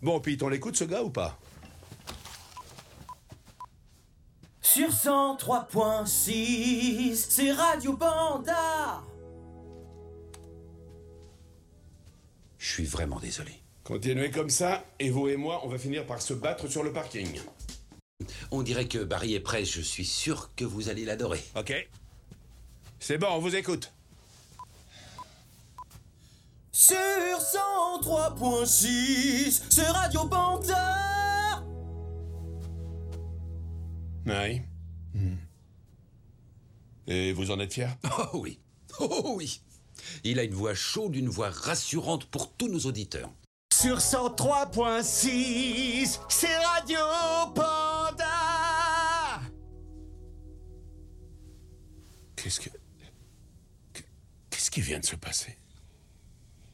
Bon, Pete, on l'écoute ce gars ou pas? Sur 103.6, c'est Radio Panda Je suis vraiment désolé. Continuez comme ça, et vous et moi, on va finir par se battre sur le parking. On dirait que Barry est prêt, je suis sûr que vous allez l'adorer. Ok. C'est bon, on vous écoute. Sur 103.6, c'est Radio Panda Oui. Hmm. Et vous en êtes fier Oh oui, oh oui. Il a une voix chaude, une voix rassurante pour tous nos auditeurs. Sur 103.6, c'est Radio Panda Qu'est-ce que... que- Qu'est-ce qui vient de se passer?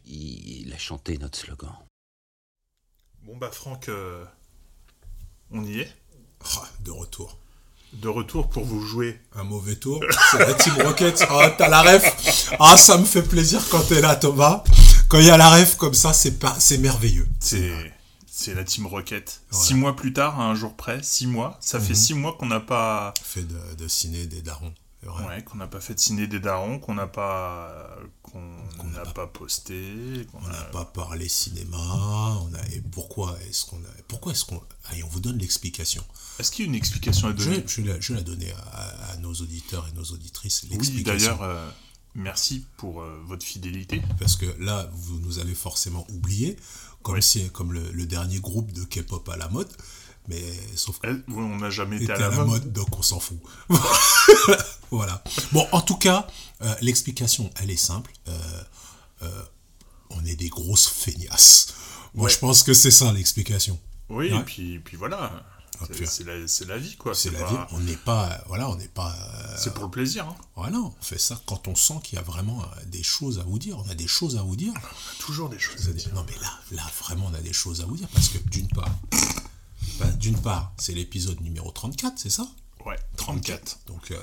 Il a chanté notre slogan. Bon bah Franck, euh, on y est. Ah, de retour. De retour pour vous jouer. Un mauvais tour. C'est la Team Rocket. Ah, t'as la ref. Ah, ça me fait plaisir quand t'es là, Thomas. Quand il y a la ref comme ça, c'est pas, c'est merveilleux. C'est c'est la Team Rocket. Voilà. Six mois plus tard, à un jour près, six mois. Ça fait Mhm. six mois qu'on n'a pas, Fait de, de ciné des darons. Ouais, qu'on n'a pas fait de ciné des darons, qu'on n'a pas, qu'on n'a pas posté, qu'on a- n'a pas parlé cinéma. On a, et pourquoi est-ce qu'on a, pourquoi est-ce qu'on, allez, on vous donne l'explication. Est-ce qu'il y a une explication à donner? je, vais la- je la donner à, à nos auditeurs et nos auditrices. Oui, d'ailleurs, euh, merci pour euh, votre fidélité. Parce que là, vous nous avez forcément oublié, comme, Oui. si, comme le, le dernier groupe de K-pop à la mode. Mais sauf que on n'a jamais été était à la, mode. donc on s'en fout. voilà. Bon, en tout cas, euh, l'explication, elle est simple. Euh, euh, on est des grosses feignasses. Moi, Ouais. je pense que c'est ça l'explication. Oui, Ouais. et puis, puis voilà. Ah, C'est- la, la vie, quoi. C'est la pas- vie. On n'est pas, voilà, on n'est pas. C'est pour le plaisir. hein. voilà, on fait ça quand on sent qu'il y a vraiment des choses à vous dire. On a des choses à vous dire. Toujours des choses à dire. Non, mais là, là, vraiment, on a des choses à vous dire parce que d'une part, bah, d'une part, c'est l'épisode numéro 34, c'est ça? Ouais, 34. Donc euh,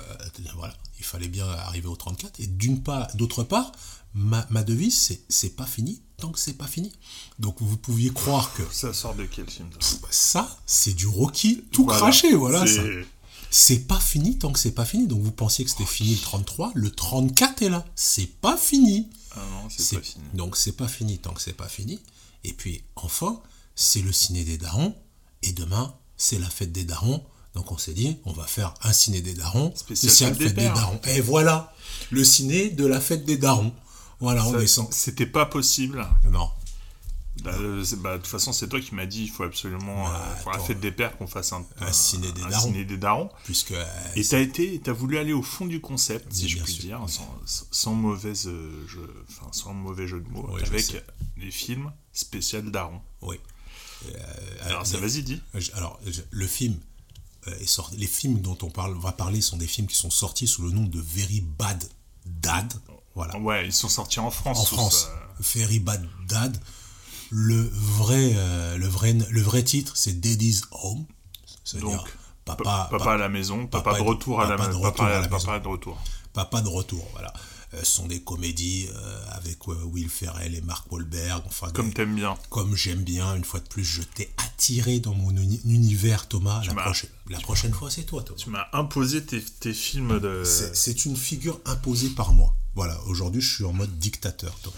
voilà, il fallait bien arriver au 34. Et d'une part, d'autre part, ma, ma devise, c'est c'est pas fini tant que c'est pas fini. Donc vous pouviez croire que Ça sort de quel film ça? Ça, c'est du Rocky tout Voilà. craché, voilà. C'est- ça. C'est pas fini tant que c'est pas fini. Donc vous pensiez que c'était fini le 33, le 34 est là. C'est pas fini. Ah non, c'est C'est- pas fini. Donc c'est pas fini tant que c'est pas fini. Et puis enfin, c'est le ciné des darons. Et demain, c'est la fête des darons. Donc on s'est dit, on va faire un ciné des darons, Spécial fête des pères. darons. Et voilà, le ciné de la fête des darons. Voilà, on descend. C'était pas possible. Non, Bah, euh, bah, de toute façon, c'est toi qui m'as dit il faut absolument, Bah, euh, pour la fête des pères, qu'on fasse un, Un ciné des un darons. ciné des darons. puisque euh, Et t'as été, t'as voulu aller au fond du concept, si je puis sûr. dire, sans, sans mauvaise, jeu, sans mauvais jeu de mots, Oui, avec des films spécial daron. oui. Alors, ça, euh, vas-y, dis. Alors, le film euh, est sorti. Les films dont on parle, va parler sont des films qui sont sortis sous le nom de Very Bad Dad. Voilà. Ouais, ils sont sortis en France. En France, ça. Very Bad Dad. Le vrai, euh, le vrai, le vrai titre, c'est Daddy's Home. C'est-à-dire Donc, papa, papa, pa- à la maison, papa, papa de retour à la maison, papa, de retour. papa de retour. Voilà. Euh, ce sont des comédies euh, avec euh, Will Ferrell et Mark Wahlberg. Enfin, Comme des- t'aimes bien. comme j'aime bien, une fois de plus, je t'ai attiré dans mon uni- univers, Thomas. La, prochaine- la prochaine fois, c'est toi, Thomas. Tu m'as imposé tes, tes films de. C'est une figure imposée par moi. Voilà, aujourd'hui, je suis en mode dictateur, Thomas.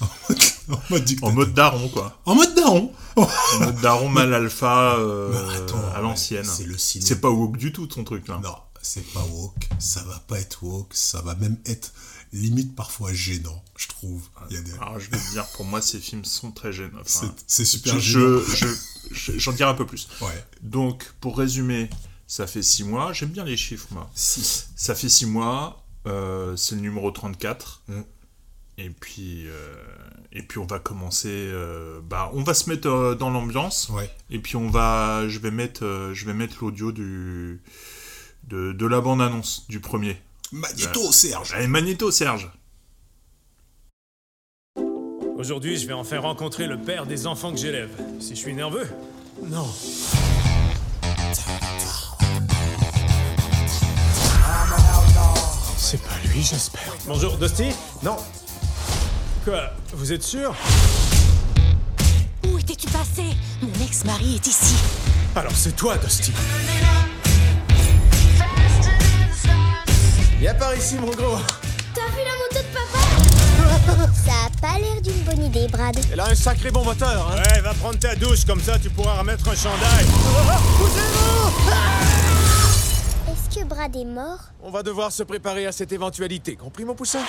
En mode, en mode dictateur. En mode daron, quoi. En mode daron. En mode daron mal alpha euh, attends, à l'ancienne. c'est le ciné. C'est pas woke du tout ton truc là. Non, c'est pas woke. Ça va pas être woke. Ça va même être limite parfois gênant, je trouve. Il y a des... Alors je vais te dire, pour moi ces films sont très gênants. Enfin, C'est- super je- gênant. je- je- je- J'en dirai un peu plus. Ouais. Donc pour résumer, ça fait 6 mois. J'aime bien les chiffres moi. 6. Ça fait 6 mois. euh, c'est le numéro 34. Mm. Et puis, euh, et puis on va commencer. euh, bah, on va se mettre dans l'ambiance. Ouais. Et puis on va, je vais mettre, je vais mettre l'audio du de, de la bande annonce du premier. Magneto, Serge. Allez Magneto Serge. Aujourd'hui, je vais enfin rencontrer le père des enfants que j'élève. Si je suis nerveux Non. C'est pas lui, j'espère. Bonjour, Dusty Non, Quoi Vous êtes sûr? Où étais-tu se passer Mon ex-mari est ici. Alors c'est toi, Dusty. Viens par ici, mon gros. T'as vu la moto de papa Ça a pas l'air d'une bonne idée, Brad. Elle a un sacré bon moteur, hein Ouais, va prendre ta douche, comme ça tu pourras remettre un chandail. Est-ce que Brad est mort On va devoir se préparer à cette éventualité, compris, mon poussin?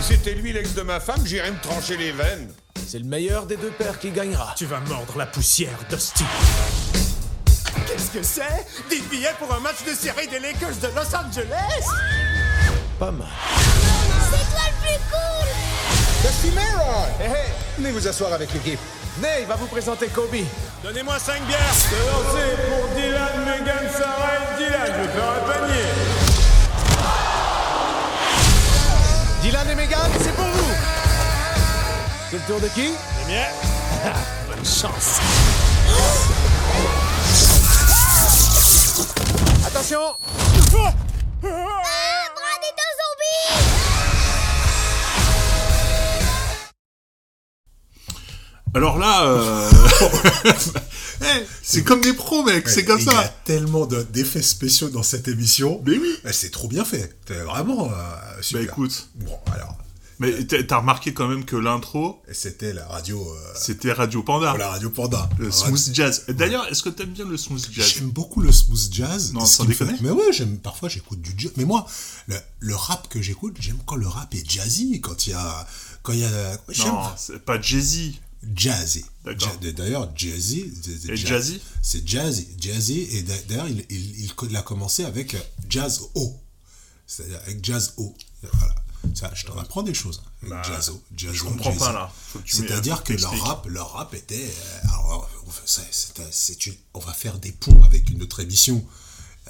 Si c'était lui l'ex de ma femme, j'irais me trancher les veines. C'est le meilleur des deux pères qui gagnera. Tu vas mordre la poussière, Dusty. Qu'est-ce que c'est? Des billets pour un match de série des Lakers de Los Angeles? Pas mal. C'est toi le plus cool Dusty Mera Hé hé, venez vous asseoir avec l'équipe. Venez, il va vous présenter Kobe. Donnez-moi 5 bières. C'est lancé pour Dylan, Megan, Sarah et Dylan. Je vais faire un panier. Dylan et Megan, c'est pour vous. C'est le tour de qui? C'est bien. Bonne chance. Attention Ah, Alors là, euh, eh, c'est comme des pros, mec, c'est comme Il y a ça. tellement de- d'effets spéciaux dans cette émission. Mais oui. Eh, C'est trop bien fait. C'est vraiment euh, Bah super. écoute, Bon, alors, mais t'as t'as remarqué quand même que l'intro, c'était la radio, euh, c'était Radio Panda. la radio Panda. Le smooth jazz. D'ailleurs, est-ce que t'aimes bien le smooth jazz? J'aime beaucoup le smooth jazz. Non, sans me fait- déconner. Mais ouais, j'aime. Parfois, j'écoute du jazz. Mais moi, le, le rap que j'écoute, j'aime quand le rap est jazzy, quand il y a, quand il y a, Non, c'est pas jazzy. Jazzy. D'ailleurs, jazzy. c'est- Et jazzy C'est jazzy, jazzy. Et d'a- d'ailleurs, il, il, il, il a commencé avec euh, jazz O, c'est-à-dire avec jazz O. Voilà. Ça, je t'en apprends des choses. Avec Bah, jazz O, jazz je comprends pas, là. C'est-à-dire que leur rap, leur rap était. euh, alors, c'est un- c'est une- on va faire des ponts avec une autre émission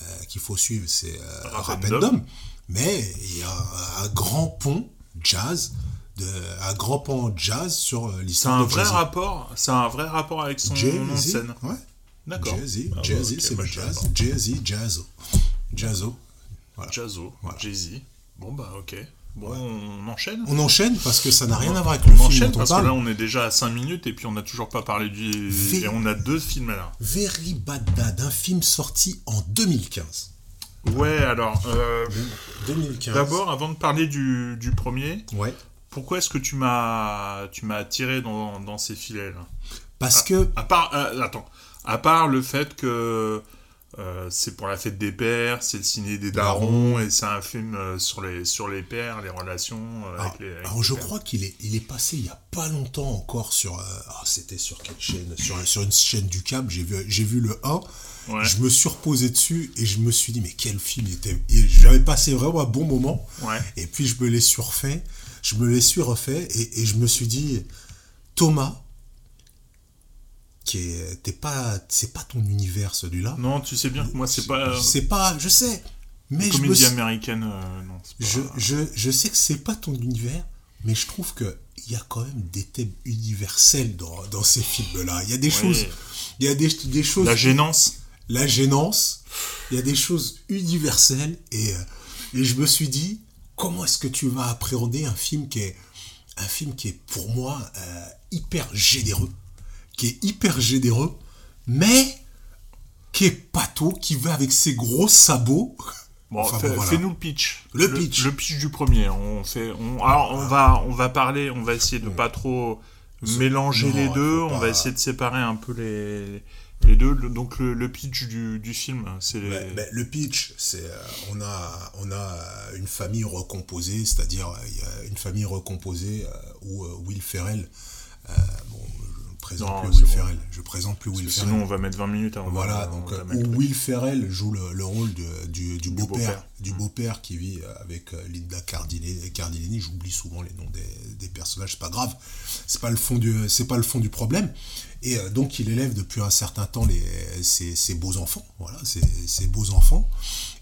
euh, qu'il faut suivre, c'est euh, Rap Rap and. Mais il y a un, un grand pont jazz, de, un grand pont jazz sur euh, C'est l'histoire un de vrai Jay-Z. rapport, c'est un vrai rapport avec son nom de Jay-Z, scène. ouais. D'accord. Jay-Z, Ah Jay-Z, ok, c'est le jazz. Jay-Z, jazzo. Jazzo. pas. Jazzo, Voilà. Jay-Z. Bon bah ok. Bon, on enchaîne. On enchaîne parce que ça n'a rien à voir avec le On film enchaîne dont on parce que là on est déjà à 5 minutes et puis on n'a toujours pas parlé du... Et on a deux films là. Very Bad Dad, un film sorti en 2015. Ouais alors, euh, 2015. d'abord avant de parler du, du premier, Ouais. Pourquoi est-ce que tu m'as tu m'as attiré dans, dans ces filets là Parce Ah. que À part, euh, attends, à part le fait que euh, c'est pour la fête des pères, c'est le ciné des darons, et c'est un film euh, sur les, sur les pères, les relations euh, Alors, avec les. avec alors, les je pères. crois qu'il est, il est passé il y a pas longtemps encore sur. ah, C'était sur quelle chaîne? Sur, sur une chaîne du câble. J'ai vu, j'ai vu le 1. Ouais. Je me suis reposé dessus et je me suis dit, mais quel film il était. J'avais passé vraiment un bon moment. Ouais. Et puis je me l'ai surfait. Je me l'ai suis refait et, et je me suis dit, Thomas, qui est. T'es pas, c'est pas ton univers celui-là. Non, tu sais bien que moi, c'est pas. C'est pas. Je sais. Mais je me comédie américaine, euh, non. je, je, je sais que c'est pas ton univers, mais je trouve que il y a quand même des thèmes universels dans, dans ces films-là. Il y a des choses, il y a des, des choses. La gênance. La gênance. Il y a des choses universelles et, euh, et je me suis dit comment est-ce que tu vas appréhender un film qui est un film qui est pour moi euh, hyper généreux, qui est hyper généreux, mais qui est pâteau, qui va avec ses gros sabots. Bon, Enfin, fais- bon, voilà. fais-nous le pitch. Le pitch. Le pitch du premier. On fait. On, alors, on va, on va parler. On va essayer de pas trop mélanger Non, les deux. On pas- va essayer de séparer un peu les, les deux. Le- Donc, le, le pitch du, du film, c'est. Ben, ben, le pitch, c'est euh, on a on a une famille recomposée, c'est-à-dire euh, une famille recomposée euh, où euh, Will Ferrell, euh, bon, je ne présente Non, plus c'est Will bon. Ferrell, je présente plus Will Ferrell. Sinon, on va mettre 20 minutes avant. Voilà, donc euh, où Will Ferrell joue le, le rôle de- du, du beau-père, du beau-père qui vit euh, avec euh, Linda Cardellini. Cardellini, j'oublie souvent les noms des, des personnages, c'est pas grave, c'est pas le fond du, c'est pas le fond du problème. Et euh, donc il élève depuis un certain temps les, ses, ses beaux enfants, voilà, ses, ses beaux enfants.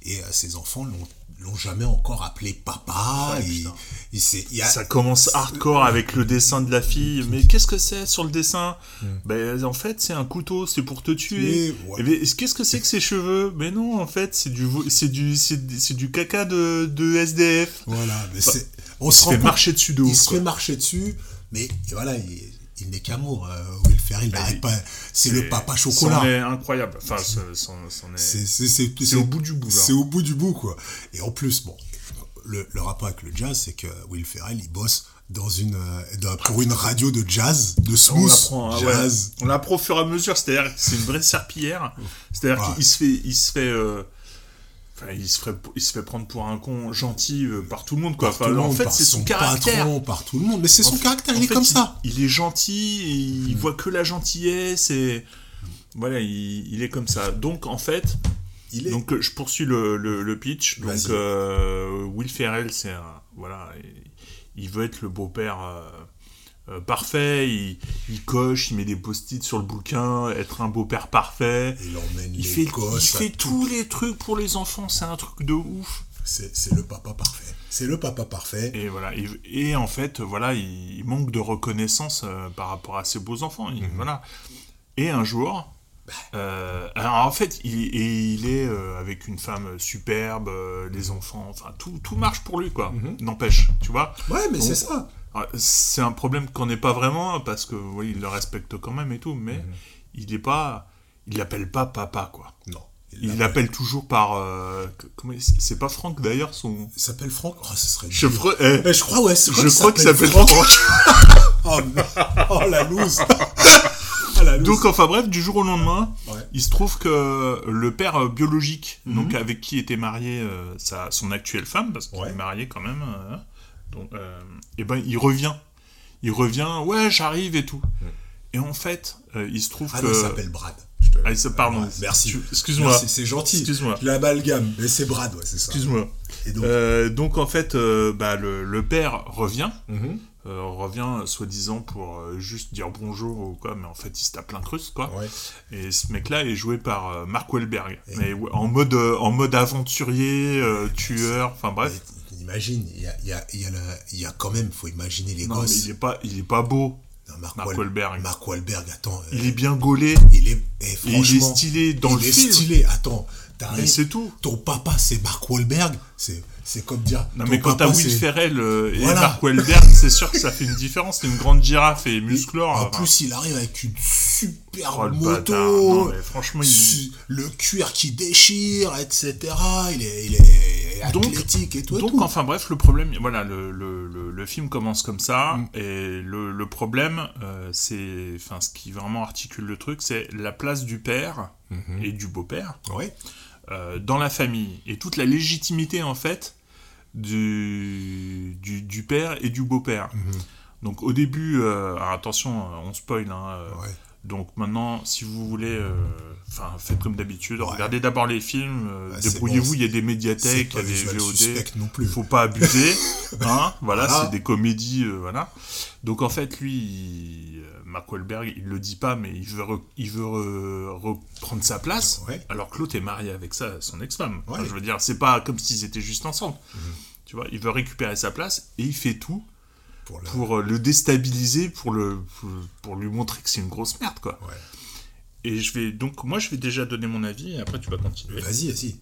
Et euh, ces enfants l'ont l'ont jamais encore appelé papa. Ouais, il, il il a- Ça commence hardcore avec le dessin de la fille. Mais qu'est-ce que c'est sur le dessin Ben en fait c'est un couteau, c'est pour te tuer. Hmm. Tuer, ouais. Ben, qu'est-ce que c'est que ces cheveux? Mais non, en fait c'est du c'est du c'est du caca de, de SDF. Voilà, mais Enfin, c'est. On il se fait marcher dessus de Il ouf, se quoi. fait marcher dessus, mais voilà, il, il n'est qu'amour. Euh, Will Ferrell, il n'arrête pas. C'est le papa chocolat. C'en est incroyable. Enfin, C'est c'est- c'est- c'est au bout du bout. C'est au bout du bout, quoi. Et en plus, bon, le, le rapport avec le jazz, c'est que Will Ferrell, il bosse dans une, euh, dans- pour une radio de jazz, de On smooth l'apprend, ah ouais. jazz. On l'apprend au fur et à mesure. C'est-à-dire que c'est une vraie serpillière. C'est-à-dire Ouais. qu'il se fait, il se fait, euh, enfin, il se fait, il se fait prendre pour un con gentil euh, par tout le monde, quoi. Enfin, en fait, c'est son, son caractère. patron, par tout le monde. Mais c'est son fait- caractère, il est fait, comme ça. Il est gentil, et il voit que la gentillesse et voilà, il, il est comme ça. Donc en fait, Il est. donc euh, je poursuis le, le, le pitch. Donc euh, Will Ferrell, c'est un voilà, il, il veut être le beau-père. euh, euh, parfait, il, il coche, il met des post-it sur le bouquin, être un beau-père parfait. il emmène Il fait, il fait tous les trucs pour les enfants, c'est un truc de ouf. C'est le papa parfait. C'est le papa parfait. Et voilà. Et, et en fait, voilà, il, il manque de reconnaissance euh, par rapport à ses beaux enfants. Il- Voilà. Et un jour, euh, alors en fait, il, et il est euh, avec une femme superbe, euh, les enfants, enfin tout, tout marche pour lui, quoi. N'empêche, tu vois. Ouais, mais c'est ça. Alors, C'est un problème qu'on n'est pas vraiment parce que oui, il le respecte quand même et tout, mais il est pas, il l'appelle pas papa, quoi. Non. Il l'appelle toujours par, euh, comment c'est pas Franck d'ailleurs son. Il s'appelle Franck? Oh, ce serait Je, ferai- eh, Eh, je crois, ouais, je crois qu'il s'appelle Franck. Oh, non. oh la loose. oh, la loose. Donc enfin bref, du jour au lendemain, Ouais. il se trouve que le père euh, biologique, Mhm. donc avec qui était marié euh, sa, son actuelle femme, parce qu'il Ouais. est marié quand même, euh, donc, euh, et ben il revient. Il revient, ouais j'arrive et tout. Et en fait, euh, il se trouve ah que... non, il s'appelle Brad. Je te- Ah, il se- pardon. Ouais, merci. Tu- excuse-moi. C'est gentil. Excuse-moi. Je l'amalgame, mais c'est Brad, ouais, c'est ça. Excuse-moi. Et donc, Euh, donc en fait, euh, bah, le, le père revient, Mhm. euh, revient soi-disant pour euh, juste dire bonjour ou quoi, mais en fait il se tape l'incruste quoi. ouais. Et ce mec-là est joué par euh, Mark Wahlberg, mais ouais, en mode euh, en mode aventurier, euh, tueur, enfin bref. Imagine, il y a, y, a, il y, a y a quand même, faut imaginer les Non, mais gosses. il est pas, il est pas beau. Non, Mark, Mark Wahl- Wahlberg. Mark Wahlberg, attends. euh, Il est bien gaulé. il est, eh, Et il est franchement, stylé dans il le est film. stylé. Attends, Mais c'est tout. ton papa c'est Mark Wahlberg, c'est, c'est comme dire. Non mais quand t'as Will Ferrell euh, et Voilà. Mark Wahlberg, c'est sûr que ça fait une différence. C'est une grande girafe et musclore. En enfin. plus, il arrive avec une super Oh, moto, bâtard. Non, mais franchement, il- le cuir qui déchire, etc. Il est, il est Donc- athlétique et tout. et Donc, tout. enfin bref, le problème, voilà, le, le, le, le film commence comme ça, Mm. et le, problème, euh, c'est, enfin, ce qui vraiment articule le truc, c'est la place du père Mm-hmm. et du beau-père Ouais. Euh, dans la famille, et toute la légitimité, en fait, du, du, du père et du beau-père. Mm-hmm. Donc, au début, euh, attention, euh, on spoil, hein, Ouais. donc maintenant, si vous voulez, euh, faites comme d'habitude, Ouais. regardez d'abord les films, euh, débrouillez-vous, bon, il y a des médiathèques, il y a des VOD. non plus. Faut pas abuser, hein, voilà, Voilà. c'est des comédies, euh, voilà. Donc en fait, lui, il- Mark Wahlberg, il le dit pas, mais il veut, re- il veut re- reprendre sa place, Ouais. alors que l'autre est marié avec sa, son ex-femme. Enfin, je veux dire, c'est pas comme s'ils étaient juste ensemble. Tu vois, il veut récupérer sa place et il fait tout Pour le- pour euh, le déstabiliser, pour, le, pour, pour lui montrer que c'est une grosse merde, quoi. Ouais. Et je vais donc, moi, je vais déjà donner mon avis et après tu vas continuer. Vas-y, vas-y.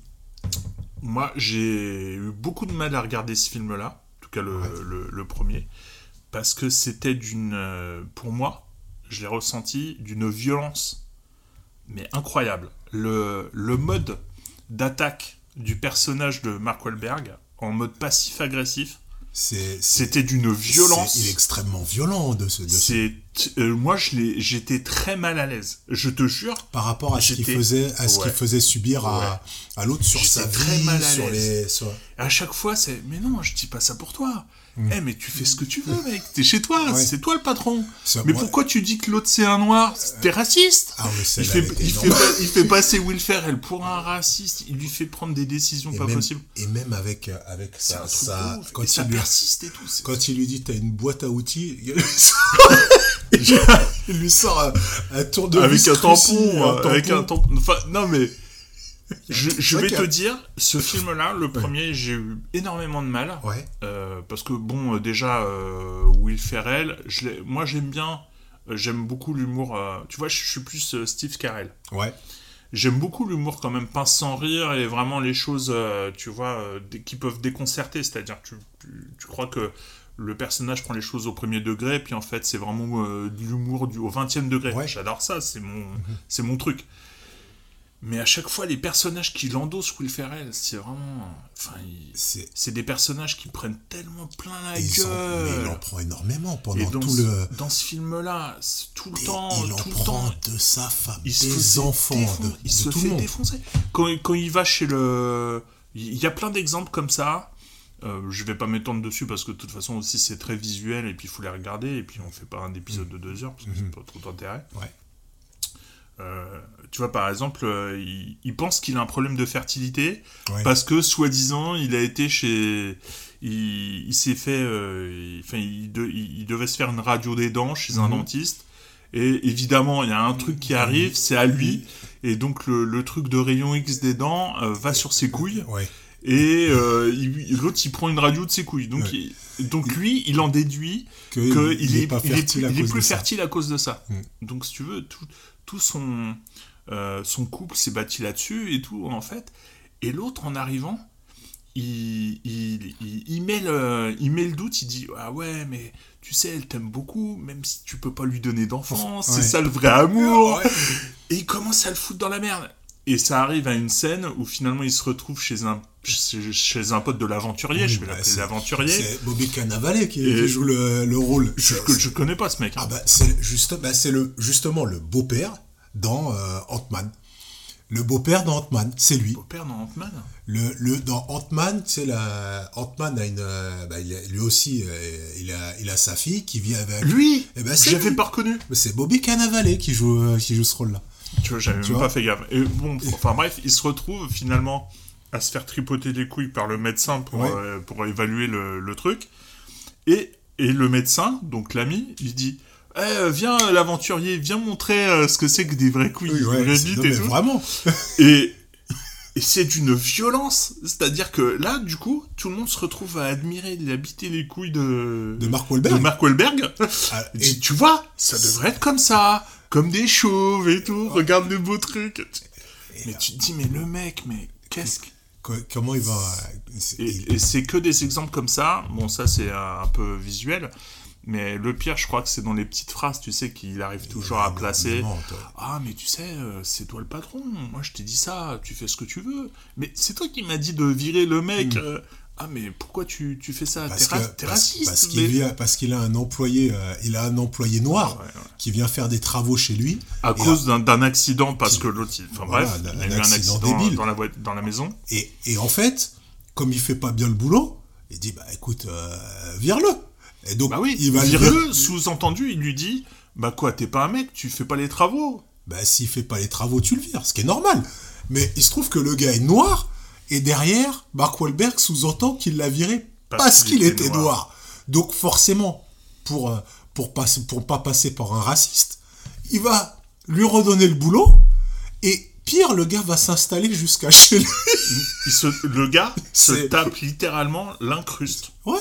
Moi, j'ai eu beaucoup de mal à regarder ce film-là, en tout cas le, le- le premier, parce que c'était d'une. euh, Pour moi, je l'ai ressenti d'une violence, mais incroyable. Le, le mode d'attaque du personnage de Mark Wahlberg, en mode passif-agressif, c'était d'une violence. c'est- extrêmement violent de ce, C'est. euh, moi, j'étais très mal à l'aise. Je te jure, par rapport à ce qu'il faisait, à ce Ouais. qu'il faisait subir à, à l'autre sur sa très vie, mal à sur l'aise. les, sur- à chaque fois, c'est mais non, je dis pas ça pour toi. Eh, mais tu fais ce que tu veux, mec. T'es chez toi. Ouais. c'est toi le patron. Ça, mais moi- pourquoi tu dis que l'autre c'est un noir T'es raciste Ah oui, il fait, il, fait il fait passer Will Ferrell pour un raciste. Il lui fait prendre des décisions et pas même, possibles. et même avec, euh, avec ça, quand, Et ça il lui, persiste et tout. quand il lui dit t'as une boîte à outils, il lui sort, il lui sort un, un tour de avec un tampon, un euh, avec un tampon. tampon. Enfin, non mais. Je, vais te dire, ce film-là, le premier, j'ai eu énormément de mal. Ouais, Euh, parce que bon, euh, déjà, euh, Will Ferrell, je moi j'aime bien, j'aime beaucoup l'humour. euh, tu vois, je suis plus Steve Carell. ouais, J'aime beaucoup l'humour quand même, pince sans rire et vraiment les choses, tu vois, qui peuvent déconcerter. C'est-à-dire, tu, tu, tu crois que le personnage prend les choses au premier degré, puis en fait, c'est vraiment de l'humour du, au 20 e degré. J'adore ça, c'est mon, c'est mon truc. Mais à chaque fois, les personnages qu'il endosse, Will Ferrell, c'est vraiment. Enfin, il- c'est des personnages qui prennent tellement plein la en- gueule. mais il en prend énormément pendant Et dans tout ce, le. Dans ce film-là, tout le temps. il en tout le prend temps, de sa femme, il se des enfants, défon- de, il de se tout fait le monde. défoncer. Quand, quand il va chez le. Il y a plein d'exemples comme ça. Euh, je vais pas m'étendre dessus parce que de toute façon aussi c'est très visuel et puis il faut les regarder et puis on fait pas un épisode de deux heures parce que c'est pas trop d'intérêt. Ouais. Euh, tu vois par exemple, euh, il, il pense qu'il a un problème de fertilité Ouais. parce que soi-disant il a été chez, il, il s'est fait, euh, il- de- devait se faire une radio des dents chez un Mhm. dentiste et évidemment il y a un truc qui arrive, c'est à lui et donc le, le truc de rayon X des dents euh, va sur ses couilles. Ouais. Et l'autre, il prend une radio de ses couilles. Donc, Ouais. donc lui, il en déduit qu'il il est, est plus, fertile à cause de ça. Mm. Donc, si tu veux, tout, tout son, euh, son couple s'est bâti là-dessus et tout, en fait. Et l'autre, en arrivant, il, il, il, il met le, il met le doute, il dit Ah ouais, mais tu sais, elle t'aime beaucoup, même si tu peux pas lui donner d'enfant, c'est Ouais. ça le vrai amour. Ouais. Et il commence à le foutre dans la merde. Et ça arrive à une scène où finalement il se retrouve chez un, chez, un pote de l'aventurier, Oui, je vais bah, l'appeler c'est- l'aventurier. C'est Bobby Cannavale qui, Et- qui joue le, le rôle. Je, je connais pas ce mec. hein. Ah bah c'est juste, bah, c'est le justement le beau-père dans euh, Ant-Man. Le beau-père dans Ant-Man, c'est lui. Beau-père dans Ant-Man Le, le dans Ant-Man, c'est la Ant-Man a une, euh, bah, il a- lui aussi, euh, il a, il a sa fille qui vit avec. Lui Eh ben, c'est J'avais pas reconnu. C'est Bobby Cannavale qui joue, euh, qui joue ce rôle-là. Tu vois, j'avais même vois pas fait gaffe. Et bon, enfin bref, il se retrouve finalement à se faire tripoter les couilles par le médecin pour, Ouais. euh, pour évaluer le, le truc. Et, et le médecin, donc l'ami, il dit Eh, viens, l'aventurier, viens montrer euh, ce que c'est que des vraies couilles, Oui, ouais, non, et tout. vraiment. Et, et c'est d'une violence. C'est-à-dire que là, du coup, tout le monde se retrouve à admirer, et habiter les couilles de, De Mark Wahlberg. de Mark Wahlberg. Ah, Il et- dit, tu vois, ça devrait être comme ça, comme des chauves et tout, regarde les beaux trucs. Mais tu te dis, mais le mec, mais qu'est-ce que... Co- Comment il va Et, et c'est que des exemples comme ça, bon ça c'est un peu visuel, mais le pire je crois que c'est dans les petites phrases, tu sais, qu'il arrive toujours à placer. Ah mais tu sais, euh, c'est toi le patron, moi je t'ai dit ça, tu fais ce que tu veux. Mais c'est toi qui m'as dit de virer le mec. euh, ah mais pourquoi tu, tu fais ça? T'es Parce que- ra- t'es parce- raciste. parce qu'il mais- parce qu'il a un employé, euh, il a un employé noir Ouais, ouais. qui vient faire des travaux chez lui. À cause d'un- d'un accident, parce que l'autre, enfin Voilà, bref, d'un- il a eu d'un un accident accident débile. dans la, dans la maison. Et, et en fait, comme il fait pas bien le boulot, il dit bah écoute, euh, vire-le. Et donc Bah oui, il va le vire-le, sous-entendu, il lui dit, bah quoi, t'es pas un mec, tu fais pas les travaux. Bah s'il fait pas les travaux, tu le vires, ce qui est normal. Mais il se trouve que le gars est noir et derrière, Mark Wahlberg sous-entend qu'il l'a viré Parce parce, qu'il était noir. noir. Donc forcément, pour euh, pour pas pour pas passer par un raciste, il va lui redonner le boulot et pire, le gars va s'installer jusqu'à chez lui. Il se, le gars se tape littéralement l'incruste. Ouais.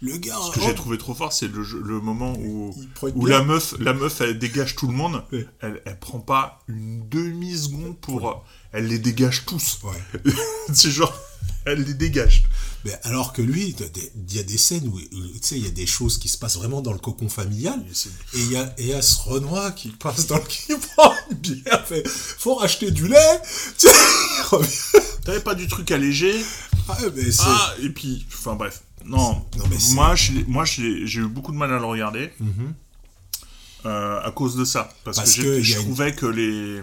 Le gars. Ce que oh, j'ai trouvé trop fort, c'est le, le moment où, où la meuf, la meuf, elle dégage tout le monde. Ouais. Elle, elle prend pas une demi seconde pour, elle les dégage tous. Ouais. c'est genre, elle les dégage. Mais alors que lui, il y a des scènes où, où, tu sais, il y a des choses qui se passent vraiment dans le cocon familial. Et il y a, et y a ce Renoir qui passe dans le qui prend une bière, fait faut racheter du lait. T'avais pas du truc allégé? Ah, mais c'est- Ah, et puis, enfin bref. Non, Non, mais moi, j'ai eu beaucoup de mal à le regarder euh, à cause de ça. Parce, Parce que, je une- trouvais que les,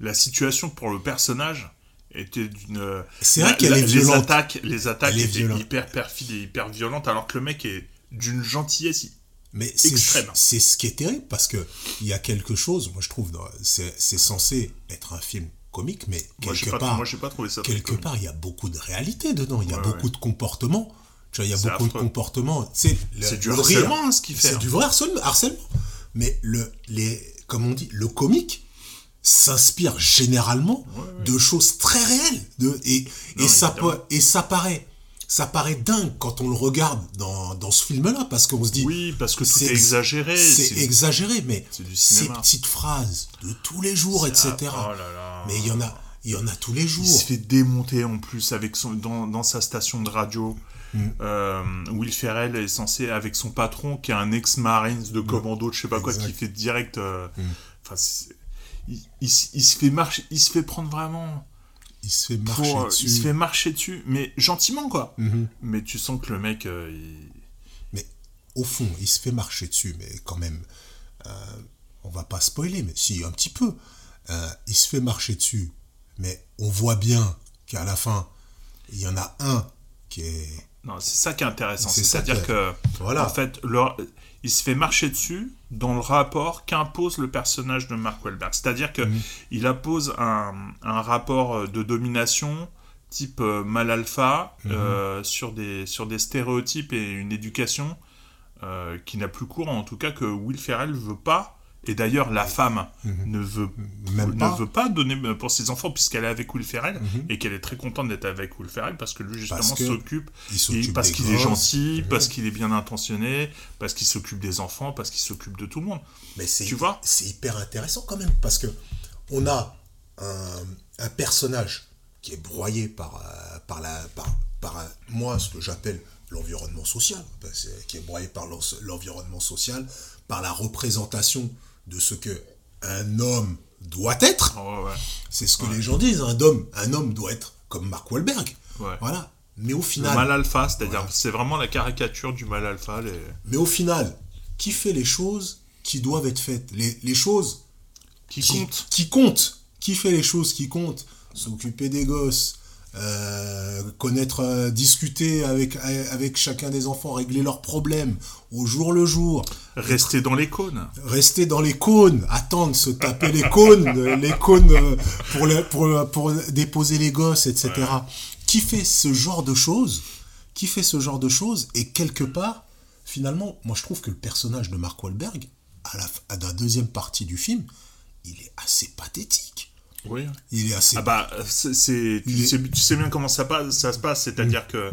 la situation pour le personnage était d'une. C'est vrai qu'elle est les violente. attaques, les attaques Elle est étaient violente. hyper perfides et hyper violentes, alors que le mec est d'une gentillesse. mais extrême. c'est ce qui est terrible parce que il y a quelque chose, moi je trouve, c'est censé être un film comique, mais Moi, quelque pas, part, moi, j'ai pas trouvé ça. très quelque part, il y a beaucoup de réalité dedans. Il y a Ouais, beaucoup ouais. de comportements. Tu vois, il y a beaucoup affreux. de comportements. C'est du le harcèlement, rire. hein, ce qu'il fait. C'est hein. du vrai harcèlement, harcèlement. Mais le, les, comme on dit, le comique s'inspire généralement de choses très réelles. De, et, Non, et, ça, et ça paraît, ça paraît dingue quand on le regarde dans, dans ce film-là, parce qu'on se dit, Oui, parce que c'est est ex- exagéré. c'est exagéré, mais ces petites phrases de tous les jours, etc. Oh là là. Mais il y en a, il y en a tous les jours. Il se fait démonter en plus avec son, dans, dans sa station de radio. Euh, Will Ferrell est censé, avec son patron, qui est un ex-marines de commando, je sais pas quoi, qui fait direct. euh, c'est- il, il s- il se fait marcher, il se fait prendre vraiment. Il se fait marcher dessus. il se fait marcher dessus, mais gentiment quoi. Mhm. Mais tu sens que le mec, euh, il- Mais au fond, il se fait marcher dessus, mais quand même, euh, on va pas spoiler, mais si, un petit peu. Euh, il se fait marcher dessus, mais on voit bien qu'à la fin, il y en a un qui est. Non, c'est ça qui est intéressant. C'est-à-dire que, est- Voilà. en fait, leur- il se fait marcher dessus dans le rapport qu'impose le personnage de Mark Wahlberg. C'est-à-dire que Mhm. il impose un, un rapport euh, de domination type euh, mal alpha Mhm. euh, sur, des, sur des stéréotypes et une éducation euh, qui n'a plus cours, en tout cas que Will Ferrell veut pas. Et d'ailleurs, la femme ne, veut, Mhm. Même ne pas. veut pas donner pour ses enfants puisqu'elle est avec Will Ferrell Mhm. et qu'elle est très contente d'être avec Will Ferrell parce que lui, justement, s'occupe il s'occupe et parce qu'il est gentil, parce qu'il est bien intentionné, parce qu'il s'occupe des enfants, parce qu'il s'occupe de tout le monde. Mais c'est, Tu vois? c'est hyper intéressant quand même, parce que on a un, un personnage qui est broyé par, euh, par, la, par, par un- moi, ce que j'appelle l'environnement social, qui est broyé par l'en- l'environnement social, par la représentation de ce que un homme doit être. Oh, ouais. C'est ce que les gens disent, un homme, un homme doit être comme Mark Wahlberg. Ouais. Voilà. Mais au Le final, mal alpha, c'est-à-dire c'est vraiment la caricature du mal alpha. Les... mais au final, qui fait les choses qui doivent être faites? Les, les choses Qui qui, comptent. qui comptent. Qui fait les choses qui comptent? S'occuper des gosses, euh, connaître, euh, discuter avec, avec chacun des enfants, régler leurs problèmes au jour le jour. Rester dans les cônes. Rester dans les cônes, attendre, se taper les cônes, les cônes euh, pour, le- pour, pour déposer les gosses, etc. Qui fait ce genre de choses Qui fait ce genre de choses Et quelque part, finalement, moi je trouve que le personnage de Mark Wahlberg, à la, à la deuxième partie du film, il est assez pathétique. Oui. Il est assez. Ah bah, c'est, c'est- tu, est- sais, tu sais bien comment ça, passe, ça se passe, c'est-à-dire que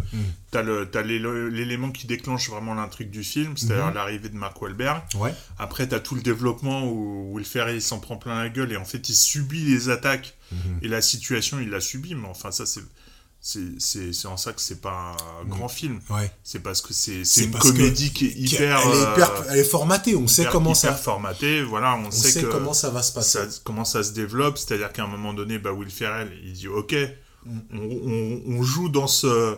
t'as, le, t'as l'élo- l'élément qui déclenche vraiment l'intrigue du film, c'est-à-dire Mhm. l'arrivée de Mark Wahlberg. Ouais. Après, t'as tout le développement où Will Ferrell il s'en prend plein la gueule et en fait il subit les attaques Mhm. et la situation il la subit, mais enfin ça c'est c'est, en ça que c'est pas un grand film. Ouais. C'est parce que c'est, c'est, une comédie qui est hyper. elle, est hyper euh, elle est formatée, on sait comment hyper ça. voilà, on, On sait, sait que comment ça va se passer. ça- comment ça se développe, c'est-à-dire qu'à un moment donné, bah, Will Ferrell, il dit ok, Mm. on, on- on joue dans ce,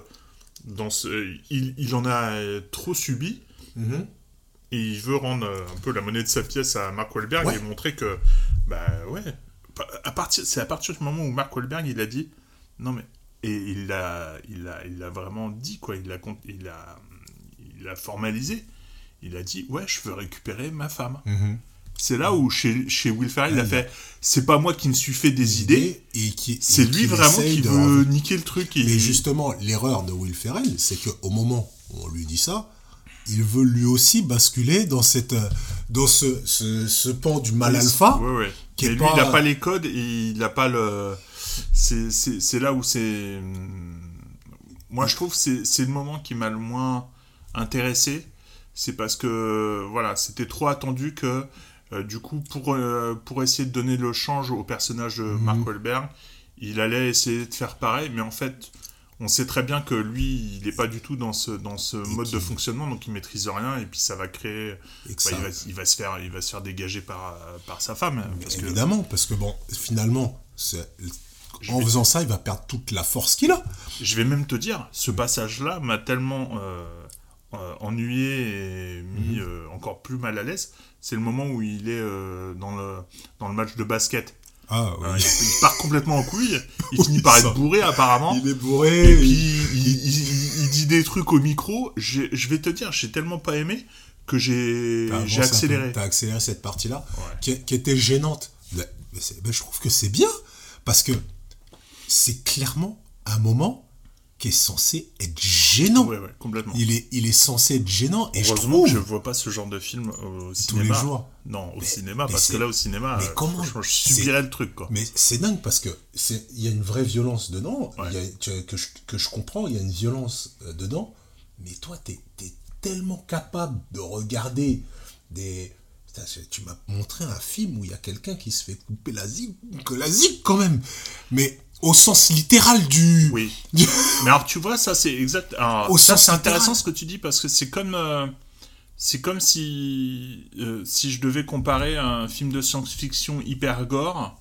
dans ce, il, il en a trop subi Mhm. et il veut rendre euh, un peu la monnaie de sa pièce à Mark Wahlberg Ouais. et montrer que bah ouais, à partir, c'est à partir du moment où Mark Wahlberg il a dit non mais et il l'a, il a, il a vraiment dit quoi, il a, con- il a, il a formalisé. Il a dit ouais, je veux récupérer ma femme. Mhm. C'est là où chez, chez Will Ferrell, il a fait c'est pas moi qui me suis fait des idées, et qui c'est et lui vraiment qui veut niquer le truc. Et... Mais justement, l'erreur de Will Ferrell, c'est qu'au moment où on lui dit ça, il veut lui aussi basculer dans, cette, dans ce, ce, ce pan du mal alpha. Ouais, ouais. qui est Mais lui, pas- il n'a pas les codes et il n'a pas le. C'est- là où c'est. Moi, je trouve que c'est le moment qui m'a le moins intéressé. C'est parce que, voilà, c'était trop attendu que, euh, du coup, pour, euh, pour essayer de donner le change au personnage de Mhm. Mark Wahlberg, il allait essayer de faire pareil, mais en fait, on sait très bien que lui, il n'est pas du tout dans ce, dans ce mode de fonctionnement, donc il maîtrise rien, et puis ça va créer. Bah, ça- il, va, il va se faire, il va se faire dégager par, par sa femme. Parce que, Évidemment, parce que bon, finalement, en vais- faisant ça, il va perdre toute la force qu'il a. Je vais même te dire, ce passage-là m'a tellement euh, euh, ennuyé et mis Mhm. euh, encore plus mal à l'aise. C'est le moment où il est dans, le, dans le match de basket. Ah, oui. il, il part complètement en couille. Il Oui, finit par ça- être bourré apparemment. Il est bourré. Et puis il- dit des trucs au micro. Je vais te dire, j'ai tellement pas aimé que j'ai accéléré. T'as accéléré cette partie-là, Ouais. qui, qui était gênante. C'est- mais je trouve que c'est bien, parce que c'est clairement un moment qui est censé être gênant. Ouais, ouais, complètement. Il est, il est censé être gênant, et je Heureusement trouve... que je vois pas ce genre de film au Tous cinéma. les jours. Non, au Mais- cinéma, mais parce que là, au cinéma, mais euh, comment franchement, je subirais le truc, quoi. Mais c'est dingue parce que il y a une vraie violence dedans, Ouais. il y a- que, que je, que je comprends, il y a une violence euh, dedans, mais toi, t'es es tellement capable de regarder des... Putain, tu m'as montré un film où il y a quelqu'un qui se fait couper la zig, que la zig quand même. Mais au sens littéral du. Oui. Mais alors, tu vois, ça, c'est exact. Alors, Au ça, sens c'est intéressant littéral. ce que tu dis parce que c'est comme. euh, c'est comme si. euh, si je devais comparer un film de science-fiction hyper gore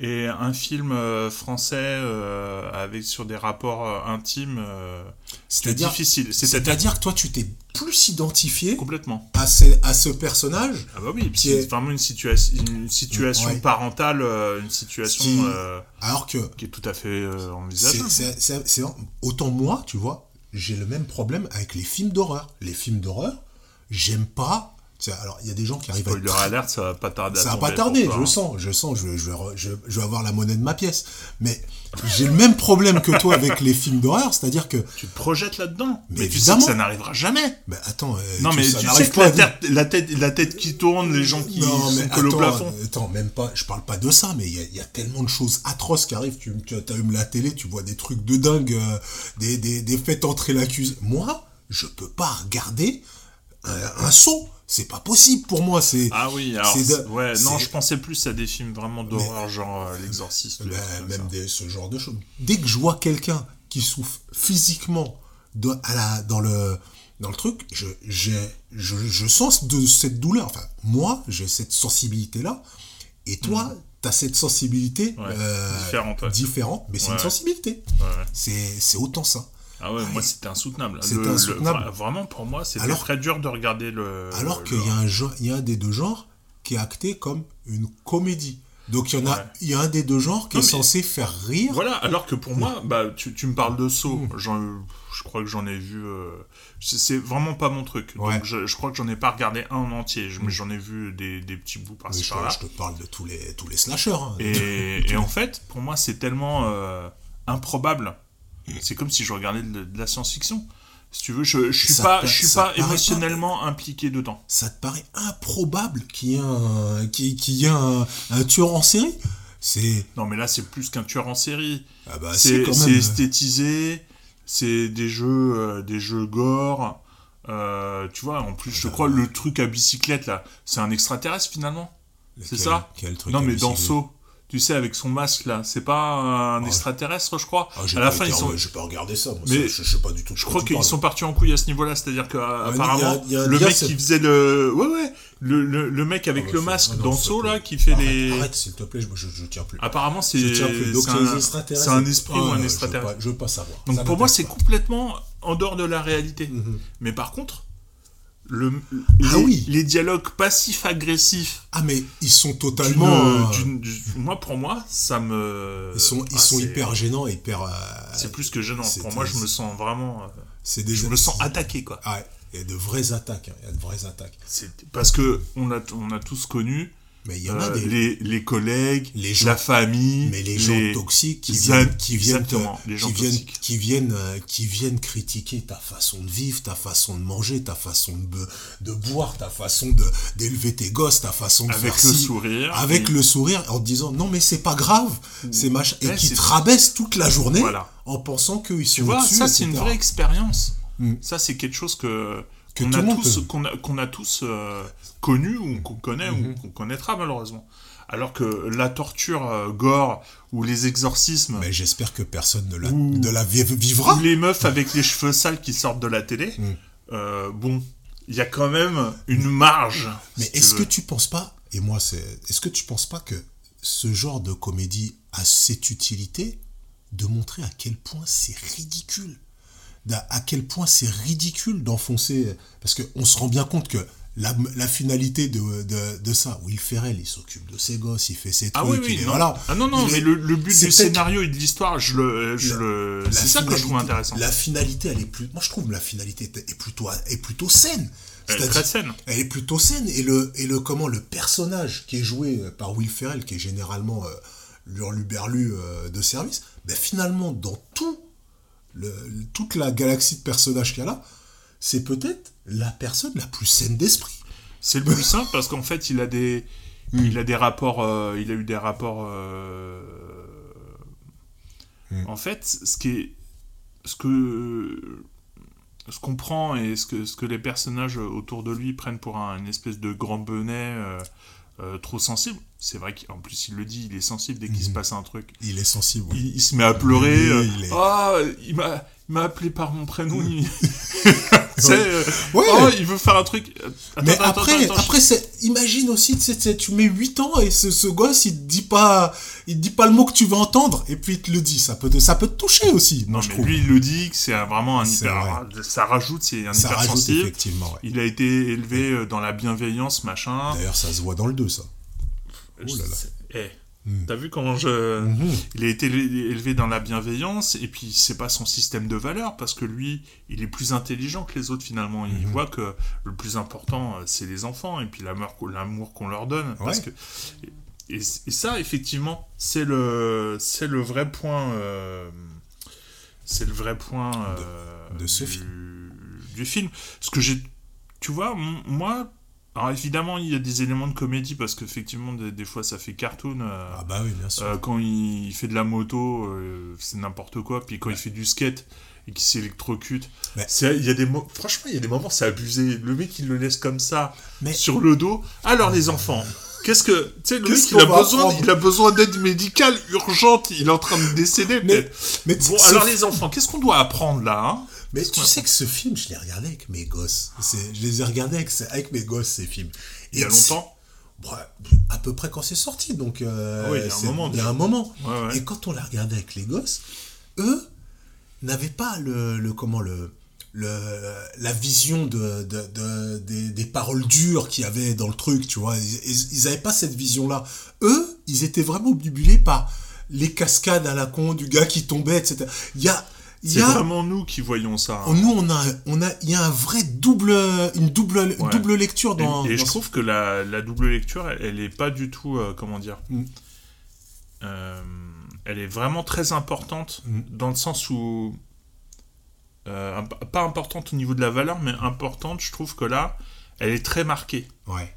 et un film euh, français euh, avec sur des rapports euh, intimes. c'est difficile. C'est-à-dire que toi, tu t'es plus identifié complètement. à ce, à ce personnage. Ah bah oui, c'est est- vraiment une, situation une situation Ouais. parentale, une situation Qui- euh, Alors que qui est tout à fait euh, envisageable. c'est- autant moi, tu vois, j'ai le même problème avec les films d'horreur. Les films d'horreur, j'aime pas. Tu Alors, il y a des gens qui arrivent à être Spoiler alert, ça va pas tarder à Ça va pas tarder, toi, je hein. le sens, je le sens, je, vais- je, vais je, je avoir la monnaie de ma pièce. Mais j'ai le même problème que toi avec les films d'horreur, c'est-à-dire que. Tu te projettes là-dedans. Mais Mais, tu sais évidemment. que ça n'arrivera jamais. Ben attends, euh, non, mais ça tu sais que pas la tête, la, tête, la tête qui tourne, les gens qui Non, mais sont collés au attends, plafond. attends, même pas, je parle pas de ça, mais il y, a- il y a tellement de choses atroces qui arrivent. Tu, tu allumes la télé, tu vois des trucs de dingue, euh, des, des, des faites entrer l'accusé. Moi, je peux pas regarder un, un saut. C'est pas possible pour moi. C'est Ah oui, alors, de- ouais, non, je pensais plus à des films vraiment d'horreur, genre euh, L'Exorciste. Ben, trucs comme même des- ce genre de choses. Dès que je vois quelqu'un qui souffre physiquement de, à la, dans, le, dans le truc, je, j'ai, je, je sens de cette douleur. Enfin, moi, j'ai cette sensibilité-là. Et toi, tu as cette sensibilité. Ouais, euh, différente, ouais. différente, mais c'est une sensibilité. C'est autant ça. Ah ouais, moi c'était insoutenable. C'était le- vraiment pour moi, c'était très dur de regarder le. Alors qu'il y a un, genre- il y a un des deux genres qui est acté comme une comédie. Donc il y en a, il y a un des deux genres qui Non, est censé faire rire. Voilà, alors que pour moi, bah, tu, tu me parles de saut. J'en- Je crois que j'en ai vu. euh, c'est- vraiment pas mon truc. Ouais. Donc je, je crois que j'en ai pas regardé un en entier. Mais J'en ai vu des, des petits bouts par-ci je, par-là. je te parle de tous les, tous les slashers. hein. Et, et en fait, pour moi, c'est tellement euh, improbable. C'est comme si je regardais de, de la science-fiction. Si tu veux, je, je suis Ça pas, te- je suis pas émotionnellement impliqué dedans. ça te paraît improbable qu'il y ait un, qu'il y ait un, un tueur en série? C'est. Non, mais là, c'est plus qu'un tueur en série. Ah bah, c'est même. esthétisé. C'est des jeux, euh, des jeux gore. Euh, tu vois, en plus, je crois le truc à bicyclette là, c'est un extraterrestre finalement. C'est ça? Quel truc Non, mais dans Saut, tu sais, avec son masque là, c'est pas un extraterrestre, je crois. Ah, à la pas fin, été- ils sont. j'ai pas regardé ça. Moi, Mais ça, je, je sais pas du tout. Je crois qu'ils sont partis en couille à ce niveau-là, c'est-à-dire que euh, y a- y a le mec qui faisait le, ouais ouais, le, le, le mec avec Ah le masque ah non, dans s'il te Saut plaît. là qui fait arrête, les. Arrête, s'il te plaît, je, je, je tiens plus. Apparemment, c'est c'est un, un esprit Ah, ou un veux extraterrestre. Je veux pas savoir. Donc pour moi, c'est complètement en dehors de la réalité. Mhm. Mais par contre, le, Ah les, oui. les dialogues passifs-agressifs, Ah, mais ils sont totalement. euh, moi pour moi, ça me. Ils sont, ils Ah, sont hyper gênants, hyper. euh, C'est plus que gênant. Pour moi, je me sens vraiment. euh, C'est des. Je me sens attaqué, quoi. Ah, il y a de vraies attaques. hein, Il y a de vraies attaques. Parce que on a, on a tous connu Mais il y en a euh, des. les, les collègues, Les gens- la famille, Mais les gens toxiques qui viennent, qui viennent, exactement, te- les gens qui viennent, qui viennent, euh, qui viennent critiquer ta façon de vivre, ta façon de manger, ta façon de, de boire, ta façon de d'élever tes gosses, ta façon de Avec faire le ci, sourire, avec et- le sourire, en te disant non mais c'est pas grave, c'est machin, et Ouais, qui te rabaissent toute la journée Voilà. en pensant qu'ils sont Tu vois, ça c'est une vraie expérience. Mm. Ça c'est quelque chose Que qu'on a, tous qu'on a, qu'on a tous euh, connu ou qu'on connaît Mhm. ou qu'on connaîtra malheureusement. Alors que la torture euh, gore ou les exorcismes Mais j'espère que personne ne la, Ou- ne la vi- vivra. ou les meufs avec les cheveux sales qui sortent de la télé, Mm. euh, bon, il y a quand même une marge. Mais si tu est-ce que tu penses pas, et moi c'est, est-ce que tu penses pas que ce genre de comédie a cette utilité de montrer à quel point c'est ridicule, à quel point c'est ridicule d'enfoncer, parce qu'on se rend bien compte que la, la finalité de, de, de ça, Will Ferrell, il s'occupe de ses gosses, il fait ses Ah trucs, oui, oui, il est- non. voilà. Ah non, non, Il mais est- le, le but du scénario et de l'histoire, je le, je La- le, la c'est ça que je trouve intéressant. La finalité, elle est plus. Moi, je trouve la finalité est plutôt, est plutôt saine. Elle est très saine. Elle est plutôt saine. Et le, et le comment le personnage qui est joué par Will Ferrell, qui est généralement euh, l'hurluberlu euh, de service, ben finalement, dans tout le, toute la galaxie de personnages qu'il y a là, c'est peut-être la personne la plus saine d'esprit. C'est le plus simple parce qu'en fait, il a des, Hmm. il a des rapports, euh, il a eu des rapports. euh, Hmm. En fait, ce qui est, ce que, ce qu'on prend et ce que, ce que les personnages autour de lui prennent pour un- une espèce de grand bonnet, euh, trop sensible. C'est vrai qu'en plus il le dit, il est sensible dès qu'il se passe un truc. Il est sensible. oui. Il, il se met à pleurer. Oui, euh, il est- Ah, il m'a, il m'a appelé par mon prénom. il... Euh, Ouais. oh, il veut faire un truc. Attends, Mais attends, après, attends, après imagine aussi, tu sais, tu mets 8 ans et ce, ce gosse, il te dit pas, il te dit pas le mot que tu veux entendre et puis il te le dit. Ça peut te, ça peut te toucher aussi, Non, je mais trouve. lui, il le dit que c'est vraiment un hyper. Ça rajoute, c'est un Ça rajoute hypersensible. effectivement, ouais. Il a été élevé euh, dans la bienveillance, machin. D'ailleurs, ça se voit dans le 2, ça. T'as vu comment je. Mhm. Il a été élevé dans la bienveillance, et puis c'est pas son système de valeurs, parce que lui, il est plus intelligent que les autres finalement. Il Mhm. voit que le plus important, euh, c'est les enfants, et puis l'amour l'amour qu'on leur donne. Parce Ouais. que... et, et ça, effectivement, c'est le, c'est le vrai point. euh, C'est le vrai point euh, de ce du, film. du film. Ce que j'ai. Tu vois, moi. Alors évidemment, il y a des éléments de comédie parce qu'effectivement, des, des fois, ça fait cartoon. euh, Ah bah oui, bien sûr. euh, quand il fait de la moto, euh, c'est n'importe quoi. Puis quand il fait du skate et qu'il s'électrocute, il y a des franchement, il y a des moments, c'est abusé. Le mec, il le laisse comme ça Mais- sur le dos. Alors les enfants. Qu'est-ce que tu sais le mec il a besoin apprendre il a besoin d'aide médicale urgente il est en train de décéder Mais- peut-être. mais bon alors les enfants qu'est-ce qu'on doit apprendre là hein? Mais tu sais que ce film, je l'ai regardé avec mes gosses. Je les ai regardés avec, avec mes gosses, ces films. Il y a longtemps c'est- Ouais, à peu près quand c'est sorti, donc... euh, Ah oui, il y a un moment, Il y a déjà. un moment. Ouais, ouais. Et quand on l'a regardé avec les gosses, eux n'avaient pas le, le comment le, le la vision de, de, de- des, des paroles dures qu'il y avait dans le truc, tu vois. Ils, ils, avaient pas cette vision-là. Eux, ils étaient vraiment obnubilés par les cascades à la con du gars qui tombait, etc. Il y a... c'est a- vraiment nous qui voyons ça hein. Nous, on a, on a, il y a un vrai double, une double, une Ouais. double lecture dans. et, et dans je ce- trouve que la, la double lecture elle, elle est pas du tout euh, comment dire Mm. Euh, elle est vraiment très importante Mm. dans le sens où euh, pas importante au niveau de la valeur mais importante je trouve que là elle est très marquée Ouais.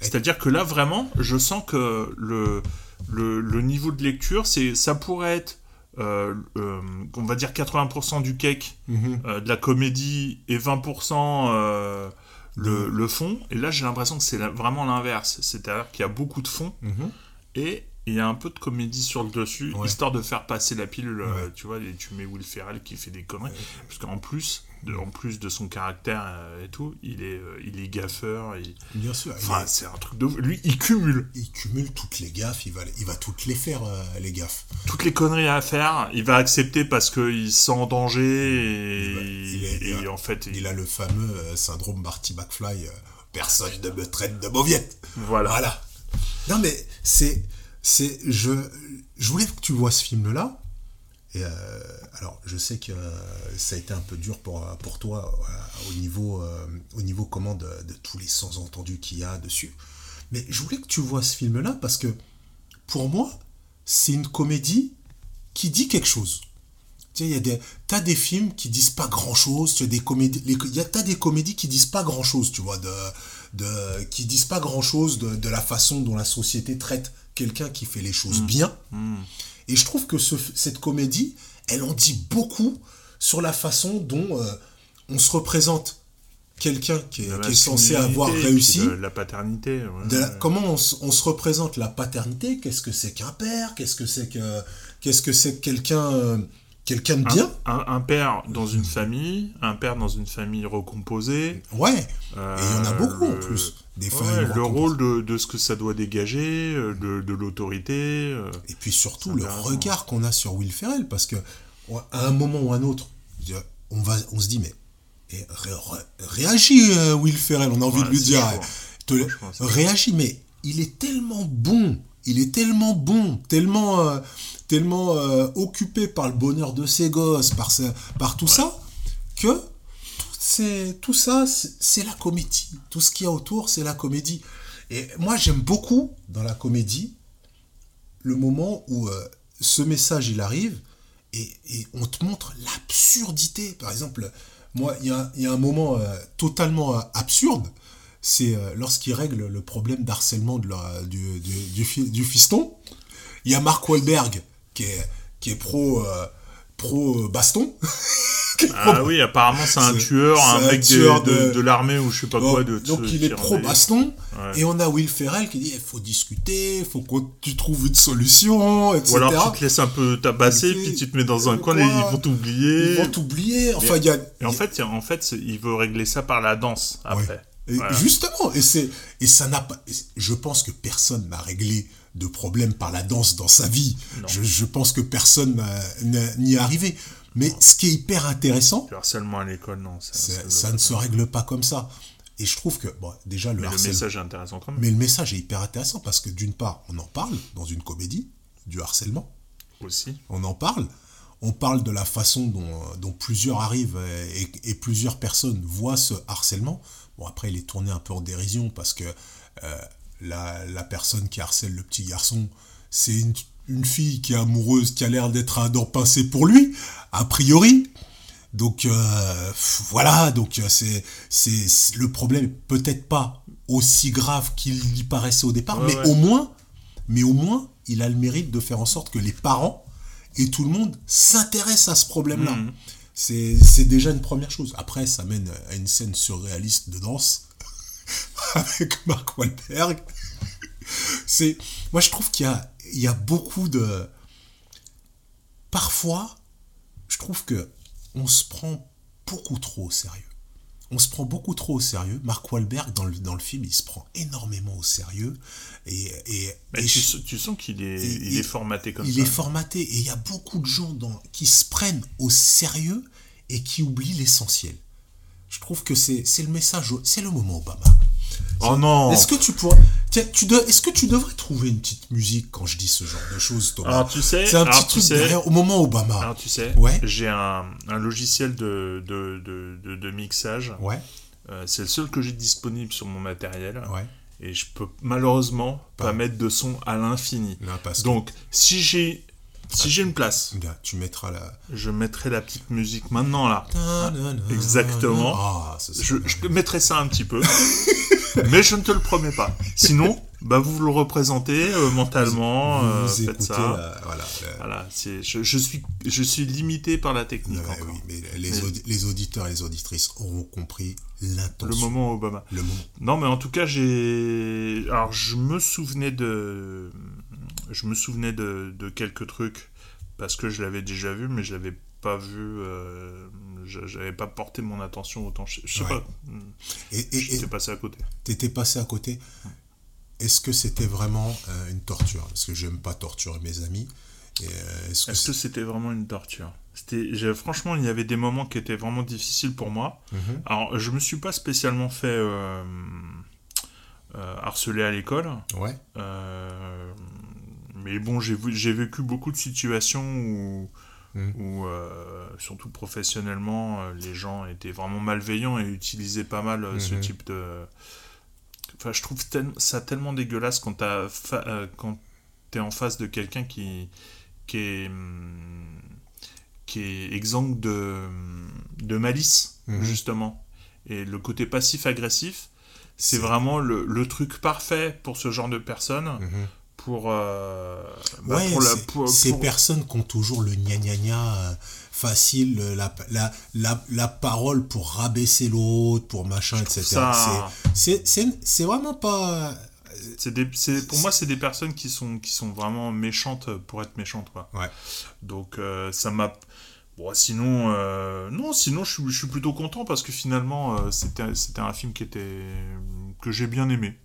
c'est-à-dire que là vraiment je sens que le le, le niveau de lecture c'est ça pourrait être euh, euh, on va dire 80% du cake Mhm. euh, de la comédie et 20% euh, le, le fond. Et là, j'ai l'impression que c'est vraiment l'inverse. C'est-à-dire qu'il y a beaucoup de fond Mhm. et il y a un peu de comédie sur le dessus, Ouais. histoire de faire passer la pilule. Ouais. tu vois, et tu mets Will Ferrell qui fait des conneries. Parce qu'en plus, de, en plus de son caractère euh, et tout, il est, euh, il est gaffeur. il- Bien sûr. Enfin, est- c'est un truc de. Lui, il cumule il cumule toutes les gaffes, il va, il va toutes les faire, euh, les gaffes. toutes les conneries à faire. Il va accepter parce qu'il se sent en danger et, Il est- et il a- en fait, il- Il a le fameux syndrome Marty McFly. euh, personne ne me traite de mauviette. voilà. Voilà. Non, mais c'est. c'est je, je voulais que tu vois ce film-là. Et euh, alors, je sais que euh, ça a été un peu dur pour, euh, pour toi au niveau, au niveau comment de, de tous les sens entendus qu'il y a dessus. Mais je voulais que tu vois ce film-là parce que pour moi, c'est une comédie qui dit quelque chose. Tu sais, il y a des, t'as des films qui disent pas grand chose, tu as des comédies, les- il y a, t'as des comédies qui disent pas grand chose, tu vois, de, de, qui disent pas grand chose de, de la façon dont la société traite quelqu'un qui fait les choses bien. Et je trouve que ce- cette comédie, elle en dit beaucoup sur la façon dont euh, on se représente quelqu'un qui est, La qui est censé avoir réussi. de la paternité. ouais. De la- comment on, se- on se représente la paternité? Qu'est-ce que c'est qu'un père? Qu'est-ce que c'est que qu'est-ce que c'est que quelqu'un euh, quelqu'un de bien? Un, un- un père dans une famille, un père dans une famille recomposée. Ouais. Et il y en a Euh, beaucoup en plus. Des Ouais, familles le rôle de, de ce que ça doit dégager, euh, de, de l'autorité. euh. Et puis surtout le regard qu'on a sur Will Ferrell, parce que à un moment ou un autre, on va, on se dit mais eh, ré- ré- réagis euh, Will Ferrell, on a envie de lui dire, chaud. eh, te- réagis, mais il est tellement bon, il est tellement bon, tellement, euh, tellement euh, occupé par le bonheur de ses gosses, par, par tout ça, que c'est- tout ça, c'est la comédie. Tout ce qu'il y a autour, c'est la comédie. Et moi, j'aime beaucoup dans la comédie le moment où euh, ce message il arrive et, et on te montre l'absurdité. Par exemple, moi, il y y a un moment euh, totalement euh, absurde. C'est lorsqu'il règle le problème d'harcèlement du, du, du fi- du fiston. Il y a Mark Wahlberg qui est, qui est pro, pro baston. Ah oui, apparemment c'est un tueur, un mec tueur de, de- de l'armée ou je sais pas Bon, quoi. De, donc il est pro baston. Ouais. Et on a Will Ferrell qui dit il faut discuter, il faut que tu trouves une solution, etc. Ou alors tu te laisses un peu tabasser, puis tu te mets dans un coin, et ils vont t'oublier. Ils vont t'oublier. Enfin, il y a. Et en fait, en fait, il veut régler ça par la danse après. Voilà. Justement, et c'est et ça n'a pas. Je pense que personne n'a réglé de problème par la danse dans sa vie. Je, je pense que personne n'y est arrivé. Mais ce qui est hyper intéressant, Le harcèlement à l'école, non. Ça, ne se règle pas comme ça. Et je trouve que bon, déjà le Mais le harcèlement- message est intéressant quand même. Mais le message est hyper intéressant parce que d'une part, on en parle dans une comédie du harcèlement. Aussi. On en parle. On parle de la façon dont, dont plusieurs arrivent et, et plusieurs personnes voient ce harcèlement. Bon, après, il est tourné un peu en dérision parce que euh, la, la personne qui harcèle le petit garçon, c'est une, une fille qui est amoureuse, qui a l'air d'être un dent pincé pour lui, a priori. Donc euh, voilà, donc euh, c'est le problème peut-être pas aussi grave qu'il y paraissait au départ, Ouais, mais ouais. au moins, mais au moins, il a le mérite de faire en sorte que les parents et tout le monde s'intéressent à ce problème-là. C'est c'est déjà une première chose. Après, ça mène à une scène surréaliste de danse avec Mark Wahlberg. C'est moi, je trouve qu'il y a il y a beaucoup de parfois, je trouve que on se prend beaucoup trop au sérieux. On se prend beaucoup trop au sérieux. Mark Wahlberg, dans le, dans le film, il se prend énormément au sérieux. Et, et, tu, je- tu sens qu'il est, et- il est formaté comme il ça. est formaté. Et il y a beaucoup de gens dans, qui se prennent au sérieux et qui oublient l'essentiel. Je trouve que c'est le message, c'est le moment Obama. Oh non Est-ce que tu pourrais. Tiens, tu de- Est-ce que tu devrais trouver une petite musique quand je dis ce genre de choses, Thomas? Alors tu sais, C'est un petit truc sais- derrière, au moment Obama. Alors tu sais, Ouais. j'ai un, un logiciel de, de, de, de, mixage. Ouais. Euh, c'est le seul que j'ai disponible sur mon matériel. Ouais. Et je peux malheureusement pas, Pas. mettre de son à l'infini. Donc si j'ai si j'ai une place, Là, tu mettras la. je mettrai la petite musique maintenant là. Exactement. Ah, Je, mettrai ça un petit peu. mais je ne te le promets pas. Sinon, bah vous le représentez euh, mentalement. Vous, euh, vous faites écoutez, ça. la- voilà. la- Voilà, c'est, je, je suis, je suis limité par la technique Ouais, encore. oui, mais les, Mais- audi- les auditeurs et les auditrices auront compris Le l'intention. moment Obama. Le moment. Non, mais en tout cas, j'ai. Alors, je me souvenais de. Je me souvenais de, de quelques trucs parce que je l'avais déjà vu, mais je l'avais pas vu. euh, je- J'avais pas porté mon attention autant. Je, je sais Ouais. pas. J'étais passé à côté. T'étais passé à côté. Est-ce que c'était vraiment euh, une torture? Parce que j'aime pas torturer mes amis. Euh, est-ce que c'était vraiment une torture? Franchement, il y avait des moments qui étaient vraiment difficiles pour moi. Mhm. Alors, je me suis pas spécialement fait euh, harceler à l'école. Ouais. Mais bon, j'ai, vécu beaucoup de situations où, Mhm. où euh, surtout professionnellement, euh, les gens étaient vraiment malveillants et utilisaient pas mal euh, ce Mhm. type de. Enfin, je trouve tel- ça tellement dégueulasse quand fa- quand t'es en face de quelqu'un qui qui est hum, qui est exempt de de malice Mhm. justement et le côté passif agressif c'est vraiment le, le truc parfait pour ce genre de personnes Mhm. Pour euh, bah, Ouais, pour la c'est- pour- ces pour- personnes qui ont toujours le gna gna gna euh, facile, le- la, la, la, la parole pour rabaisser l'autre, pour machin, etc. ça- C'est- vraiment pas. des, pour moi c'est des personnes qui sont qui sont vraiment méchantes pour être méchantes quoi Ouais. donc euh, ça m'a bon sinon euh, non sinon je suis, je suis plutôt content parce que finalement euh, c'était c'était un film qui était que j'ai bien aimé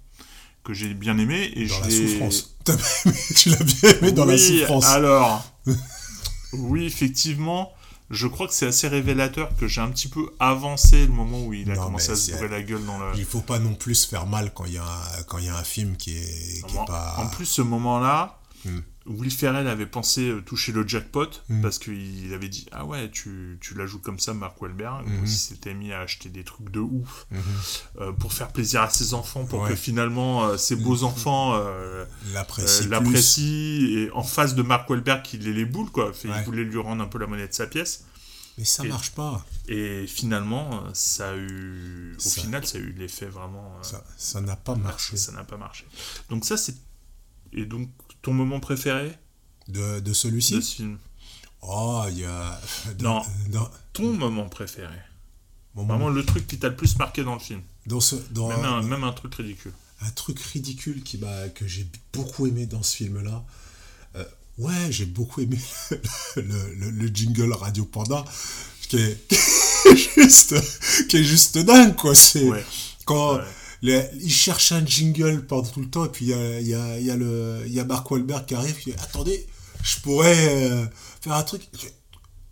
que j'ai bien aimé et Dans je la souffrance. Tu l'as bien aimé dans la souffrance. Alors, oui, effectivement, je crois que c'est assez révélateur que j'ai un petit peu avancé le moment où il a Non, commencé à se bourrer la gueule dans le. Il faut pas non plus faire mal quand il y a, un- quand il y a un film qui est, qui est En- pas. En plus, ce moment-là, Hmm. Will Ferrell avait pensé euh, toucher le jackpot Hmm. parce qu'il avait dit Ah ouais, tu, tu la joues comme ça, Mark Wahlberg. Mhm. Il s'était mis à acheter des trucs de ouf Mhm. euh, pour faire plaisir à ses enfants, pour Ouais. que finalement euh, ses beaux enfants euh, l'apprécient. Et en face de Mark Wahlberg, il ait les boules, quoi. Fait, Ouais. Il voulait lui rendre un peu la monnaie de sa pièce. Mais ça Et- marche pas. Et finalement, ça a eu. Au Ça- final, ça a eu l'effet vraiment. ça n'a pas marché. ça n'a pas marché. Donc, ça, c'est. Et donc, ton moment préféré De, de celui-ci de ce film Oh, il y a. Non. dans- Ton moment préféré. mon Vraiment moment- le truc qui t'a le plus marqué dans le film. dans ce, dans Même un, même un truc ridicule. un truc ridicule qui m'a que j'ai beaucoup aimé dans ce film là ouais j'ai beaucoup aimé le, le- le jingle Radio Panda qui est, qui est juste qui est juste dingue quoi c'est Ouais. quand Ouais. Les- il cherche un jingle pendant tout le temps et puis il y a, y a, y a le y a Mark Wahlberg qui arrive qui dit attendez je pourrais euh, faire un truc Je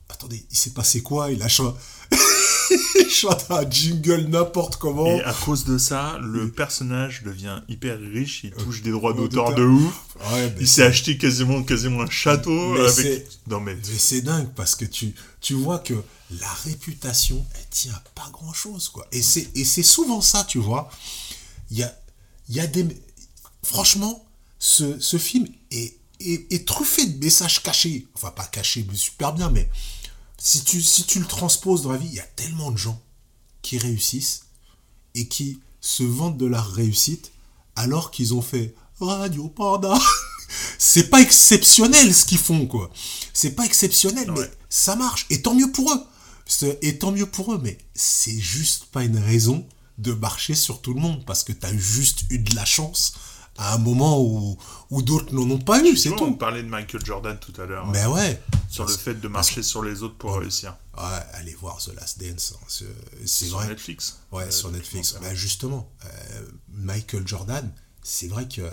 attendez il s'est passé quoi? Il a chanté il chante un jingle n'importe comment Et à cause de ça, le personnage devient hyper riche, il touche des droits d'auteur. d'auteur de ouf. Ouais, Il s'est acheté quasiment, quasiment un château Mais avec. Non mais. Mais c'est dingue parce que tu, tu vois que la réputation, elle tient à pas grand chose, quoi. Et c'est, et c'est souvent ça, tu vois. Il y a, il y a des. Franchement, ce, ce film est, est, est truffé de messages cachés. Enfin, pas cachés, mais super bien, mais si tu, si tu le transposes dans la vie, il y a tellement de gens qui réussissent et qui se vantent de leur réussite alors qu'ils ont fait Radio Panda. c'est pas exceptionnel ce qu'ils font, quoi. C'est pas exceptionnel, mais ça marche. Et tant mieux pour eux. Et tant mieux pour eux, mais c'est juste pas une raison de marcher sur tout le monde parce que t'as juste eu de la chance à un moment où, où d'autres n'en ont pas eu, c'est Tu vois, On tout. parlait de Michael Jordan tout à l'heure. Mais hein, ouais. Sur le fait de marcher sur les autres pour réussir. Ouais, allez voir The Last Dance. hein, C'est c'est Sur vrai. Netflix. Ouais, Euh, sur Netflix. Bah, justement, euh, Michael Jordan, c'est vrai que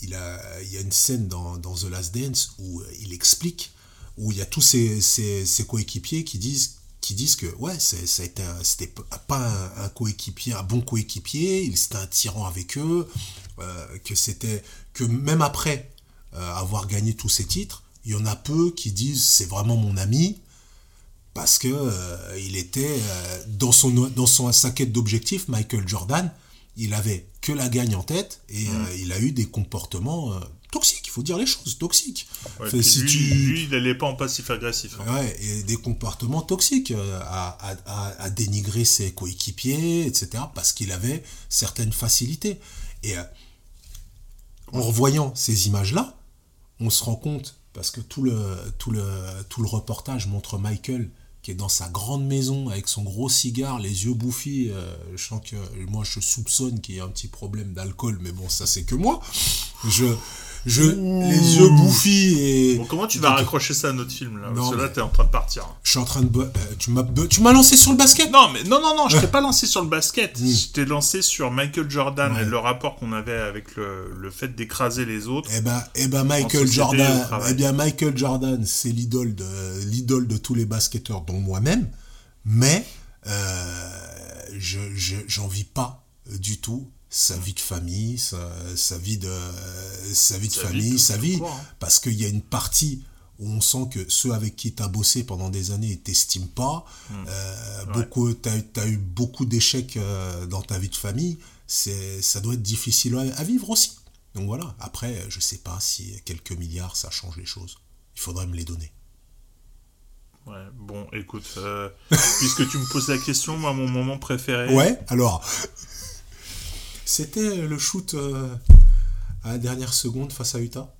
il, a, il y a une scène dans, dans The Last Dance où euh, il explique, où il y a tous ses, ses- ses coéquipiers qui disent qui disent que ouais c'est- ça a été un- c'était pas un, un coéquipier un bon coéquipier il c'était un tyran avec eux euh, que c'était que même après euh, avoir gagné tous ces titres il y en a peu qui disent c'est vraiment mon ami parce que euh, il était dans son dans son sa quête d'objectif Michael Jordan il avait que la gagne en tête et Mm. il a eu des comportements toxiques il faut dire les choses Ouais, puis si lui, tu lui, il n'allait pas en passif agressif. hein. Ouais, et des comportements toxiques euh, à, à- à- à dénigrer ses coéquipiers, etc., parce qu'il avait certaines facilités. Et euh, en revoyant ces images-là, on se rend compte, parce que tout le, tout le, tout le reportage montre Michael qui est dans sa grande maison avec son gros cigare, les yeux bouffis. euh, je sens que moi, je soupçonne qu'il y a un petit problème d'alcool, mais bon, ça, c'est que moi. Je, je, les yeux bouffis et. Bon, comment tu vas raccrocher ça à notre film là Non, Parce que là, t'es en train de partir. Je suis en train de. euh, tu m'as tu m'as lancé sur le basket Non, mais non, non, non, je t'ai pas lancé sur le basket. Je t'ai lancé sur Michael Jordan Ouais. et le rapport qu'on avait avec le, le fait d'écraser les autres. Eh ben, eh ben En Michael Jordan, eh bien Michael Jordan, c'est l'idole de l'idole de tous les basketteurs, dont moi-même. Mais euh, je je- j'en vis pas euh, du tout sa vie de famille, sa, sa vie de sa vie de Sa famille, sa vie, hein. parce qu'il y a une partie où on sent que ceux avec qui tu as bossé pendant des années ne t'estiment pas. Euh, Ouais. beaucoup, tu as, eu beaucoup d'échecs euh, dans ta vie de famille. Ça doit être difficile à, à vivre aussi. Donc voilà. Après, je sais pas si quelques milliards, ça change les choses. Il faudrait me les donner. Ouais, bon, écoute, euh, puisque tu me poses la question, moi, mon moment préféré. Ouais, alors. C'était le shoot euh, à la dernière seconde face à Utah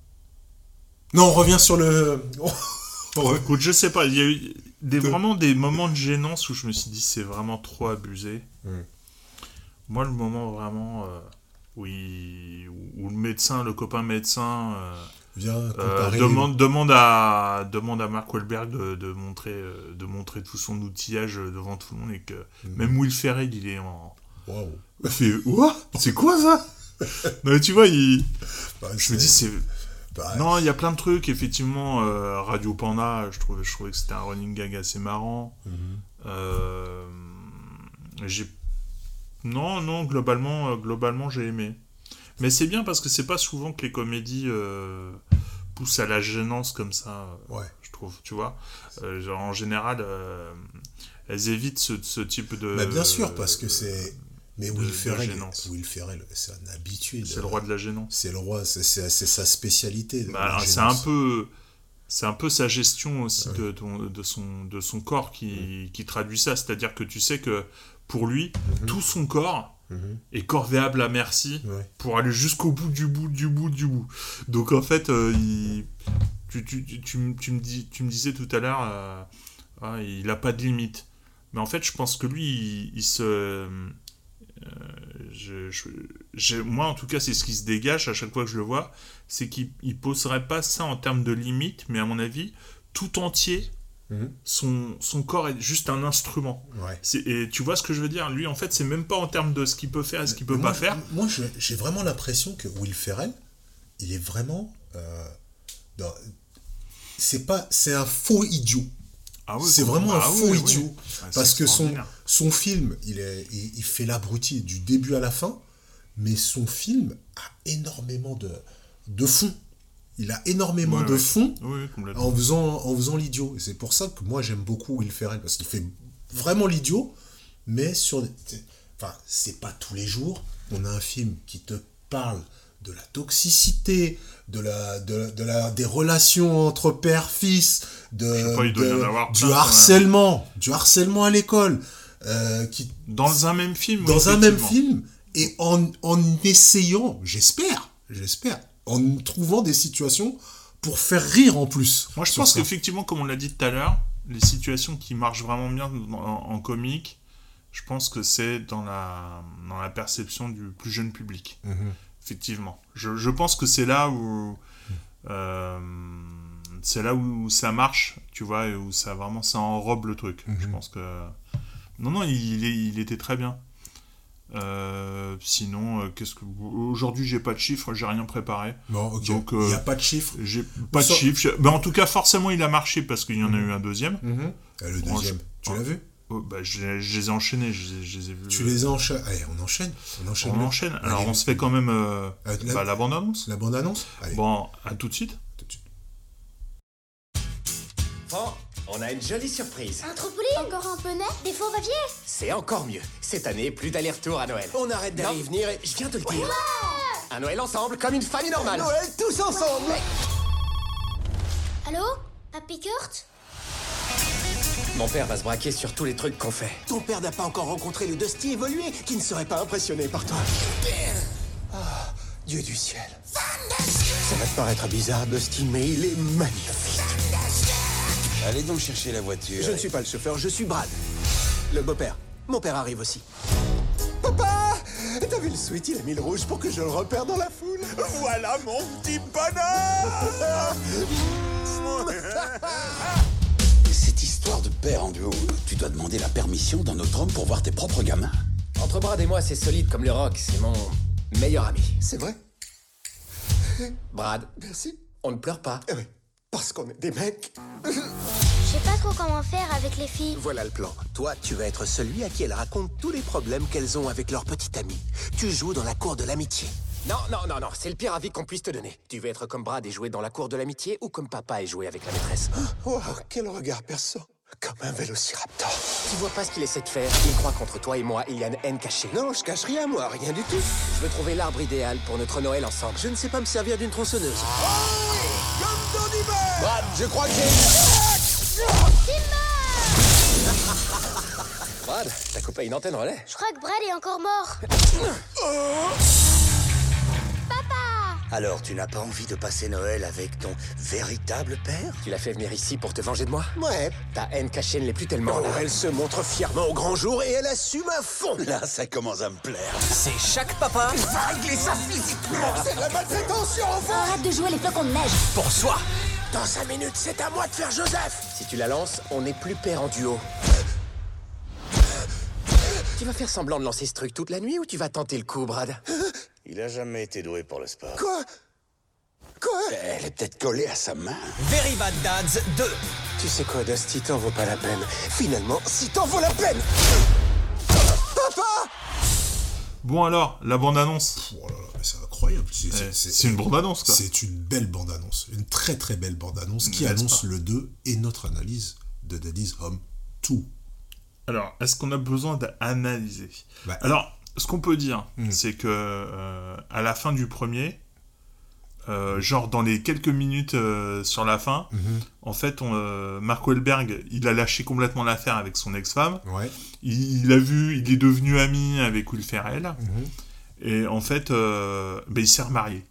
Non, on revient sur le. Écoute, je sais pas, il y a eu des, vraiment des moments de gênance où je me suis dit c'est vraiment trop abusé. Mm. Moi, le moment vraiment euh, où, il- où le médecin, le copain médecin, euh, Viens euh, demande, demande, à, demande à Mark Wahlberg de, de montrer, euh, de montrer tout son outillage devant tout le monde et que Mm. même Will Ferrell, il est en. Waouh. Fait What C'est quoi ça? Non, mais tu vois, il. Bah, Je me dis, c'est. bah, Non, il y a plein de trucs, effectivement. euh, Radio Panda, je trouvais, je trouvais que c'était un running gag assez marrant. Mhm. Euh, j'ai. Non, non, globalement, euh, globalement j'ai aimé. Mais c'est bien parce que c'est pas souvent que les comédies poussent à la gênance comme ça, Ouais. je trouve, tu vois. Genre, en général, elles évitent ce, ce type de. Bah, bien sûr, parce que c'est. Mais Will Ferrell, gênance. Will Ferrell, c'est un habitué. C'est le roi de la gênance. C'est le roi, c'est- sa spécialité. Bah, c'est un peu c'est un peu sa gestion aussi de, son de son corps qui, qui traduit ça c'est-à-dire que tu sais que pour lui tout son corps Mhm. est corvéable à merci Ouais. pour aller jusqu'au bout du bout du bout du bout donc en fait euh, il- tu, tu, tu, tu me- tu me dis, tu me disais tout à l'heure, euh, ah, il n'a pas de limite. Mais en fait, je pense que lui, il, il se. Euh, je- je- j'ai- moi, en tout cas, c'est ce qui se dégage à chaque fois que je le vois, c'est qu'il il poserait pas ça en termes de limite, mais à mon avis, tout entier, Mhm. son, son corps est juste un instrument. Ouais. Et tu vois ce que je veux dire? Lui, en fait, c'est même pas en termes de ce qu'il peut faire et ce qu'il peut moi, pas faire. Moi, j'ai vraiment l'impression que Will Ferrell, il est vraiment. euh, c'est pas, c'est un faux idiot. Ah oui, c'est vraiment un Ah oui, faux oui. idiot. Ah, parce que son, film, il, est, il, il fait l'abruti du début à la fin, mais son film a énormément de, de fond. Il a énormément Ouais, de ouais. fond en faisant, en faisant l'idiot. Et c'est pour ça que moi j'aime beaucoup Will Ferrell, parce qu'il fait vraiment l'idiot, mais sur. Enfin, c'est pas tous les jours. On a un film qui te parle de la toxicité, de la, de, de la, des relations entre père-fils, de, du harcèlement, du harcèlement à l'école, euh, qui Dans un même film. dans un même film et en, en essayant, j'espère, j'espère, en trouvant des situations pour faire rire en plus. Moi, je pense qu'effectivement, comme on l'a dit tout à l'heure, les situations qui marchent vraiment bien en, en comique, je pense que c'est dans la, dans la perception du plus jeune public. Mhm. Effectivement. Je, je pense que c'est là où. euh, c'est là où ça marche, tu vois, et où ça vraiment ça enrobe le truc. Mhm. Je pense que. Non, non, il, était très bien. Euh, sinon, euh, qu'est-ce que. Aujourd'hui, j'ai pas de chiffres, j'ai rien préparé. Bon, ok. Donc, Il n'y a pas de chiffres. J'ai pas de chiffres. Mais en tout cas, forcément, il a marché parce qu'il y en a eu un deuxième. Euh, le Bon, deuxième, je- tu l'as vu Oh, bah, je, je les ai enchaînés, je, les- je les ai vus. Tu les as enchaînés. Allez, on enchaîne. On enchaîne. On enchaîne. Allez, Alors, on se fait quand même euh, Euh, la- bah, la bande-annonce. La bande-annonce Allez. Bon, à tout de suite. Bon, on a une jolie surprise. Un trampoline Encore un poney Des faux papiers C'est encore mieux. Cette année, plus d'aller-retour à Noël. On arrête d'aller venir et je viens de le dire. Un Noël ensemble, comme une famille normale. Noël tous ensemble Allô? Happy Kurt? Mon père va se braquer sur tous les trucs qu'on fait. Ton père n'a pas encore rencontré le Dusty évolué qui ne serait pas impressionné par toi. Ah, Dieu du ciel. Ça va te paraître bizarre, Dusty, mais il est magnifique. Allez donc chercher la voiture. Je ne suis pas le chauffeur, je suis Brad. Le beau-père. Mon père arrive aussi. Papa T'as vu le sweat Il a mis le rouge pour que je le repère dans la foule. Voilà mon petit bonheur histoire de père en duo, tu dois demander la permission d'un autre homme pour voir tes propres gamins. Entre Brad et moi, c'est solide comme le rock. C'est mon meilleur ami. C'est vrai Brad, Merci. on ne pleure pas. Eh oui, parce qu'on est des mecs. Je sais pas trop comment faire avec les filles. Voilà le plan. Toi, tu vas être celui à qui elles racontent tous les problèmes qu'elles ont avec leur petite amie. Tu joues dans la cour de l'amitié. Non, non, non, non, c'est le pire avis qu'on puisse te donner. Tu veux être comme Brad et jouer dans la cour de l'amitié ou comme papa et jouer avec la maîtresse? Wow, quel regard perçant. Comme un vélociraptor. Tu vois pas ce qu'il essaie de faire? Il croit qu'entre toi et moi, il y a une haine cachée. Non, je cache rien, moi, rien du tout. Je veux trouver l'arbre idéal pour notre Noël ensemble. Je ne sais pas me servir d'une tronçonneuse. Brad, je crois que j'ai... Brad, t'as coupé une antenne relais Je crois que Brad est encore mort. Alors, tu n'as pas envie de passer Noël avec ton véritable père Tu l'as fait venir ici pour te venger de moi Ouais. Ta haine cachée ne l'est plus tellement. Oh, là. elle se montre fièrement au grand jour et elle assume à fond. Là, ça commence à me plaire. C'est chaque papa Va régler ça physiquement. C'est de la maltraitance sur enfant. Arrête de jouer les flocons de neige. pour soi. Dans cinq minutes, c'est à moi de faire Joseph. Si tu la lances, on n'est plus père en duo. Tu vas faire semblant de lancer ce truc toute la nuit ou tu vas tenter le coup, Brad? Il a jamais été doué pour le sport. Quoi? Quoi? Elle est peut-être collée à sa main. Very Bad Dads 2. Tu sais quoi, Dusty, t'en vaut pas la peine. Finalement, si t'en vaut la peine. Papa Bon, alors, la bande-annonce. Oh là là, mais c'est incroyable. C'est, une bande-annonce, quoi. C'est une belle bande-annonce. Une très très belle bande-annonce qui annonce pas le 2 et notre analyse de Daddy's Home 2. Alors, est-ce qu'on a besoin d'analyser? Bah, Alors, ce qu'on peut dire, Hmm. c'est que euh, à la fin du premier, euh, genre dans les quelques minutes euh, sur la fin, Mhm. en fait, on, Mark Wahlberg, il a lâché complètement l'affaire avec son ex-femme. Ouais. Il, il a vu, il est devenu ami avec Will Ferrell. Mhm. Et en fait, ben, il s'est remarié.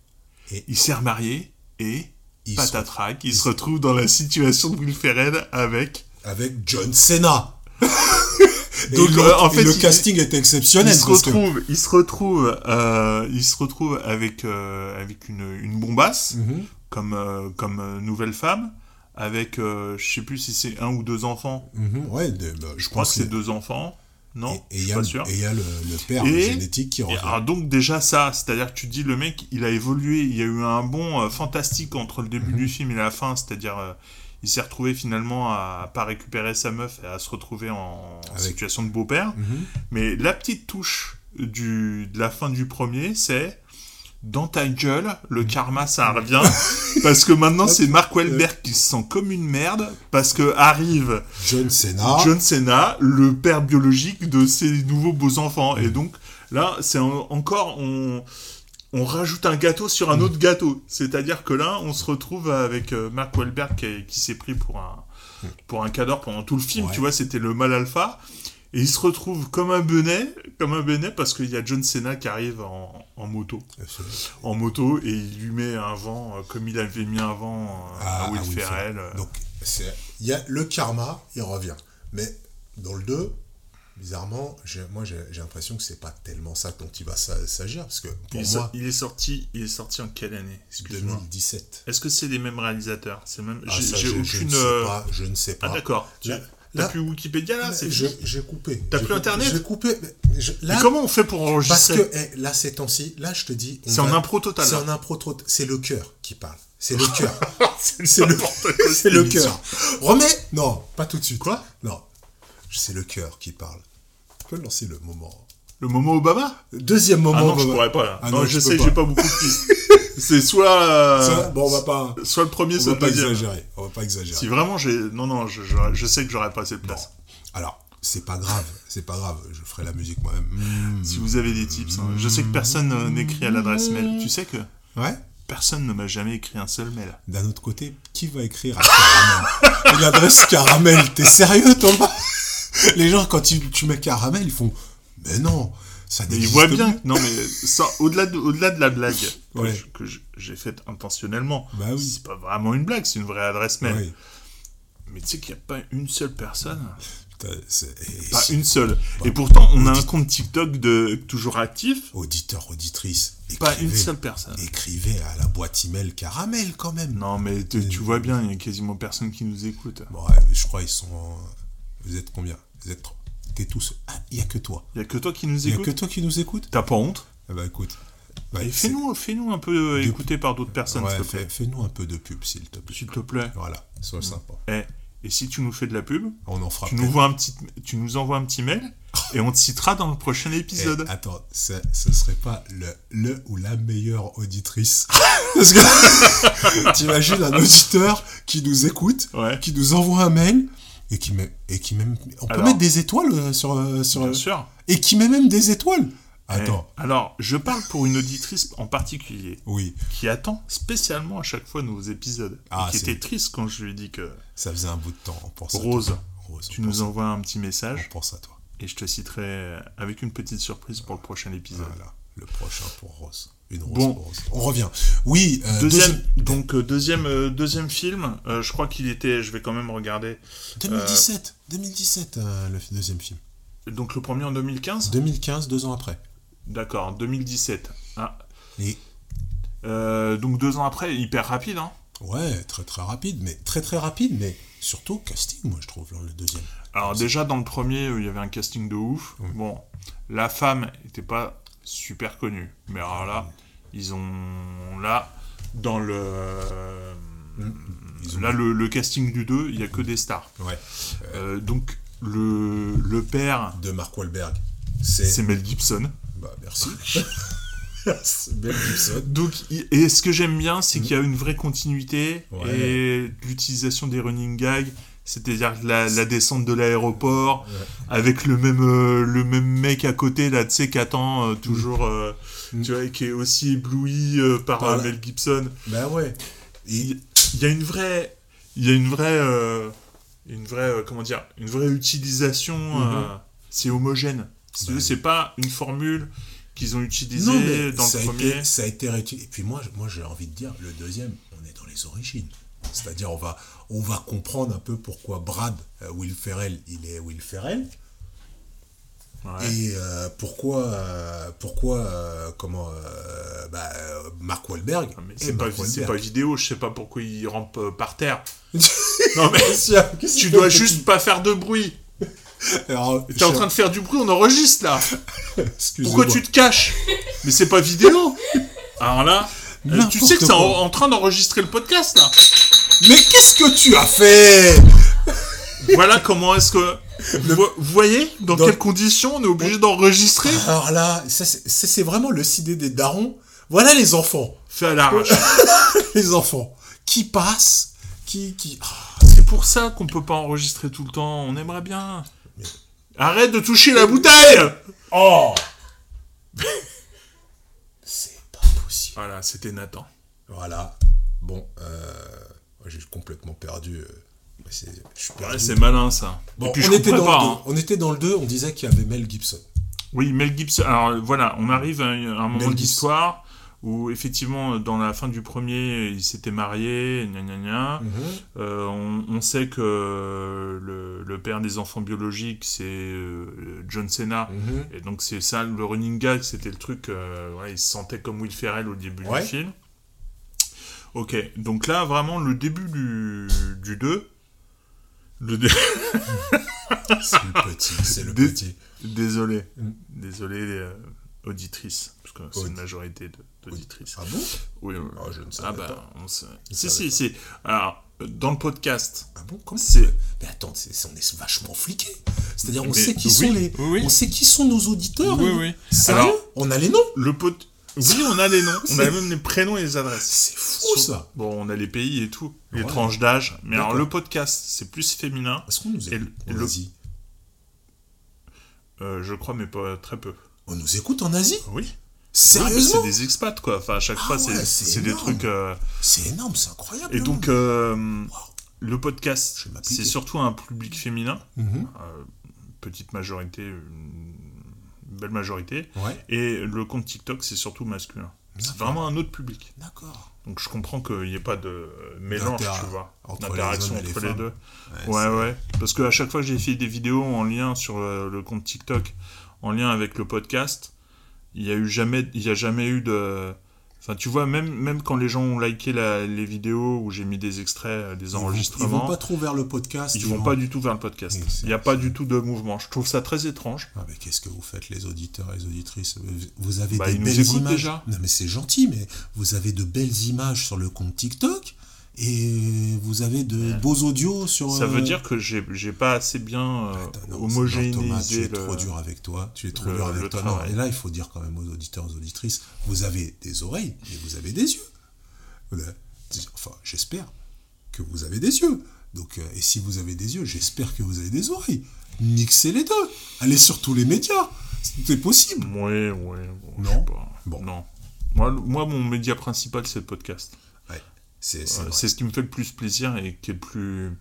Et- Il s'est remarié et il se il se retrouve dans la situation de Will Ferrell avec... avec John Cena. Et Donc, le, euh, en fait, le il- casting est exceptionnel. il se que- retrouve, il se retrouve, euh, il se retrouve avec euh, avec une, une bombasse Mhm. comme comme nouvelle femme, avec je sais plus si c'est un ou deux enfants. Mhm, ouais, de- bah, je Je crois que c'est deux enfants. Non, Et il y a, le- sûr. et il y a le, le père Et- génétique qui revient. alors donc déjà ça, c'est-à-dire que tu dis le mec, il a évolué, il y a eu un bond fantastique entre le début Mhm. du film et la fin, c'est-à-dire il s'est retrouvé finalement à pas récupérer sa meuf et à se retrouver en, Avec- situation de beau-père. Mhm. Mais la petite touche du, de la fin du premier, c'est dans ta gueule, le karma ça revient. parce que maintenant c'est Mark Wahlberg qui se sent comme une merde parce que arrive John Cena. John Cena, le père biologique de ses nouveaux beaux enfants. Et donc là, c'est en- encore on on rajoute un gâteau sur un autre gâteau. C'est-à-dire que là, on se retrouve avec euh, Mark Wahlberg qui, qui s'est pris pour un pour un cadre pendant tout le film. Ouais. Tu vois, c'était le mal alpha. Et il se retrouve comme un benet, comme un benet, parce qu'il y a John Cena qui arrive en, en moto. En moto, et il lui met un vent, euh, comme il avait mis un vent euh, Ah, à Will Ferrell. Ferrell. Donc, il y a le karma, il revient. Mais dans le 2, bizarrement, moi j'ai l'impression que c'est pas tellement ça dont il va s'a- s'agir. Parce que pour il, est, moi, il est sorti, il est sorti en quelle année Excuse-moi. 2017. Est-ce que c'est les mêmes réalisateurs? C'est même. Ah, J'ai aucune. je ne sais euh, pas, je ne sais pas. Ah d'accord. T'as plus Wikipédia là? J'ai coupé. T'as plus Internet? J'ai coupé. mais je- là, Mais comment on fait pour Parce enregistrer que eh, là, ces temps-ci, là, je te dis. C'est en impro total, C'est en impro total. C'est le cœur qui parle. C'est le cœur. C'est le, le cœur. Remets Non, pas tout de suite. Quoi? Non. C'est le cœur qui parle. Tu peux lancer le moment. Le moment Obama? Deuxième moment. Ah non, je Obama. pourrais pas. Là. Ah non, non, je sais, j'ai pas. beaucoup de pistes. c'est soit. euh, Ça, bon, on va pas. Soit le premier, On soit va le pas deuxième. exagérer. On va pas exagérer. Si vraiment j'ai. Non, non, je, je, je sais que j'aurais pas assez de place. Alors, c'est pas grave. C'est pas grave. Je ferai la musique moi-même. Mmh. Si vous avez des tips, hein. je sais que personne euh, n'écrit à l'adresse mail. Tu sais que Ouais. personne ne m'a jamais écrit un seul mail. D'un autre côté, qui va écrire à Caramel? Une adresse Caramel? T'es sérieux, Thomas? Les gens, quand tu, tu mets Caramel, ils font. Mais non, ça Mais voient plus. bien. Non, mais ça, au-delà de, au-delà de la blague que Ouais. j'ai faite intentionnellement, Bah oui. c'est pas vraiment une blague, c'est une vraie adresse mail. Ouais. Mais tu sais qu'il n'y a pas une seule personne. Putain, c'est- et Pas une seule. Et pourtant, on a un compte TikTok de toujours actif. Auditeur, auditrice. Pas une seule personne. Écrivez à la boîte email Caramel quand même. Non, mais tu, tu vois bien, il y a quasiment personne qui nous écoute. Bon, ouais, je crois ils sont. en- Vous êtes combien? Vous êtes trop. T'es tous. Ah, il y a que toi. Il y a que toi qui nous Il y a écoute. que toi qui nous écoute T'as pas honte Ah bah écoute. Ouais, c'est- fais-nous, fais-nous un peu écouter par d'autres personnes, Ouais, s'il te fais- plaît. Fais-nous un peu de pub, s'il te plaît. S'il te plaît. Voilà, sois sympa. Eh, et si tu nous fais de la pub, On en fera tu nous, un petit, tu nous envoies un petit mail et on te citera dans le prochain Eh, épisode. attends, ce serait pas le, le ou la meilleure auditrice Parce que t'imagines un auditeur qui nous écoute, Ouais. qui nous envoie un mail et qui met et qui même on peut Alors- mettre des étoiles euh, sur euh, sur Bien sûr. et qui met même des étoiles. Attends, Eh, alors, je parle pour une auditrice en particulier oui, qui attend spécialement à chaque fois nos épisodes. Ah, et qui c'est- était triste quand je lui ai dit que ça faisait un bout de temps. On pense à Rose, toi. Rose, tu on nous à- envoies un petit on message pense à toi. et je te citerai avec une petite surprise pour le prochain épisode. Voilà, le prochain pour Rose. Une rose Bon. Rose. On revient. Oui, euh, Deuxième, donc euh, deuxième, euh, deuxième film, je crois qu'il était, je vais quand même regarder. 2017, 2017 euh, le deuxième film. Donc le premier en 2015 2015, deux ans après. D'accord, 2017. Ah. Et Euh, donc deux ans après, hyper rapide, hein Ouais, très très rapide, mais très très rapide, mais surtout casting, moi je trouve, le deuxième. Alors déjà dans le premier, il y avait un casting de ouf. Bon, la femme était pas super connue, mais alors là, ils ont là dans le ont- là le, le casting du 2, il y a que des stars. Ouais. Euh, donc le le père, De Mark Wahlberg. C'est. Mel Gibson. Bah, merci. Mel Gibson. Donc, et ce que j'aime bien, c'est qu'il y a une vraie continuité Ouais. et l'utilisation des running gags, c'est-à-dire la, la descente de l'aéroport avec le même euh, le même mec à côté là, tu sais, qui attend euh, toujours, euh, tu vois, qui est aussi ébloui par Mel Gibson. Bah ouais. Il y a une vraie, il y a une vraie, une vraie, comment dire, une vraie utilisation. euh, c'est homogène. Bah, c'est pas une formule qu'ils ont utilisé Non, mais dans ça le a premier. été, ça a été réutilisé. Et puis moi, moi j'ai envie de dire, le deuxième, on est dans les origines. C'est-à-dire, on va, on va comprendre un peu pourquoi Brad, euh, Will Ferrell, il est Will Ferrell. Ouais. Et euh, pourquoi, euh, pourquoi comment, bah, Mark Wahlberg est c'est pas, pas vidéo, je sais pas pourquoi il rampe par terre. non mais tu dois juste pas faire de bruit. Alors, T'es en train de faire du bruit, on enregistre là. Pourquoi tu te caches? Mais c'est pas vidéo. Alors là, euh, tu sais que c'est en, train d'enregistrer le podcast là. Mais qu'est-ce que tu as fait? Voilà comment est-ce que vous, vous voyez dans Dans- quelles conditions on est obligé d'enregistrer? Alors là, ça, c'est vraiment le CD des darons. Voilà les enfants. Fait à l'arrache. les enfants qui passent, qui... qui... Ah, C'est pour ça qu'on peut pas enregistrer tout le temps. On aimerait bien. Arrête de toucher la bouteille Oh. Voilà, c'était Nathan. Voilà. Bon, euh, j'ai complètement perdu. euh, c'est-. Ouais, malin ça. Bon, Et puis on, était dans pas. hein. deux. on était dans le 2, on disait qu'il y avait Mel Gibson. Oui, Mel Gibson. Alors voilà, on arrive à un, moment l'histoire où effectivement, dans la fin du premier, il s'était marié, gna gna gna. Mhm. Euh, on, on sait que le, le père des enfants biologiques, c'est euh, John Cena. Mhm. Et donc c'est ça, le running gag, c'était le truc, euh, ouais, il se sentait comme Will Ferrell au début Ouais. du film. Ok, donc là, vraiment, le début du, du 2... Le dé- C'est le petit, c'est le petit. Désolé. Mm. Désolé, euh, auditrices. Parce que c'est Audi- une majorité de- d'auditrices. Ah bon? Oui, oui. Ah, je ne ah savais bah, pas. on sait. Si, si, si. Alors, dans le podcast, Ah bon? Comment c'est... Mais attends, c'est- on est vachement fliqué. C'est-à-dire, on Mais sait qui oui, sont les, oui, on sait qui sont nos auditeurs. Oui, hein. oui. Sérieux? Alors- on a les noms? Le pot... Oui, on a les noms. On a même les prénoms et les adresses. C'est fou ça. Bon, on a les pays et tout. Les Ouais. tranches d'âge. Mais alors, le podcast, c'est plus féminin. Est-ce qu'on nous écoute? en le- Asie? Euh, je crois, mais pas très peu. On nous écoute en Asie? Oui. Sérieusement C'est des expats, quoi. Enfin, à chaque Ah fois, ouais, c'est- des trucs... euh, C'est énorme, c'est incroyable. Et hein. donc, euh, le podcast, c'est surtout un public féminin. Mhm. Euh, petite majorité, une belle majorité. Ouais. Et le compte TikTok, c'est surtout masculin. C'est vraiment un autre public. D'accord. Donc je comprends qu'il n'y ait pas de mélange, tu vois, d'interaction les entre les deux. Ouais, Ouais. Parce qu'à chaque fois que j'ai fait des vidéos en lien sur le compte TikTok, en lien avec le podcast, il y a eu jamais, il y a jamais eu de. Enfin, tu vois, même, même quand les gens ont liké la- les vidéos où j'ai mis des extraits, euh, des Ils vont, ils enregistrements, vont pas trop vers le podcast. ils vont pas du tout vers le podcast. Il n'y a pas du tout de mouvement. Je trouve ça très étrange. Ah, mais qu'est-ce que vous faites, les auditeurs et les auditrices? Vous avez Bah, des belles images. déjà. Non, mais c'est gentil, mais vous avez de belles images sur le compte TikTok et vous avez de beaux audios sur. Ça euh, veut dire que j'ai j'ai pas assez bien euh, Attends, non, non, Thomas, tu homogénéisé es le. trop dur avec toi. Tu es trop le- dur avec toi. Non, et là, il faut dire quand même aux auditeurs, aux auditrices, vous avez des oreilles, mais vous avez des yeux. Enfin, j'espère que vous avez des yeux. Donc, euh, et si vous avez des yeux, j'espère que vous avez des oreilles. Mixez les deux. Allez sur tous les médias. C'est possible. Ouais. Bon, Non. pas. Bon. Non. Moi, moi, mon média principal, c'est le podcast. C'est ce qui me fait le plus plaisir et qui est le plus.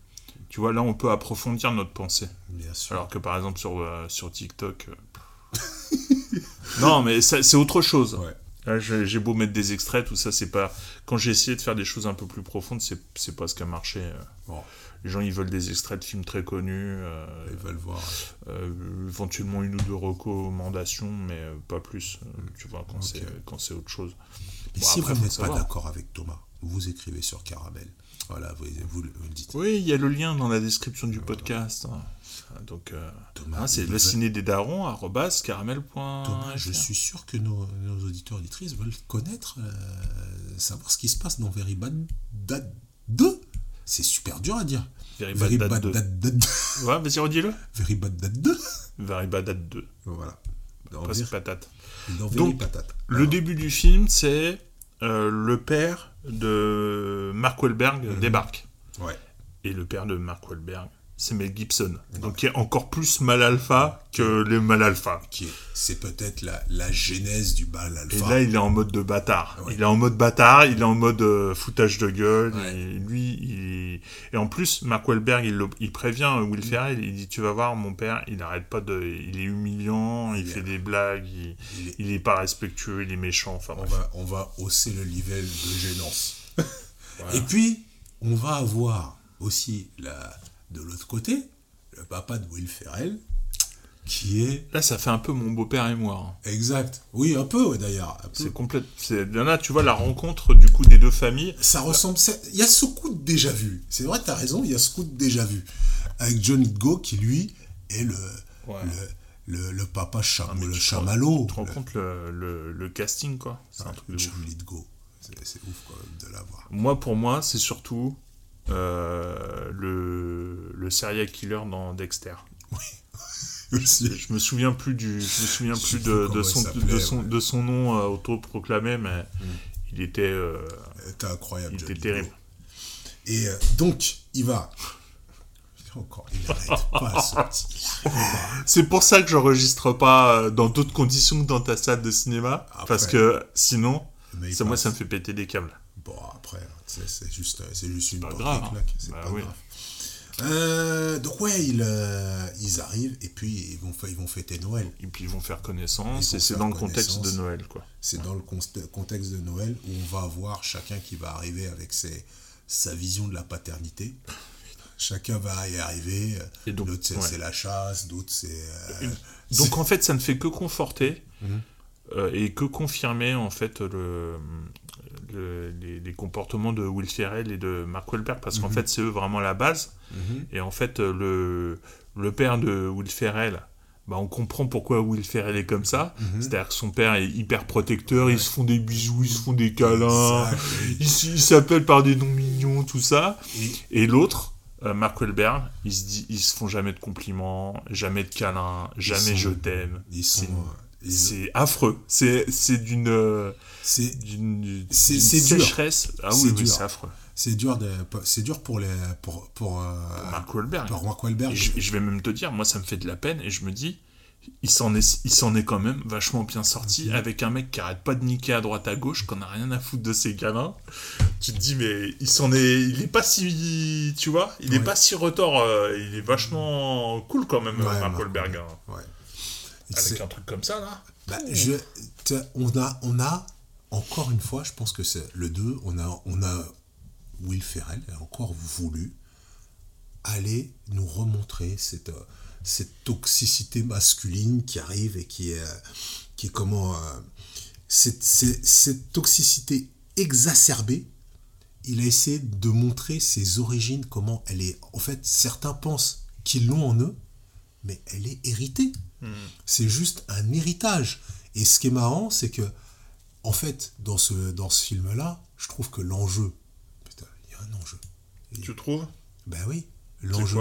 Tu vois, là, on peut approfondir notre pensée. Bien sûr. Alors que par exemple, sur, euh, sur TikTok. euh, non, mais c'est autre chose. Ouais. J'ai beau mettre des extraits, tout ça, c'est pas. Quand j'ai essayé de faire des choses un peu plus profondes, c'est pas ce qui a marché. euh. Les gens, ils veulent des extraits de films très connus, euh, Ils veulent voir. euh, éventuellement une ou deux recommandations, mais pas plus. euh, tu vois, quand Ok. c'est autre chose. Mais Bon, si après, vous n'êtes pas d'accord avec Thomas, vous écrivez sur Caramel. Voilà, vous, vous le vous le dites. Oui, il y a le lien dans la description du podcast. hein. Donc, euh, Thomas, ah, c'est le ciné des darons, arrobas, caramel. Thomas, je suis sûr que nos, nos auditeurs auditrices veulent connaître, euh, savoir ce qui se passe dans Very Bad Dad 2. C'est super dur à dire. Very Bad Dad 2. Dad Dad- Ouais, vas-y, redis-le. Very Bad Dad 2. Very Bad Dad 2. Voilà. Dans, Pas Very- patate. dans Very Donc, Patate. Le Alors, début du film, c'est euh, le père de Mark Wahlberg Mhm. débarque. Ouais. Et le père de Mark Wahlberg, c'est Mel Gibson. Donc qui est encore plus mal alpha que les mal alpha. Qui C'est peut-être la, la genèse du mal alpha. Et là, il est en mode de bâtard. Il est en mode bâtard, il est en mode euh, foutage de gueule. Et lui, il... et en plus, Mark Wahlberg, il, prévient Will Ferrell, il dit, tu vas voir, mon père, il arrête pas de... Il est humiliant, il, fait des blagues, il... il est pas respectueux, il est méchant. Enfin, on bref. va, on va hausser le level de gênance. Et puis, on va avoir aussi la, de l'autre côté le papa de Will Ferrell, qui est. Là, ça fait un peu mon beau-père et moi. hein. Exact. Oui, un peu, ouais, d'ailleurs. C'est complète. Là, tu vois la rencontre du coup des deux familles. Ça ressemble. Il y a ce coup de déjà vu. C'est vrai, t'as raison, il y a ce coup de déjà vu. Avec Johnny Go, qui lui est le, le, le, le papa cham- le chamallow. Tu te rends compte le, casting, quoi C'est un truc de Go. C'est ouf, quand même, de l'avoir. Moi, pour moi, c'est surtout le, le serial killer dans Dexter. Je me souviens plus du, je me souviens Je plus de, il son, de son, ouais. de son nom euh, autoproclamé, mais il était, euh, C'était incroyable. il était terrible. Et euh, donc, il va. Encore, il pas il. C'est pour ça que j'enregistre pas euh, dans d'autres conditions que dans ta salle de cinéma, parce que sinon, il ça, moi, ça me fait péter des câbles. Bon, après, c'est juste, c'est juste une porte grave, hein. C'est Bah pas oui. grave. Euh, donc ouais, ils, euh, ils arrivent et puis ils vont, ils vont fêter Noël. Et puis ils vont faire connaissance, et c'est dans le contexte de. Noël, quoi. C'est dans le contexte de Noël où on va avoir chacun qui va arriver avec ses, sa vision de la paternité. Chacun va y arriver. Et donc, D'autres c'est ouais. la chasse, d'autres c'est. euh, Donc en fait, ça ne fait que conforter Mhm. euh, et que confirmer en fait le, le- les, les comportements de Will Ferrell et de Mark Wahlberg parce qu'en Mhm. fait c'est eux vraiment la base. Mhm. Et en fait euh, le, le père de Will Ferrell, bah, on comprend pourquoi Will Ferrell est comme ça. Mhm. C'est-à-dire que son père est hyper protecteur, ils se font des bisous, ils se font des câlins, ils s'appellent par des noms mignons, tout ça. Et l'autre, euh, Mark Wahlberg, ils se, dit, ils se font jamais de compliments, jamais de câlins, jamais sont- je t'aime. ils sont, C'est affreux. C'est c'est d'une euh, C'est d'une c'est d'une dur. sécheresse. Ah oui, C'est oui, dur. c'est affreux. C'est dur de, c'est dur pour les pour pour euh, Mark Wahlberg. pour Mark Wahlberg. Je, je vais même te dire, moi ça me fait de la peine et je me dis, il s'en est, il s'en est quand même vachement bien sorti avec un mec qui arrête pas de niquer à droite à gauche, qu'on a rien à foutre de ses câlins. Tu te dis, mais il s'en est, il est pas si, tu vois, il est Ouais. pas si retors, euh, il est vachement cool quand même, Ouais, Mark hein. Avec un truc comme ça là. Bah, je, on, a, on a, encore une fois, je pense que c'est le 2, on a, on a Will Ferrell a encore voulu aller nous remontrer cette, euh, cette toxicité masculine qui arrive et qui est, euh, qui est comment. euh, cette, cette- cette toxicité exacerbée, il a essayé de montrer ses origines, comment elle est. En fait, certains pensent qu'ils l'ont en eux, mais elle est héritée. C'est juste un héritage. Et ce qui est marrant, c'est que, en fait, dans ce, dans ce film-là, je trouve que l'enjeu. Putain, il y a un enjeu. Tu trouves? Ben oui, l'enjeu.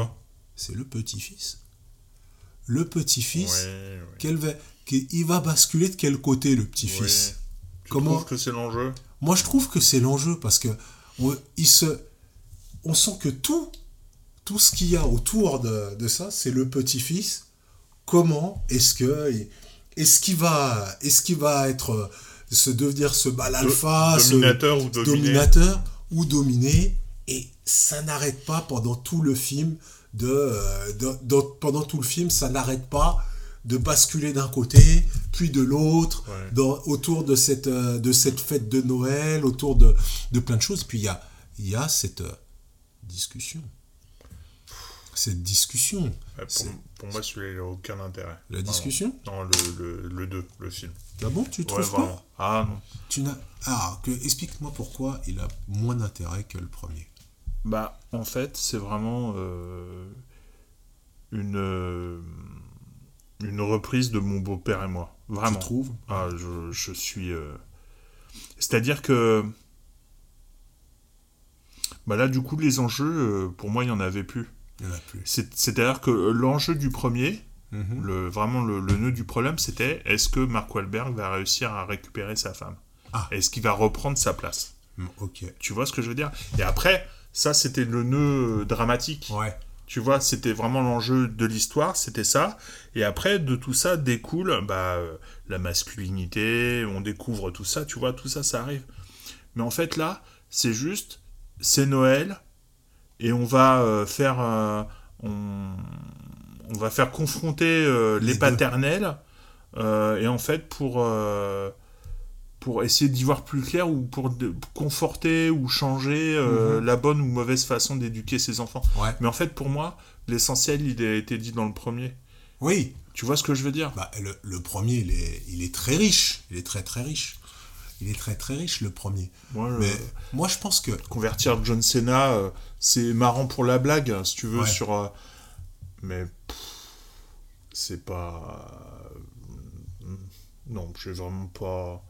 C'est le petit-fils. Le petit-fils, Ouais, ouais. quel va, il va basculer de quel côté, le petit-fils? Ouais. Tu Comment trouves que c'est l'enjeu? Moi, je trouve que c'est l'enjeu parce que on, il se, on sent que tout, tout ce qu'il y a autour de, de ça, c'est le petit-fils. Comment est-ce que, est-ce qu'il va, est-ce qu'il va être, euh, se devenir ce bal alpha, ce- dominateur ou dominé. dominateur ou dominé, et ça n'arrête pas pendant tout le film de, euh, de- de- pendant tout le film, ça n'arrête pas de basculer d'un côté, puis de l'autre, autour de cette, euh, de cette fête de Noël, autour de, de plein de choses. Puis il y a, il y a cette discussion. Cette discussion. Ouais, pour, C'est- pour moi, celui-là, il n'a aucun intérêt. La discussion Non, le, le, le 2, le film. Ah bon, tu Ouais, trouves vraiment. pas Ah non. tu n'as... Ah, que, explique-moi pourquoi il a moins d'intérêt que le premier. Bah, en fait, c'est vraiment euh, une, euh, une reprise de mon beau-père et moi. Vraiment. Tu trouves? Ah, je, je suis. euh, C'est-à-dire que. Bah là, du coup, les enjeux, pour moi, il n'y en avait plus. C'est-à-dire que l'enjeu du premier, Mhm. le, vraiment le, le nœud du problème, c'était est-ce que Mark Wahlberg va réussir à récupérer sa femme? Ah. Est-ce qu'il va reprendre sa place? Mm, Ok. Tu vois ce que je veux dire? Et après, ça, c'était le nœud dramatique. Ouais. Tu vois, c'était vraiment l'enjeu de l'histoire, c'était ça. Et après, de tout ça découle bah, euh, la masculinité, on découvre tout ça, tu vois, tout ça, ça arrive. Mais en fait, là, c'est juste, c'est Noël, et on va euh, faire, euh, on, on va faire confronter euh, les, paternels, et en fait, pour, pour essayer d'y voir plus clair, ou pour de- conforter ou changer euh, Mhm. la bonne ou mauvaise façon d'éduquer ses enfants. Ouais. Mais en fait, pour moi, l'essentiel, il a été dit dans le premier. Oui. Tu vois ce que je veux dire? Bah, le, le premier, il est, il est très riche. Il est très très riche. Il est très très riche, le premier. Moi, le- Mais moi, je pense que. Convertir John Cena, euh, c'est marrant pour la blague, si tu veux, Ouais. sur. euh, mais. c'est pas. euh, Non, j'ai vraiment pas.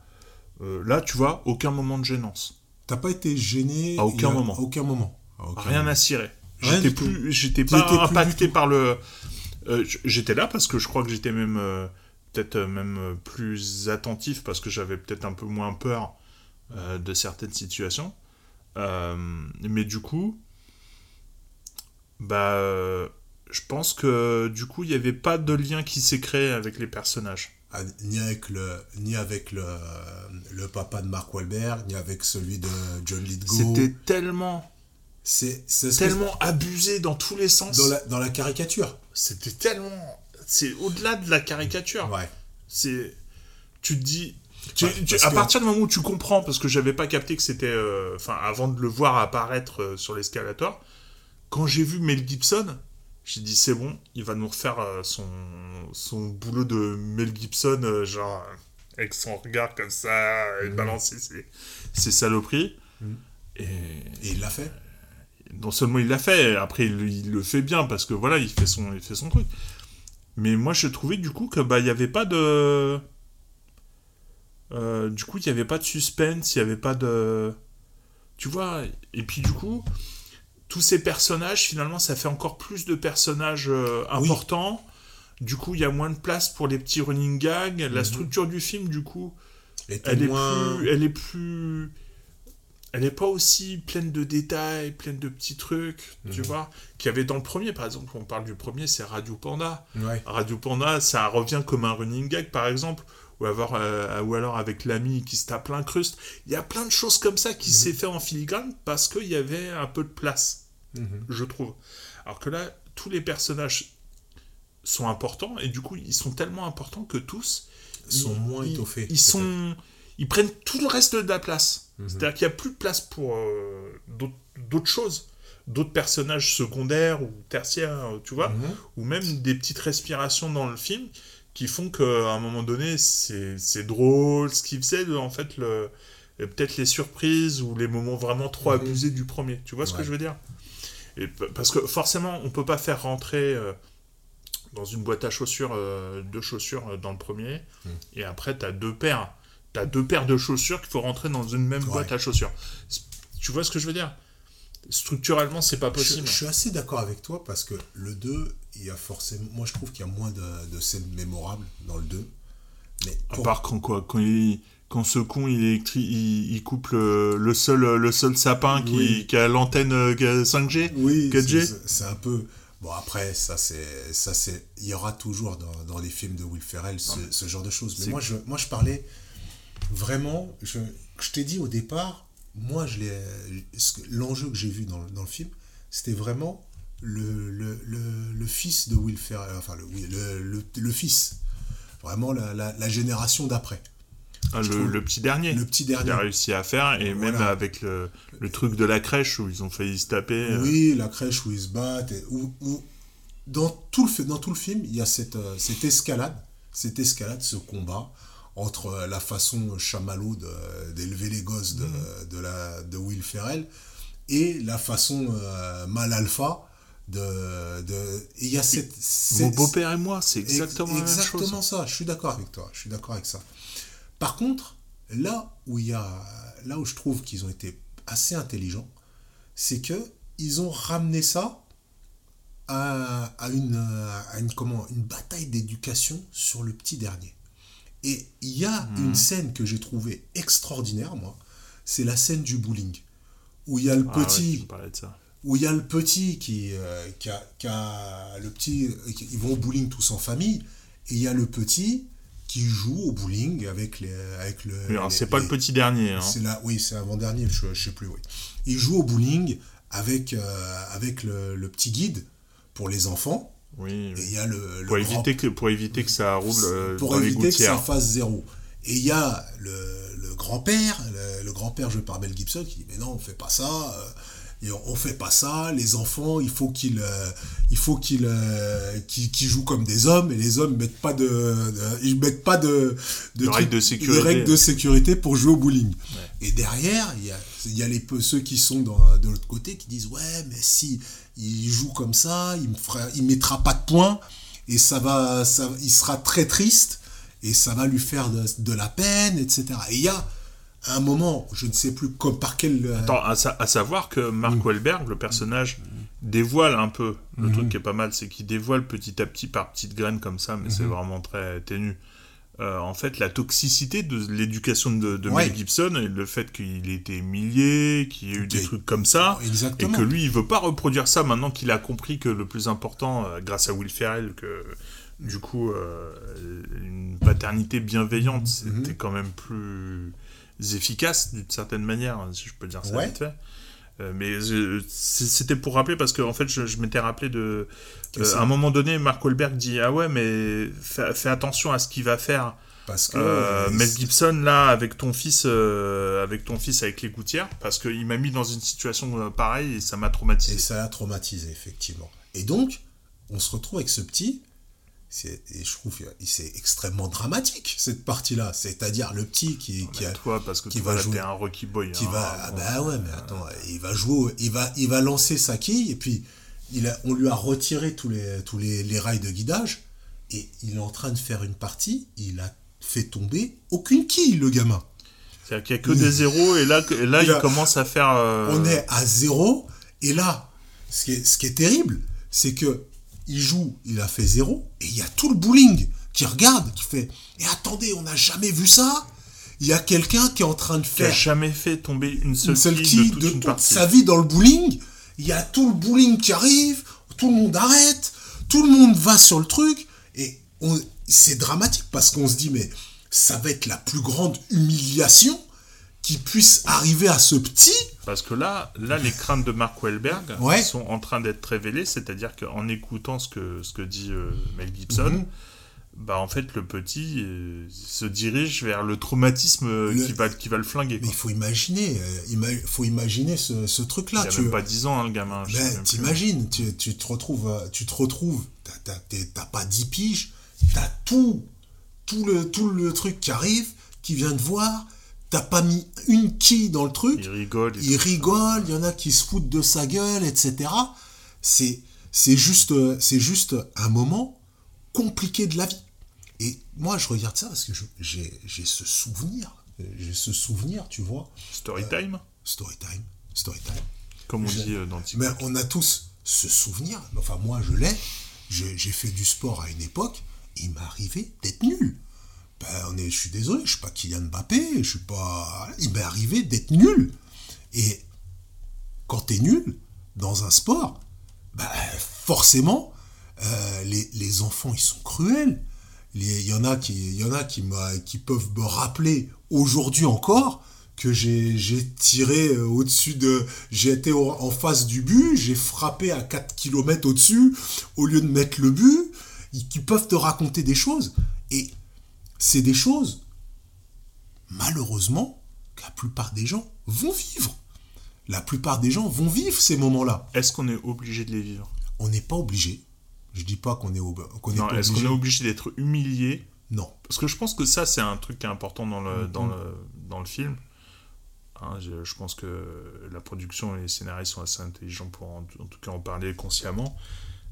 Euh, là, tu vois, aucun moment de gênance. T'as pas été gêné À aucun a- moment. À aucun moment. À aucun Rien moment. à cirer. J'étais plus, j'étais pas plus impacté par le. euh, j'étais là parce que je crois que j'étais même euh, peut-être même plus attentif parce que j'avais peut-être un peu moins peur de certaines situations. Mais du coup, bah, euh, je pense que du coup, il n'y avait pas de lien qui s'est créé avec les personnages. Ah, ni avec le ni avec le, le papa de Mark Wahlberg, ni avec celui de John Lithgow. C'était tellement, c'est que- tellement abusé dans tous les sens. dans la, dans la caricature. C'était tellement. C'est au-delà de la caricature. Ouais. C'est. Tu te dis. tu- Ouais, tu- parce à que- partir du moment où tu comprends, parce que j'avais pas capté que c'était. euh, Enfin, avant de le voir apparaître euh, sur l'escalator, quand j'ai vu Mel Gibson, j'ai dit c'est bon, il va nous refaire euh, son, son boulot de Mel Gibson, euh, genre, avec son regard comme ça, et Mhm. balancer ses, ses saloperies. Et. Et il l'a fait. non seulement il l'a fait, après il, il le fait bien parce que voilà, il fait son, il fait son truc. Mais moi je trouvais du coup que bah il y avait pas de, Euh, du coup il y avait pas de suspense, il y avait pas de, tu vois. Et puis du coup tous ces personnages finalement ça fait encore plus de personnages euh, importants. Du coup il y a moins de place pour les petits running gags. La Mhm. structure du film du coup elle est moins- plus, elle est plus elle n'est pas aussi pleine de détails, pleine de petits trucs, tu Mhm. vois, qu'il y avait dans le premier, par exemple, on parle du premier, c'est Radio Panda. Ouais. Radio Panda, ça revient comme un running gag, par exemple, ou, avoir, euh, ou alors avec l'ami qui se tape l'incruste. Il y a plein de choses comme ça qui s'est fait en filigrane parce qu'il y avait un peu de place, Mhm. je trouve. Alors que là, tous les personnages sont importants, et du coup, ils sont tellement importants que tous Sont ils- moins ils- étoffés, Ils sont ils prennent tout le reste de la place. Mhm. C'est-à-dire qu'il n'y a plus de place pour euh, d'autres- choses, d'autres personnages secondaires ou tertiaires, tu vois, Mhm. ou même des petites respirations dans le film qui font qu'à un moment donné, c'est drôle, ce qui faisait en fait le peut-être les surprises ou les moments vraiment trop abusés du premier. Tu vois ce que je veux dire? Et, Parce que forcément, on peut pas faire rentrer euh, dans une boîte à chaussures euh, deux chaussures euh, dans le premier, Mhm. et après tu as deux paires. Tu as deux paires de chaussures qu'il faut rentrer dans une même boîte à chaussures. Tu vois ce que je veux dire? Structurellement, c'est pas Je, possible. je suis assez d'accord avec toi parce que le 2, il y a forcément. Moi, je trouve qu'il y a moins de, de scènes mémorables dans le 2. Mais À pour- part quand quoi Quand, il, quand ce con il, électri- il, il coupe le, le seul, le seul sapin qui, Oui. qui a l'antenne euh, qui a 5G Oui, 4G c'est- un peu. Bon, après, ça, c'est. ça c'est Il y aura toujours dans, dans les films de Will Ferrell ce, genre de choses. Mais moi je, moi, je parlais vraiment. Je, je t'ai dit au départ, moi, je L'enjeu que j'ai vu dans, le- dans le film, c'était vraiment le, le, le, le fils de Will Ferrell. Enfin, le, oui, le, le, le fils. Vraiment la, la, la génération d'après. Ah, le, petit dernier. Le petit dernier. Il a réussi à faire, et même avec le, le truc de la crèche où ils ont failli se taper. euh, Oui, la crèche où ils se battent. et où, où- dans, tout le, fi- dans tout le film, il y a cette, euh, cette escalade, cette escalade, ce combat entre euh, la façon chamallow de- d'élever les gosses de, Mhm. de, la, de Will Ferrell et la façon mal alpha de... de et il y a cette... Mon beau-père et moi, c'est exactement la même chose. Exactement ça, je suis d'accord avec toi, je suis d'accord avec ça. Par contre, là où il y a, là où je trouve qu'ils ont été assez intelligents, c'est que ils ont ramené ça à, à une, à une, comment, une bataille d'éducation sur le petit dernier. Et il y a Mhm. une scène que j'ai trouvée extraordinaire, moi, c'est la scène du bowling, où il y a le Ah petit, de ça. où il y a le petit qui, euh, qui, a, qui a- le petit, ils vont au bowling tous en famille, et il y a le petit qui joue au bowling avec les, avec le. C'est pas les- le petit dernier. Hein. C'est là, oui, c'est avant dernier, je, je sais plus, oui. Il joue au bowling avec euh, avec le, le petit guide pour les enfants. Oui. Et il y a le, Pour grand- éviter, que, pour éviter que ça roule euh, pour dans les éviter que ça fasse zéro. Et il y a le, le grand-père, le, grand-père joué par Mel Gibson, qui dit mais non, on fait pas ça, euh, et on, on fait pas ça. Les enfants, il faut qu'ils, euh, il faut qu'ils, euh, jouent comme des hommes, et les hommes mettent pas de, de- ils mettent pas de, De trucs- règles de sécurité. règles de sécurité pour jouer au bowling. Et derrière, il y a, il y a les ceux qui sont dans, de l'autre côté qui disent ouais, mais si il joue comme ça, il me fera, il mettra pas de points et ça va, ça, il sera très triste et ça va lui faire de, de la peine, etc. Et il y a un moment, je ne sais plus comme par quel. euh, Attends, à, sa- à savoir que Mark Wahlberg, le personnage, dévoile un peu. Le Mhm. truc qui est pas mal, c'est qu'il dévoile petit à petit par petites graines comme ça, mais c'est Mhm. vraiment très ténu. Euh, en fait, la toxicité de l'éducation de, de Ouais. Mel Gibson et le fait qu'il ait été humilié, qu'il y ait eu des trucs comme ça, Exactement. et que lui, il veut pas reproduire ça maintenant qu'il a compris que le plus important, euh, grâce à Will Ferrell, que du coup, euh, une paternité bienveillante, Mhm. c'était quand même plus efficace d'une certaine manière, hein, si je peux dire ça Ouais. vite fait. Euh, mais c'est- c'était pour rappeler parce que en fait je, je m'étais rappelé de euh, à un moment donné Mark Wahlberg dit ah ouais mais fais, fais attention à ce qu'il va faire Parce que, Euh, euh, Mel Gibson là avec ton fils euh, avec ton fils avec les gouttières parce qu'il m'a mis dans une situation euh, pareille et ça m'a traumatisé Et ça l'a traumatisé, effectivement. Et donc, on se retrouve avec ce petit, et je trouve que c'est extrêmement dramatique, cette partie-là. C'est-à-dire le petit qui, qui, a- toi parce que qui toi, va jouer. un Rocky Boy Qui hein, va, ah bah ouais, mais attends, il va jouer, il va, il va lancer sa quille, et puis il a, on lui a retiré tous les, tous les, les rails de guidage, et il est en train de faire une partie, il a fait tomber aucune quille, le gamin. c'est-à-dire qu'il y a que des zéros et là, et là Il il a- commence à faire euh, On est à zéro, et là, ce qui est, ce qui est terrible, c'est que il joue, il a fait zéro, et il y a tout le bowling qui regarde, qui fait Et attendez, on n'a jamais vu ça Il y a quelqu'un qui est en train de qui a faire jamais fait tomber une seule, une seule de toute de sa vie dans le bowling. Il y a tout le bowling qui arrive, tout le monde arrête, tout le monde va sur le truc, et c'est dramatique parce qu'on se dit mais ça va être la plus grande humiliation qui puisse arriver à ce petit. Parce que là, là, les craintes de Mark Wahlberg Ouais. sont en train d'être révélées, c'est-à-dire qu'en écoutant ce que, ce que dit euh, Mel Gibson, Mhm. bah en fait le petit euh, se dirige vers le traumatisme euh, Le- qui va qui va le flinguer. Mais il faut imaginer, il faut imaginer ce, ce truc-là. Il a tu même pas 10 ans hein, le gamin. Ben, plus. t'imagines, tu, tu te retrouves, tu te retrouves, t'as pas 10 piges, t'as tout, tout le, tout le truc qui arrive, qui vient de voir, t'as pas mis une quille dans le truc, Il rigole. il rigole, il y en a qui se foutent de sa gueule, etc. C'est, c'est juste, euh, c'est juste un moment compliqué de la vie. Et moi, je regarde ça parce que j'ai, j'ai ce souvenir, euh, j'ai ce souvenir, tu vois. Story time Story time, story time. Comme on dit euh, dans TikTok. Mais on a tous ce souvenir. Enfin, moi, je l'ai. J'ai j'ai fait du sport à une époque. Il m'est arrivé d'être nul. Ben, je suis désolé, je suis pas Kylian Mbappé. Je suis pas. Il m'est arrivé d'être nul. Et quand tu es nul dans un sport, ben, forcément, euh, les, les enfants, ils sont cruels. Il y en a qui, y en a qui, qui peuvent me rappeler aujourd'hui encore que j'ai tiré euh, au-dessus de... J'ai été en face du but, j'ai frappé à 4 km au-dessus au lieu de mettre le but. Ils, qui peuvent te raconter des choses. Et c'est des choses, malheureusement, que la plupart des gens vont vivre. La plupart des gens vont vivre ces moments-là. Est-ce qu'on est obligé de les vivre? On n'est pas obligé. Je dis pas qu'on est, ob- est Non, Est-ce qu'on obligé. est obligé d'être humilié? Non. Parce que je pense que ça, c'est un truc qui est important dans le, dans Mhm. le, dans le film. Hein, je, je pense que la production et les scénaristes sont assez intelligents pour en, en tout cas en parler consciemment.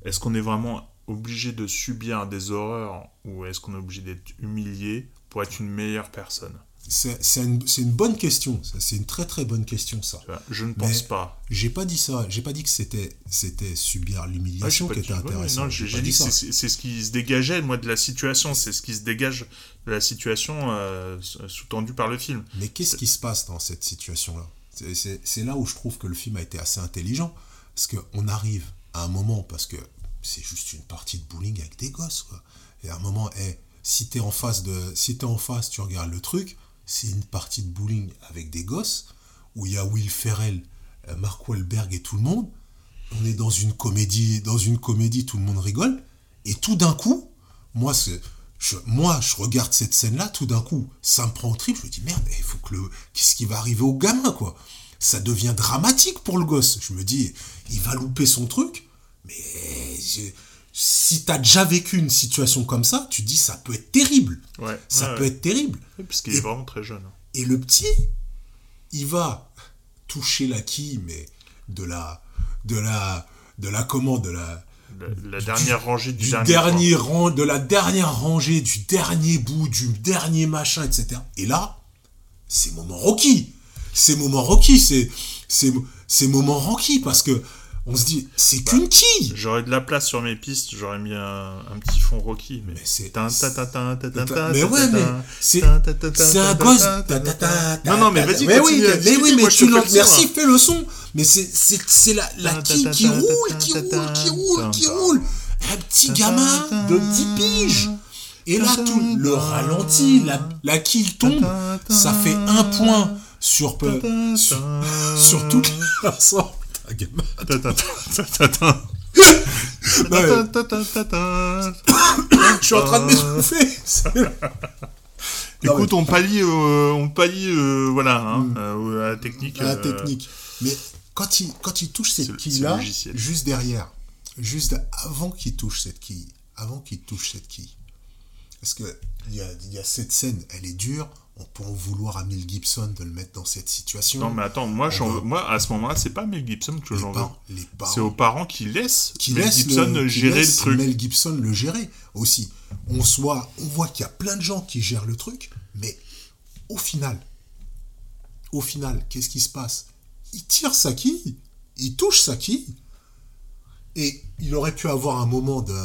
Est-ce qu'on est vraiment obligé de subir des horreurs ou est-ce qu'on est obligé d'être humilié pour être une meilleure personne? C'est une, une bonne question. C'est une très très bonne question, ça. Je ne pense Mais pas. J'ai pas dit ça. J'ai pas dit que c'était c'était subir l'humiliation Ah, qui était dit- intéressant. non, j'ai j'ai dit que ça. c'est ce qui se dégageait, moi, de la situation. C'est ce qui se dégage de la situation euh, sous-tendue par le film. Mais qu'est-ce qui se passe dans cette situation-là? C'est- C'est c'est là où je trouve que le film a été assez intelligent. Parce qu'on arrive à un moment, parce que c'est juste une partie de bowling avec des gosses. Et à un moment, eh, si t'es en face de, si t'es en face, tu regardes le truc, c'est une partie de bowling avec des gosses, où il y a Will Ferrell, euh, Mark Wahlberg et tout le monde. On est dans une comédie, dans une comédie, tout le monde rigole. Et tout d'un coup, moi, je, moi, je regarde cette scène-là, tout d'un coup, ça me prend au trip. Je me dis merde, il faut que le, qu'est-ce qui va arriver au gamin, quoi Ça devient dramatique pour le gosse. Je me dis, il va louper son truc. Mais si t'as déjà vécu une situation comme ça, tu dis ça peut être terrible. Ouais, Ça ouais, peut ouais. être terrible. Parce qu'il est vraiment très jeune. hein. Et le petit, il va toucher la quille, mais de la, de la, de la commande, de la, La, la dernière rangée du, du dernier. dernier rang, de la dernière rangée, du dernier bout, du dernier machin, etc. Et là, c'est moment Rocky. C'est moment Rocky, c'est, c'est, c'est moment Rocky parce que on se dit, c'est qu'une quille. J'aurais de la place sur mes pistes, j'aurais mis un, un petit fond Rocky, mais, c'est. Mais ouais, mais c'est un gosse. Non, non, mais vas-y, Mais oui, à mais oui, mais tu te fais l'en- le son, merci, fais le son. Mais c'est la la quille qui roule, qui roule, qui roule, qui roule. Un petit gamin de 10 piges. Et là, tout le ralenti, la, la quille tombe, ça fait un point sur, peu- sur, sur toute l'ensemble. Je suis en train de m'étouffer. Écoute, on pallie, euh, on pallie, euh, voilà, hein, euh, à la technique. à la technique. Mais quand il, quand il touche cette le- quille-là, juste derrière, juste avant qu'il touche cette quille, avant qu'il touche cette quille, parce que il y a, il y a cette scène, elle est dure, on peut en vouloir à Mel Gibson de le mettre dans cette situation. Non, mais attends, moi, va- à ce moment-là, c'est pas Mel Gibson que j'en veux. parents- les parents- C'est aux parents qui laissent qui Mel laisse Gibson le, qui gérer laisse le truc. Mel Gibson le gérer aussi. On, soit, on voit qu'il y a plein de gens qui gèrent le truc, mais au final, au final, qu'est-ce qui se passe? Il tire sa quille, il touche sa quille, et il aurait pu avoir un moment de,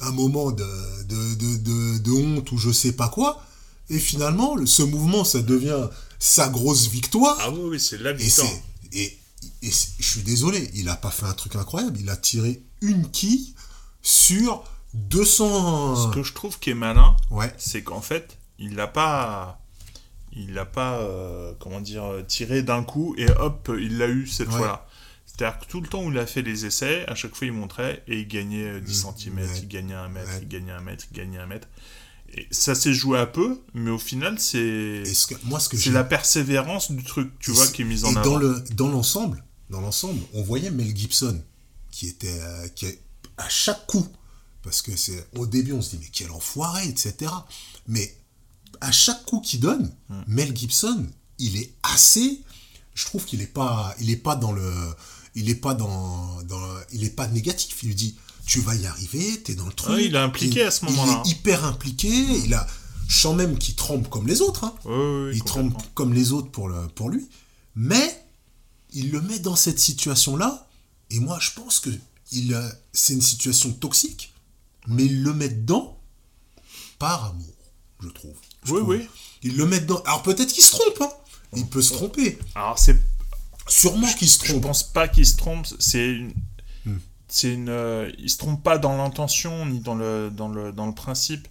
un moment de, de, de, de- de honte ou je sais pas quoi, et finalement, le- ce mouvement, ça devient sa grosse victoire. Ah oui, oui, c'est la Et victoire. Et, je suis désolé, il a pas fait un truc incroyable. Il a tiré une quille sur 200. Ce que je trouve qui est malin, Ouais. c'est qu'en fait, il l'a pas. Il l'a pas, euh, comment dire, tiré d'un coup et hop, il l'a eu cette Ouais. fois-là. C'est-à-dire que tout le temps où il a fait les essais, à chaque fois il montrait et il gagnait euh, Mmh, 10 cm, il gagnait 1 mètre, il gagnait 1 mètre, il gagnait 1 mètre. Et ça s'est joué à peu, mais au final, c'est. moi, ce que c'est la persévérance du truc, tu Et vois, qui est mise et en dans avant. le dans l'ensemble, dans l'ensemble, on voyait Mel Gibson qui était euh, qui est- à chaque coup parce que c'est au début on se dit mais quel enfoiré etc. Mais à chaque coup qu'il donne, Hmm. Mel Gibson, il est assez je trouve qu'il est pas il est pas dans le il est pas dans, dans il est pas négatif, il lui dit tu vas y arriver, t'es dans le truc. Ouais, il est impliqué à ce moment-là. Il est hyper impliqué, il a je sens même qu'il tremble comme les autres. hein. Ouais, il tremble comme les autres pour, le, pour lui. Mais il le met dans cette situation-là. Et moi, je pense que il, euh, c'est une situation toxique. Mais il le met dedans par amour, je trouve. Je Oui, trouve. oui. Il le met dedans. Alors peut-être qu'il se trompe. hein. Il peut se tromper. Alors c'est sûrement qu'il se Je trompe. pense pas qu'il se trompe. C'est une. C'est une. euh, il se trompe pas dans l'intention ni dans le dans le dans le principe.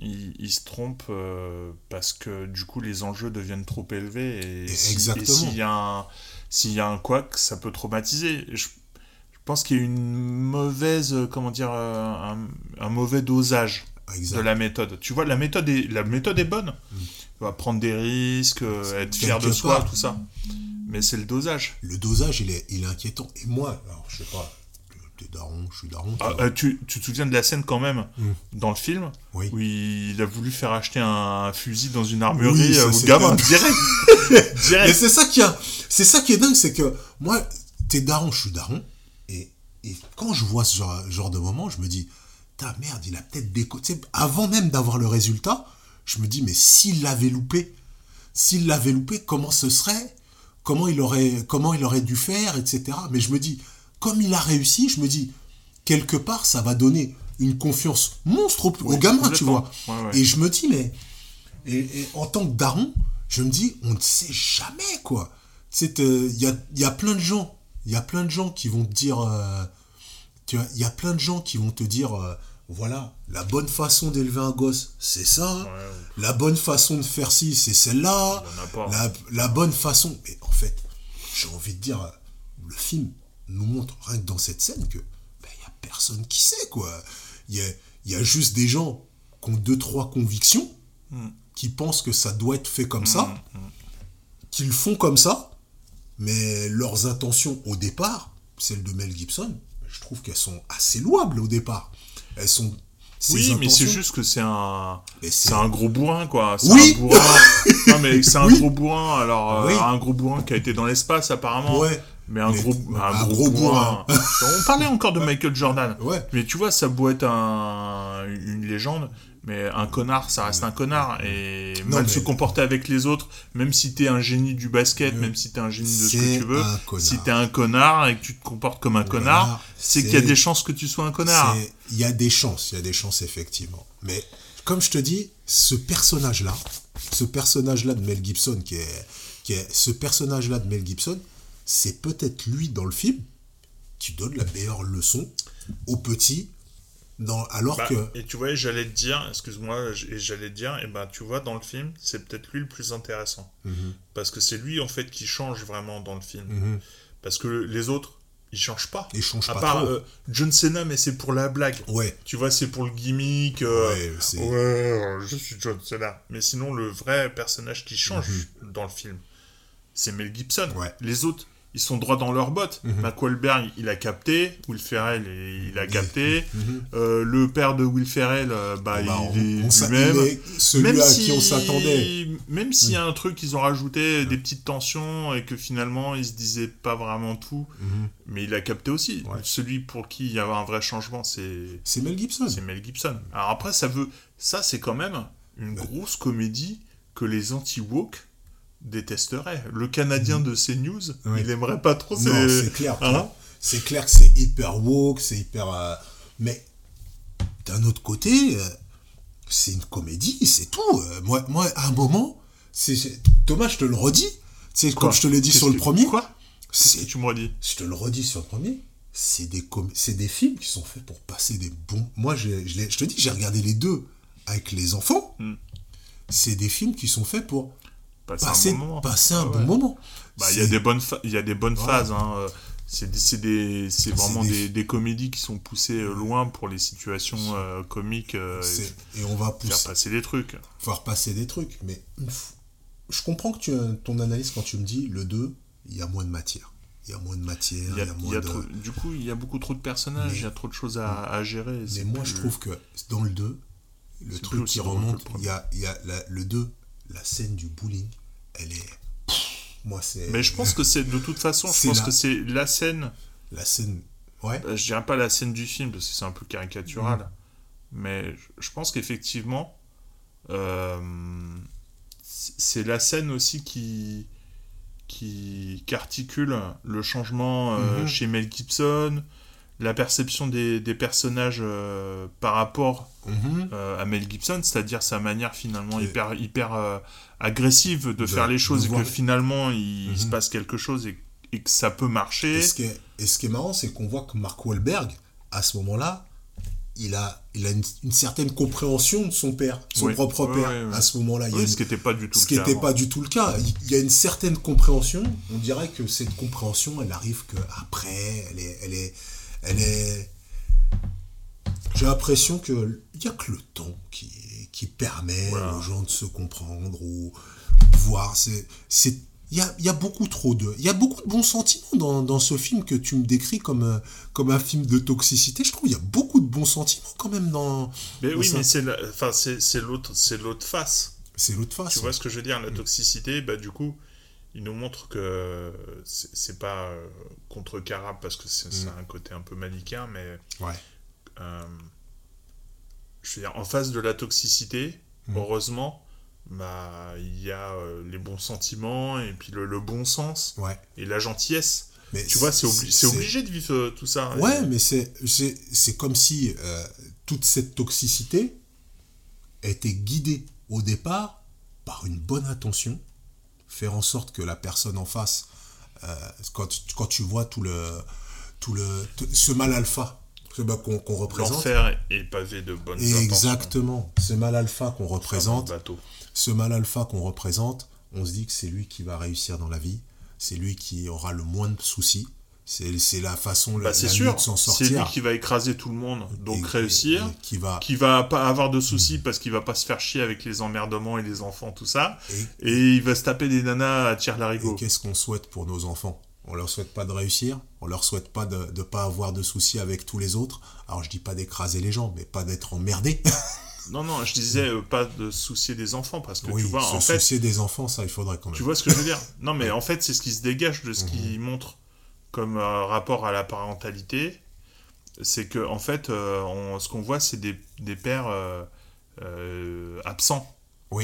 Il, il se trompe euh, parce que du coup les enjeux deviennent trop élevés et, si- et Exactement. s'il y a un s'il y a un couac, ça peut traumatiser. Je, je pense qu'il y a une mauvaise euh, comment dire un, un mauvais dosage de la méthode. Tu vois la méthode est la méthode est bonne. Tu vas prendre des risques, être fier de soi, part. tout ça. Mais c'est le dosage. Le dosage, il est, il est inquiétant. Et moi, alors, je sais pas, t'es daron, je suis daron. Ah, euh, tu, tu te souviens de la scène quand même Hmm. dans le film Oui. où il a voulu faire acheter un fusil dans une armurerie Oui, ça, euh, au gamin dingue. direct. Mais direct. c'est ça qui a, c'est ça qui est dingue, c'est que moi, t'es daron, je suis daron, et, et quand je vois ce genre, genre de moment, je me dis, ta merde, il a peut-être déco... tu sais, avant même d'avoir le résultat, je me dis, mais s'il l'avait loupé, s'il l'avait loupé, comment ce serait, comment il aurait, comment il aurait dû faire, etc. Mais je me dis, comme il a réussi, je me dis, quelque part, ça va donner une confiance monstre au, au gamin, tu vois. Ouais, ouais. Et je me dis, mais et, et en tant que daron, je me dis, on ne sait jamais, quoi. C'est, euh, Il y, a, il y a plein de gens, il y a plein de gens qui vont te dire, euh, tu vois, il y a plein de gens qui vont te dire, euh, voilà, la bonne façon d'élever un gosse, c'est ça. La bonne façon de faire ci, c'est celle-là. La, la bonne façon. Mais en fait, j'ai envie de dire, euh, le film nous montre rien que dans cette scène que ben, il y a personne qui sait quoi. Il y a, il y a juste des gens qui ont deux trois convictions, Mm. qui pensent que ça doit être fait comme Mm, ça, mm. qu'ils font comme ça, mais leurs intentions au départ, celles de Mel Gibson, je trouve qu'elles sont assez louables au départ. Elles sont. Oui, mais c'est juste que c'est un, c'est un gros bourrin quoi. C'est Oui. un bourrin. non mais c'est un Oui. gros bourrin. Alors euh, un gros bourrin qui a été dans l'espace apparemment. Ouais. Mais un Mais- gros, un, un gros, gros bourrin. bourrin. On parlait encore de Michael Jordan. Ouais. Mais tu vois, ça beau être un, une légende, mais un connard, ça reste un connard. Et Non, mal mais- se comporter avec les autres, même si t'es un génie du basket, même si t'es un génie de ce que tu veux, si t'es un connard et que tu te comportes comme un connard, c'est qu'il y a des chances que tu sois un connard. Il y a des chances, il y a des chances effectivement. Mais comme je te dis, ce personnage-là, ce personnage-là de Mel Gibson, qui est, qui est ce personnage-là de Mel Gibson, c'est peut-être lui dans le film qui donne la meilleure leçon aux petits, dans, alors Bah, que Et tu vois, j'allais te dire, excuse-moi, j'allais te dire, et ben tu vois, dans le film, c'est peut-être lui le plus intéressant. Mhm. Parce que c'est lui, en fait, qui change vraiment dans le film. Mhm. Parce que les autres, ils changent pas. Ils changent à pas part trop. euh, John Cena, mais c'est pour la blague. Ouais. Tu vois, c'est pour le gimmick. euh, Ouais, ouais, je suis John Cena. Mais sinon, le vrai personnage qui change Mhm. dans le film, c'est Mel Gibson. Ouais. Les autres, ils sont droits dans leurs bottes. Mhm. Wahlberg, il a capté. Will Ferrell, il a capté. Mhm. Euh, le père de Will Ferrell, euh, bah, Bah, on- il est on lui-même. celui à qui on s'attendait. Même s'il y a un truc qu'ils ont rajouté, des petites tensions, et que finalement, ils se disaient pas vraiment tout, Mhm. mais il a capté aussi. Celui pour qui il y avait un vrai changement, c'est... C'est Mel Gibson. C'est Mel Gibson. Alors après, ça veut... Ça, c'est quand même une grosse comédie que les anti-woke détesteraient. Le Canadien de CNews, Ouais. il aimerait pas trop... Non, ces- c'est clair. Hein c'est clair que c'est hyper woke, c'est hyper. euh, mais d'un autre côté, euh, c'est une comédie, c'est tout. Euh, moi, moi, à un moment, c'est Thomas, je te le redis. C'est comme je te l'ai dit sur le que- premier. Quoi C'est- tu me redis Je te le redis sur le premier. C'est des, com- c'est des films qui sont faits pour passer des bons. Moi, je, je te dis, j'ai regardé les deux avec les enfants. Hmm. C'est des films qui sont faits pour Passer passer, un bon moment. passer un Ouais, bon ouais. moment. Bah, il y a des bonnes, il y a des bonnes Voilà. phases. Hein. euh, C'est des- c'est vraiment des- des, des comédies qui sont poussées euh, loin pour les situations euh, comiques euh, et on va faire pousser. passer des trucs. faire passer des trucs. Mais je comprends que tu ton analyse quand tu me dis le 2, il y a moins de matière. Il y a moins de matière, Il y a- y a il y moins a de... trop- du coup, il y a beaucoup trop de personnages, Mais- il y a trop de choses à, à gérer. Mais moi, plus- je trouve que dans le 2, le truc qui remonte, il y a, y a la- le 2, la scène du bowling, elle est... Pff, Moi, c'est... Mais je pense que c'est de toute façon, je pense la- que c'est la scène. La scène. Ouais. Euh, Je dirais pas la scène du film parce que c'est un peu caricatural, Mhm. mais je- pense qu'effectivement, euh, c'est la scène aussi qui qui, qui articule le changement euh, Mhm. chez Mel Gibson, la perception des, des personnages euh, par rapport Mhm. euh, à Mel Gibson, c'est-à-dire sa manière finalement hyper, hyper euh, agressive de, De- faire les choses et que finalement il Mhm. se passe quelque chose et, et que ça peut marcher. Et ce, qui est, et ce qui est marrant, c'est qu'on voit que Mark Wahlberg, à ce moment-là, il a, il a une, une certaine compréhension de son père, son Oui. propre père, oui, oui. à ce moment-là. Il y a Oui, une- ce qui n'était pas du tout ce le qui cas pas du tout le cas. Il- y a une certaine compréhension. On dirait que cette compréhension, elle arrive que après, elle est, elle est, elle est. J'ai l'impression que il y a que le temps qui, qui permet aux gens de se comprendre ou voir. C'est, il y a, il y a beaucoup trop de, il y a beaucoup de bons sentiments dans, dans ce film que tu me décris comme, un- comme un film de toxicité. Je trouve qu'il y a beaucoup de bons sentiments quand même dans. Mais dans oui, ça. mais c'est la- enfin c'est c'est l'autre c'est l'autre face. C'est l'autre face. Tu vois ce que je veux dire La toxicité, bah du coup, il nous montre que c'est pas euh, contre Cara parce que c'est Mm. un côté un peu manichéen, mais Ouais. euh, je veux dire en face de la toxicité, Mm. heureusement, bah il y a euh, les bons sentiments et puis le, le bon sens Ouais. et la gentillesse. Mais tu vois, c'est obli- c'est- c'est c'est- obligé de vivre euh, tout ça. Ouais, Et- mais c'est, comme si euh, toute cette toxicité était guidée au départ par une bonne intention, faire en sorte que la personne en face euh, quand, tu- quand tu vois tout le, tout le, tout- ce mal alpha qu'on représente. L'enfer est pavé de bonnes intentions. Exactement. Ce mal alpha qu'on représente, ce mal alpha qu'on représente, on se dit que c'est lui qui va réussir dans la vie, c'est lui qui aura le moins de soucis, c'est la façon Bah, la, c'est la sûr, de s'en c'est lui sortir. qui va écraser tout le monde, donc Et- réussir, et- et qui va- qui va pas avoir de soucis parce qu'il va pas se faire chier avec les emmerdements et les enfants, tout ça, et, il va se taper des nanas à tir Et larigot. qu'est-ce qu'on souhaite pour nos enfants? On leur souhaite pas de réussir, on leur souhaite pas de ne pas avoir de soucis avec tous les autres? Alors je dis pas d'écraser les gens, mais pas d'être emmerdé. Non, non, je disais euh, pas de soucier des enfants parce que oui, tu vois, se en fait, soucier des enfants, ça il faudrait quand même. Tu vois ce que je veux dire? Non, mais en fait, c'est ce qui se dégage de ce Mhm. qu'il montre comme euh, rapport à la parentalité. C'est que, en fait, euh, on- ce qu'on voit, c'est des, des pères euh, absents,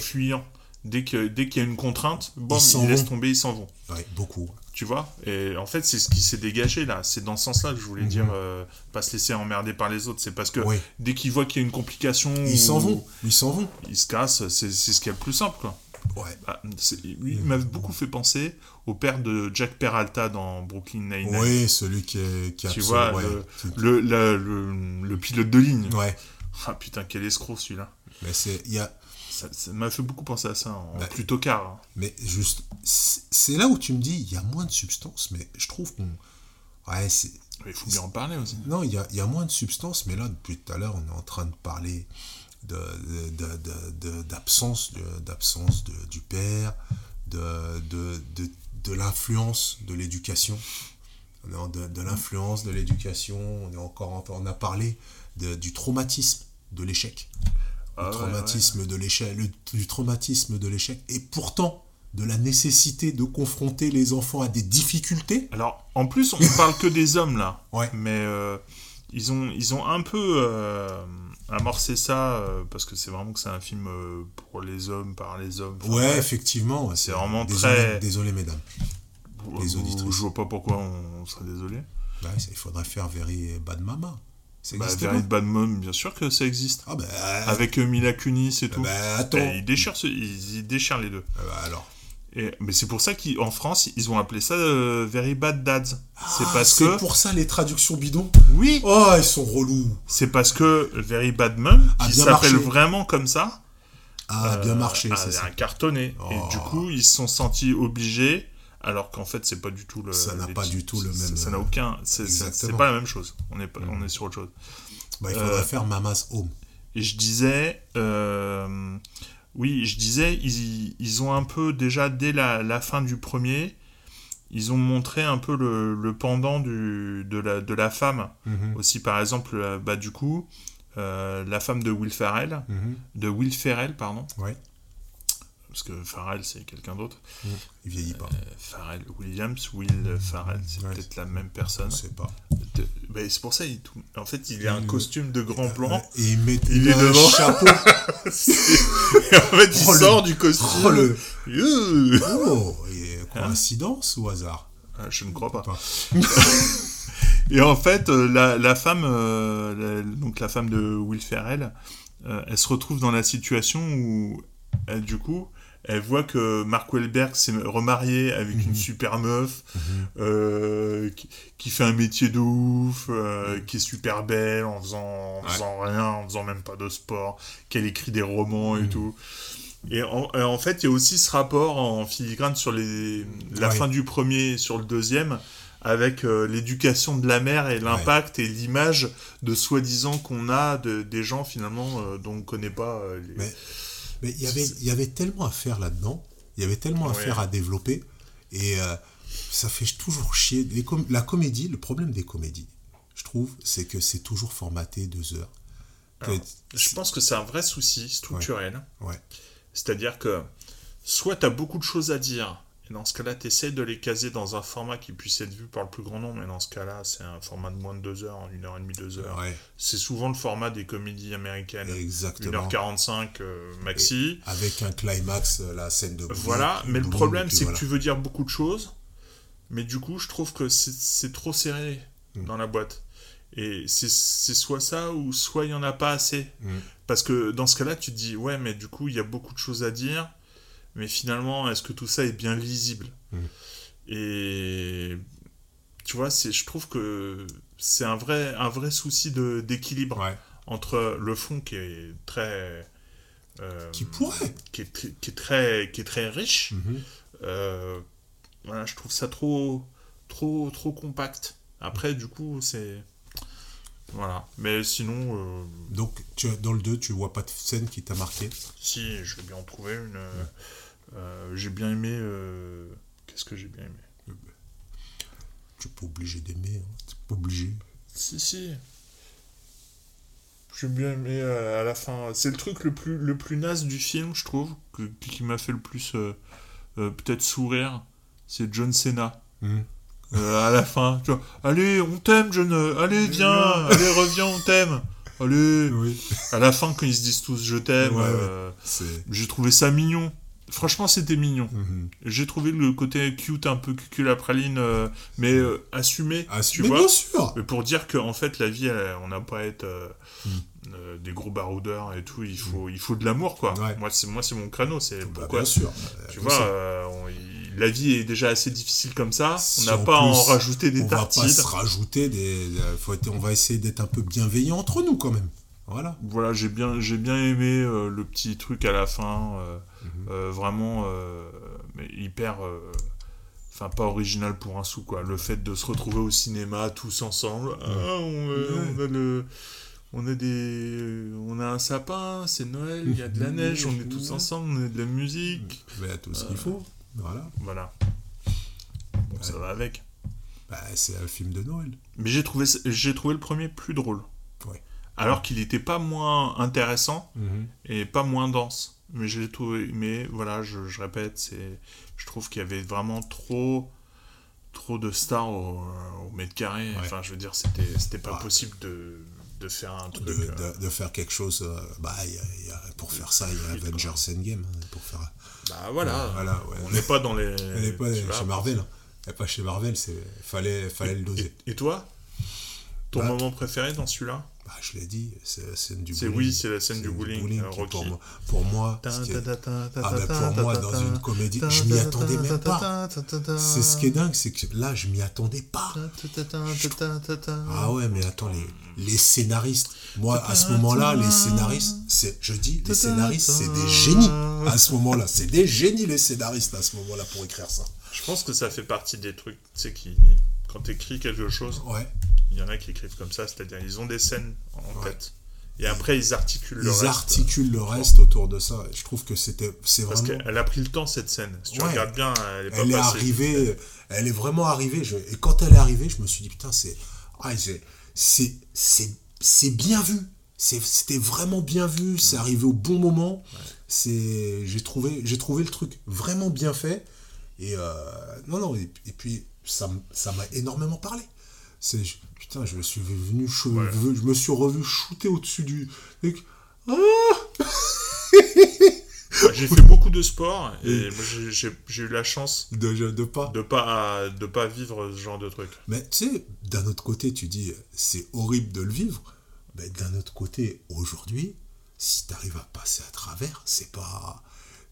fuyants. Dès que dès qu'il y a une contrainte, bon, Ils ils, s'en laissent vont. tomber, ils s'en vont. Ouais, beaucoup. Tu vois? Et en fait, c'est ce qui s'est dégagé là. C'est dans ce sens-là que je voulais Mhm. dire, euh, pas se laisser emmerder par les autres. C'est parce que Oui. dès qu'ils voient qu'il y a une complication, Ils s'en vont, ils s'en vont. Ils se cassent. C'est c'est ce qui est le plus simple, quoi. Ouais. Bah, lui, il m'a beaucoup fait penser au père de Jack Peralta dans Brooklyn Nine-Nine. Oui, celui qui est qui Tu absolu- vois, ouais. le, le, le, le- le pilote de ligne. Ouais. Ah putain, quel escroc celui-là. Mais c'est il y a Ça m'a fait beaucoup penser à ça, en Bah, plutôt car. hein. Mais juste, c'est là où tu me dis, il y a moins de substance, mais je trouve qu'on. Ouais, c'est. Il faut bien en parler aussi. Non, il y a, il y a moins de substance, mais là, depuis tout à l'heure, on est en train de parler d'absence d'absence du père, de, de, de, de l'influence de l'éducation. De, l'influence de l'éducation, on est encore en- on a parlé de- du traumatisme de l'échec. Ah ouais, traumatisme de l'échec, du traumatisme de l'échec, et pourtant de la nécessité de confronter les enfants à des difficultés. Alors, en plus, on parle que des hommes là. Mais euh, ils, ont, ils ont un peu euh, amorcé ça euh, parce que c'est vraiment que c'est un film euh, pour les hommes, par les hommes. Enfin, Ouais, effectivement. ouais, C'est vraiment désolé, très. Désolé, mesdames. Les auditrices. Je vois pas pourquoi on serait désolé. Ça, il faudrait faire Very Bad Mama. Ça Bah, Very Bad Mom, bien sûr que ça existe. Ah bah, Avec euh, Mila Kunis et tout. bah, attends. Et ils, déchirent ce- ils, ils déchirent les deux. Ah bah, alors. Et, mais c'est pour ça qu'en France, ils ont appelé ça euh, Very Bad Dads. c'est Ah, c'est pour ça les traductions bidons Oui Oh, ils sont relous C'est parce que Very Bad Mom, A qui s'appelle marché. vraiment comme ça, Ah, bien marché, a, c'est ça. a cartonné. Oh. Et du coup, ils se sont sentis obligés, alors qu'en fait, c'est pas du tout le. Ça n'a pas du tout le même- Ça n'a aucun. C'est pas la même chose. On est, pas- on est sur autre chose. Bah, il faudrait Euh, faire Mama's Home. Et je disais, euh, oui, je disais, ils, ils ont un peu, déjà dès la, la fin du premier, ils ont montré un peu le, le pendant du, de, la, de la femme. Mhm. Aussi, par exemple, euh, bah, du coup, euh, la femme de Will Ferrell, Mhm. de Will Ferrell, pardon. Ouais. Parce que Farrell, c'est quelqu'un d'autre. Mhm. Il vieillit pas. Euh, Farrell Williams, Will Farrell, c'est Ouais. peut-être la même personne. Je sais pas. De- bah, c'est pour ça, il, tout- en fait, il a un costume de grand plan. Et il met Il est un chapeau. Et en fait, il Oh, le- sort du costume. Oh, le-. Oh, et coïncidence ou hasard? Ah, Je ne crois pas. Et en fait, euh, la, la femme, euh, la- donc la femme de Will Ferrell, euh, elle se retrouve dans la situation où, elle, du coup, elle voit que Mark Wahlberg s'est remarié avec Mhm. une super meuf, euh, qui, qui fait un métier de ouf, euh, Mhm. qui est super belle en faisant, en faisant rien, en faisant même pas de sport, qu'elle écrit des romans Mhm. et tout. Et en, et en fait, il y a aussi ce rapport en filigrane sur les, la Ouais. fin du premier, sur le deuxième, avec euh, l'éducation de la mère et l'impact et l'image de soi-disant qu'on a de, des gens finalement euh, dont on ne connaît pas euh, les... Mais mais il y avait il y avait tellement à faire là-dedans, il y avait tellement à faire à développer et euh, ça fait toujours chier Les com- la comédie, le problème des comédies, je trouve, c'est que c'est toujours formaté deux heures. Alors, je pense que c'est un vrai souci structurel. Ouais. C'est-à-dire que soit tu as beaucoup de choses à dire, et dans ce cas-là, tu essaies de les caser dans un format qui puisse être vu par le plus grand nombre, et dans ce cas-là, c'est un format de moins de deux heures, une heure et demie, deux heures. Ouais. C'est souvent le format des comédies américaines. Exactement. 1h45 euh, maxi. Avec un climax, euh, la scène de Voilà, mais le problème, c'est voilà. que tu veux dire beaucoup de choses, mais du coup, je trouve que c'est- trop serré Mm. dans la boîte. Et c'est c'est soit ça, ou soit il n'y en a pas assez. Mm. Parce que dans ce cas-là, tu te dis, ouais, mais du coup, il y a beaucoup de choses à dire, mais finalement, est-ce que tout ça est bien lisible Mm. Et tu vois, c'est, je trouve que c'est un vrai, un vrai souci de, d'équilibre entre le fond qui est très. euh, Qui pourrait. Qui est, qui est très, qui est très riche. Mhm. Euh, voilà, je trouve ça trop, trop, trop compact. Après, du coup, c'est. Voilà. Mais sinon. euh, Donc, tu, dans le 2, tu vois pas de scène qui t'a marqué? si, je vais bien en trouver une. J'ai bien aimé. euh, Qu'est-ce que j'ai bien aimé Tu n'es pas obligé d'aimer. Hein. Tu pas obligé. Si, si. J'ai bien aimé euh, à la fin. C'est le truc le plus, le plus naze du film, je trouve, que- qui m'a fait le plus euh, euh, peut-être sourire. C'est John Cena. Euh, à la fin, tu vois, allez, on t'aime, John. euh, Allez, viens. allez, reviens, on t'aime. Allez. À la fin, quand ils se disent tous je t'aime, Ouais, ouais. euh, C'est- j'ai trouvé ça mignon. Franchement, c'était mignon. Mhm. J'ai trouvé le côté cute, un peu cucul à praline, euh, mais euh, assumé. Tu vois bien sûr. Mais pour dire qu'en fait, la vie, elle- on n'a pas à être euh, Mm. euh, des gros baroudeurs et tout. Il faut, il faut de l'amour, quoi. Moi, c'est moi, c'est mon créneau. C'est pourquoi. bien sûr. Tu vois, on- il- la vie est déjà assez difficile comme ça. Si on n'a en pas à en rajouter des on tartines. va pas se rajouter des. faut être- on va essayer d'être un peu bienveillant entre nous quand même. Voilà. Voilà, j'ai bien, j'ai bien aimé euh, le petit truc à la fin, euh, Mhm. euh, vraiment, mais hyper, enfin pas original pour un sou quoi. Le fait de se retrouver au cinéma tous ensemble, Ah, on, on a le, on a des, on a un sapin, c'est Noël, il y a de la neige, on est tous ensemble, on a de la musique. Mais a tout ce qu'il faut. Voilà. Voilà. Bon, ça va avec. Bah, c'est un film de Noël. Mais j'ai trouvé, j'ai trouvé le premier plus drôle. Alors qu'il n'était pas moins intéressant Mhm. et pas moins dense. Mais j'ai trouvé, mais voilà, je, je répète, c'est, je trouve qu'il y avait vraiment trop, trop de stars au, au mètre carré. Enfin, je veux dire, c'était, c'était pas possible de, de faire un truc. De, euh, de- de faire quelque chose. euh, bah, il y a- il y a- pour faire ça, il y a Avengers Endgame. hein, Pour faire... Bah voilà. Ouais, voilà ouais. On n'est pas dans les. On n'est pas chez Marvel. hein. On n'est pas chez Marvel. C'est fallait, fallait le doser. Et toi? Ton Bah, moment préféré dans celui-là? Bah, je l'ai dit, c'est la scène du C'est bowling. oui, c'est la scène du bowling. Pour moi, pour moi, dans une comédie, je m'y attendais même pas. C'est ce qui est dingue, c'est que là, je m'y attendais pas. Ah ouais, mais attends, les, les scénaristes, moi, à ce moment-là, les scénaristes, c'est, je dis, les scénaristes, c'est des génies. À ce moment-là, c'est des génies, les scénaristes, à ce moment-là, pour écrire ça. Je pense que ça fait partie des trucs, tu sais, qui. Quand tu écris quelque chose, Ouais. il y en a qui écrivent comme ça, c'est-à-dire ils ont des scènes en tête. Et après, ils articulent le Ils reste. articulent le reste autour de ça. Je trouve que c'était, c'est Parce vraiment. qu'elle a pris le temps, cette scène. Si tu Ouais. regardes bien, elle est pas elle est arrivée, elle est vraiment arrivée. je- et quand elle est arrivée, je me suis dit, putain, c'est, ah, c'est, bien vu. C'était vraiment bien vu. C'est arrivé au bon moment. C'est, j'ai trouvé, j'ai trouvé le truc vraiment bien fait. Et euh, non, non. Et, et puis ça, m'a énormément parlé. C'est, putain, je me suis venu, je me suis revu shooter au-dessus du. Ah J'ai fait beaucoup de sport et j'ai- eu la chance de, de pas de pas de pas vivre ce genre de truc. Mais tu sais, d'un autre côté, tu dis, c'est horrible de le vivre. Mais d'un autre côté, aujourd'hui, si tu arrives à passer à travers, c'est pas.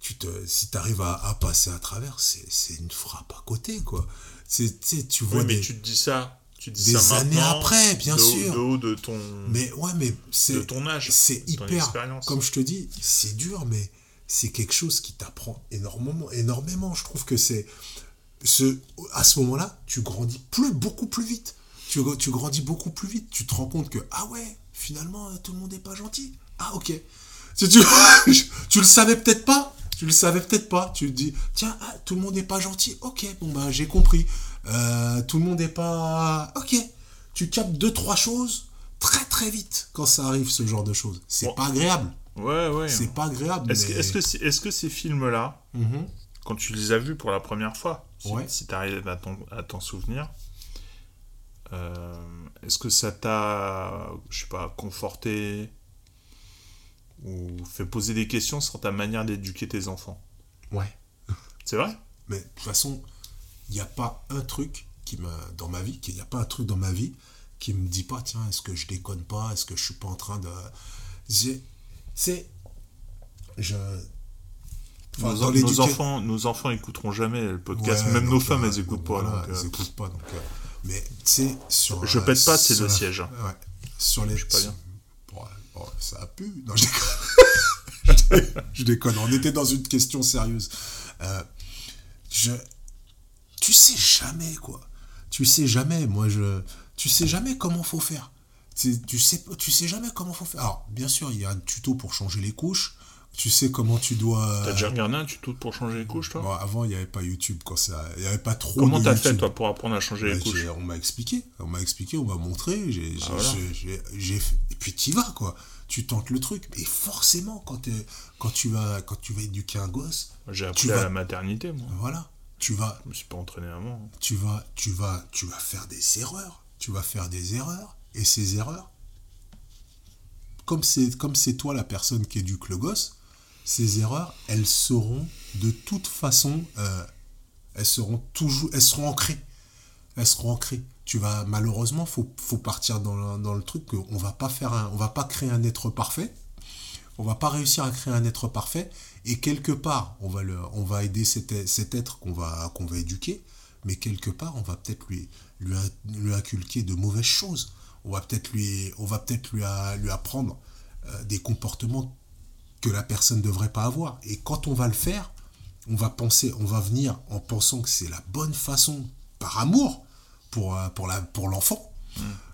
Tu te, si tu arrives à, à passer à travers, c'est c'est une frappe à côté, quoi. C'est, tu vois Oui, mais des, tu te dis ça, tu dis des ça années après, bien de sûr. de haut de ton Mais ouais, mais c'est. ton âge, C'est hyper. Comme je te dis, c'est dur, mais c'est quelque chose qui t'apprend énormément. Énormément. Je trouve que c'est. Ce, à ce moment-là, tu grandis plus, beaucoup plus vite. Tu, tu grandis beaucoup plus vite. Tu te rends compte que, ah ouais, finalement, tout le monde n'est pas gentil. Ah ok. Tu, tu, tu le savais peut-être pas. Tu le savais peut-être pas. Tu te dis, tiens, ah, tout le monde n'est pas gentil. Ok, bon bah j'ai compris. Euh, tout le monde n'est pas. Ok. Tu captes deux, trois choses très très vite quand ça arrive, ce genre de choses. C'est pas agréable. Ouais, ouais. C'est pas agréable. Est-ce que, ces films-là, Mhm. quand tu les as vus pour la première fois, si, Ouais. si tu arrives à t'en, à t'en souvenir, euh, est-ce que ça t'a, je sais pas, conforté? Ou fait poser des questions sur ta manière d'éduquer tes enfants Ouais. C'est vrai? Mais de toute façon, il n'y a pas un truc qui me, dans ma vie, il n'y a pas un truc dans ma vie qui me dit pas, tiens, est-ce que je déconne pas, est-ce que je suis pas en train de... C'est... Je... Enfin, nos, enfants, nos enfants écouteront jamais le podcast. Ouais, Même donc, nos femmes, euh, elles écoutent donc, pas. voilà, euh, pas. Donc, euh, mais tu sais, sur. Je euh, pète pas, c'est sur le siège. hein. Ouais. Sur les. Je suis pas bien. Bon, ça a pu. Non, je déconne. On était dans une question sérieuse. Euh, je. Tu sais jamais, quoi. Tu sais jamais. Moi, je. Tu sais jamais comment faut faire. Tu sais, tu sais jamais comment faut faire. Alors, bien sûr, il y a un tuto pour changer les couches. Tu sais comment tu dois. T'as déjà regardé un tuto pour changer les couches, toi Bon, avant, il n'y avait pas YouTube. Quand ça... Il n'y avait pas trop. Comment t'as fait, toi, pour apprendre à changer les Bah, couches On m'a expliqué, on m'a expliqué, on m'a montré, j'ai, j'ai, Ah, voilà. fait- et puis tu vas quoi, tu tentes le truc, et forcément quand, quand tu vas, quand tu vas éduquer un gosse, J'ai appris tu à vas, la maternité, moi. voilà, tu vas, Je me suis pas entraîné avant. hein. tu vas, tu vas, tu vas faire des erreurs, tu vas faire des erreurs, et ces erreurs, comme c'est, comme c'est toi la personne qui éduque le gosse, ces erreurs, elles seront de toute façon, euh, elles seront toujours, elles seront ancrées, elles seront ancrées. Tu vas malheureusement, faut, faut partir dans le, dans le truc qu'on va pas faire, un, on va pas créer un être parfait, on va pas réussir à créer un être parfait, et quelque part, on va le, on va aider cet, être qu'on va, va éduquer, mais quelque part, on va peut-être lui, lui, lui inculquer de mauvaises choses. On va peut-être lui, peut-être lui, lui apprendre euh, des comportements que la personne ne devrait pas avoir. Et quand on va le faire, on va penser, on va venir en pensant que c'est la bonne façon, par amour pour, euh, pour, la, pour l'enfant.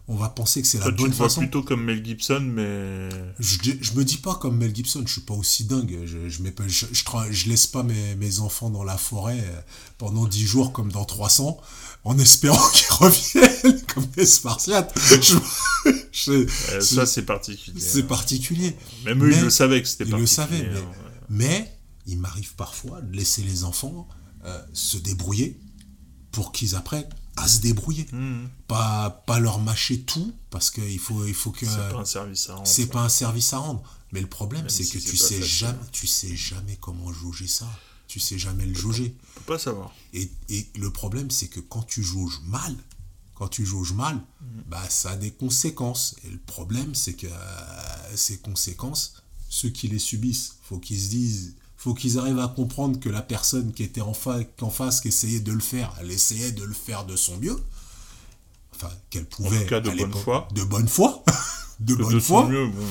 On va penser que c'est la bonne te vois façon. plutôt comme Mel Gibson, mais. Je, je me dis pas comme Mel Gibson, je suis pas aussi dingue. Je, je, mets pas- je, je tra- je laisse pas mes, mes enfants dans la forêt euh, pendant 10 jours comme dans 300 en espérant qu'ils reviennent comme des Spartiates. Je- je- Euh, ça, c'est particulier. C'est particulier. Même eux, ils Mais- le savaient que c'était Ils le savaient, particulier, mais, hein, mais il m'arrive parfois de laisser les enfants euh, se débrouiller pour qu'ils apprennent à se débrouiller. Mhm. Pas, pas leur mâcher tout, parce qu'il faut, il faut que... C'est pas un service à rendre. C'est pas un service à rendre. Mais le problème, c'est si que tu sais jamais, tu sais jamais comment jauger ça. Tu sais jamais le jauger. On peut pas savoir. Et, et le problème, c'est que quand tu jauges mal, quand tu jauges mal, Mhm. bah, ça a des conséquences. Et le problème, c'est que euh, ces conséquences, ceux qui les subissent, faut qu'ils se disent, faut qu'ils arrivent à comprendre que la personne qui était en, fa- en face, qui essayait de le faire, elle essayait de le faire de son mieux. Enfin, qu'elle pouvait. tout cas, de bonne foi. De bonne foi. de De bonne son foi. mieux, bon.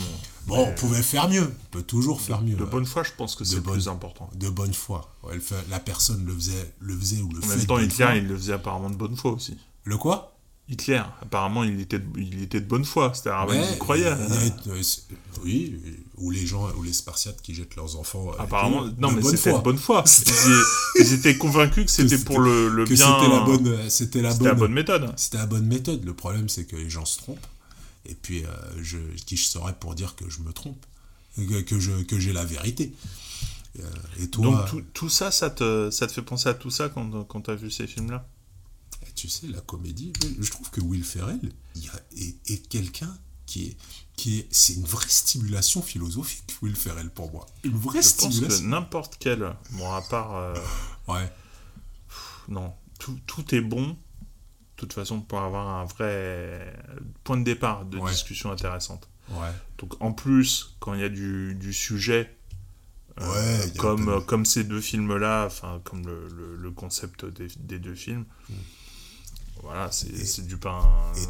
Bon, on pouvait faire mieux. On peut toujours faire mieux. De bonne foi, je pense que c'est le plus important. De bonne foi. Ouais, la personne le faisait, le faisait ou le En fait même de temps, Hitler, foi. il le faisait apparemment de bonne foi aussi. Le quoi? Hitler, apparemment, il était de, il était de bonne foi. C'est-à-dire, il croyait. il y a- euh, c'est- oui, ou les gens, ou les Spartiates qui jettent leurs enfants. Apparemment, eux, non, de mais c'était de bonne foi. Ils, étaient- ils étaient convaincus que c'était pour le, le que bien. C'était la bonne, c'était la C'était bonne, la bonne méthode. C'était la bonne méthode. Le problème, c'est que les gens se trompent. Et puis, euh, je, qui je serais pour dire que je me trompe, que, que je, que j'ai la vérité. Euh, Et toi, Donc tout, tout ça, ça te, ça te fait penser à tout ça quand, quand tu as vu ces films-là? Tu sais, la comédie, je, trouve que Will Ferrell il y a- est, est quelqu'un qui est, qui est, c'est une vraie stimulation philosophique, Will Ferrell pour moi. Une vraie Je pense que stimulation. n'importe quel, bon à part, euh, Ouais. pff, non, tout, tout est bon. De toute façon, pour avoir un vrai point de départ de Ouais. discussion intéressante. Ouais. Donc en plus, quand il y a du, du sujet, euh, Ouais, comme, comme ces deux films-là, enfin comme le, le- le concept des, des deux films, Mm. voilà, c'est du pain,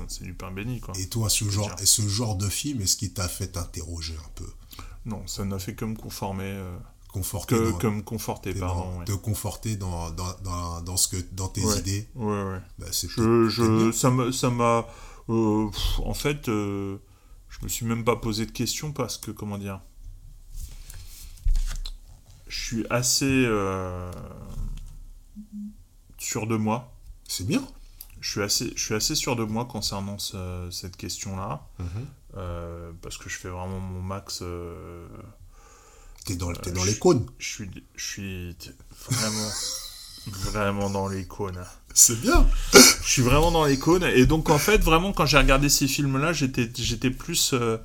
c'est du pain béni quoi. Et toi, ce genre, et ce genre de film, est-ce qui t'a fait t'interroger un peu? Non, ça n'a fait que me conformer, euh, Conforter que, dans- que me conforter, pardon. dans- ouais. Te conforter dans, dans, dans, dans ce que, dans tes Ouais, idées Ouais, ouais. Bah, c'est je, je, ça m'a, ça m'a, euh, pff, en fait, euh, je me suis même pas posé de questions parce que, comment dire, je suis assez euh, sûr de moi. C'est bien. Je suis assez, je suis assez sûr de moi concernant ce- cette question-là, Mhm. euh, parce que je fais vraiment mon max. T'es dans, euh, dans les cônes. Je suis, je suis vraiment, vraiment dans les cônes. C'est bien. Je suis vraiment dans les cônes. Et donc, en fait, vraiment, quand j'ai regardé ces films-là, j'étais, j'étais plus. euh,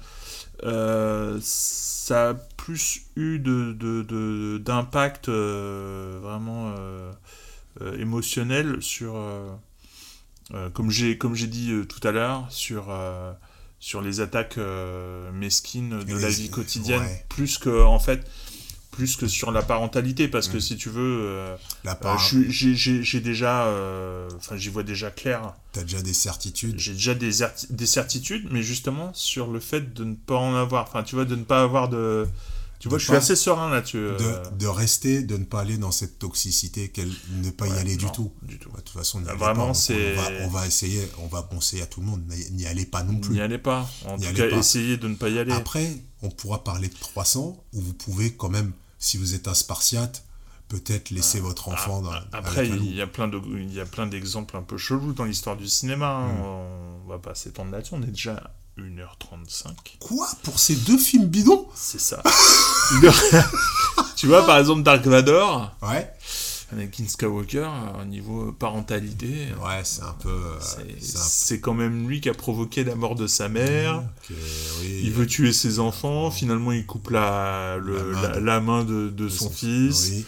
euh, ça a plus eu de, d'impact vraiment émotionnel sur. comme, j'ai, comme j'ai dit tout à l'heure, sur. Sur les attaques euh, mesquines de la vie quotidienne, ouais. plus que en fait, plus que sur la parentalité, parce que si tu veux, euh, La euh, j'ai- déjà, euh, enfin j'y vois déjà clair. T'as déjà des certitudes. J'ai déjà des, des certitudes, mais justement sur le fait de ne pas en avoir, enfin tu vois, de ne pas avoir de, tu vois, De je suis assez serein là-dessus. euh, De, de rester, de ne pas aller dans cette toxicité, qu'elle ne pas y aller du tout. du tout. De toute façon, n'y Ah, vraiment, c'est- On va, on va essayer, on va conseiller à tout le monde, n'y- allez pas non plus. N'y allez pas. En tout cas, pas. essayez de ne pas y aller. Après, on pourra parler de 300, où vous pouvez quand même, si vous êtes un Spartiate, peut-être laisser votre enfant dans, Ah, Après, avec un loup. il y a plein de, il y a plein d'exemples un peu chelous dans l'histoire du cinéma. hein. Mm. On va pas s'étendre là-dessus. On est déjà 1h35. Quoi? Pour ces deux films bidons? C'est ça. Tu vois, par exemple, Dark Vador. Ouais. Anakin Skywalker, au niveau parentalité. Ouais, c'est un peu. euh, c'est- quand même lui qui a provoqué la mort de sa mère. Oui. Il veut tuer ses enfants. Finalement, il coupe la, le- La main de- la main de, de son, fils. Oui.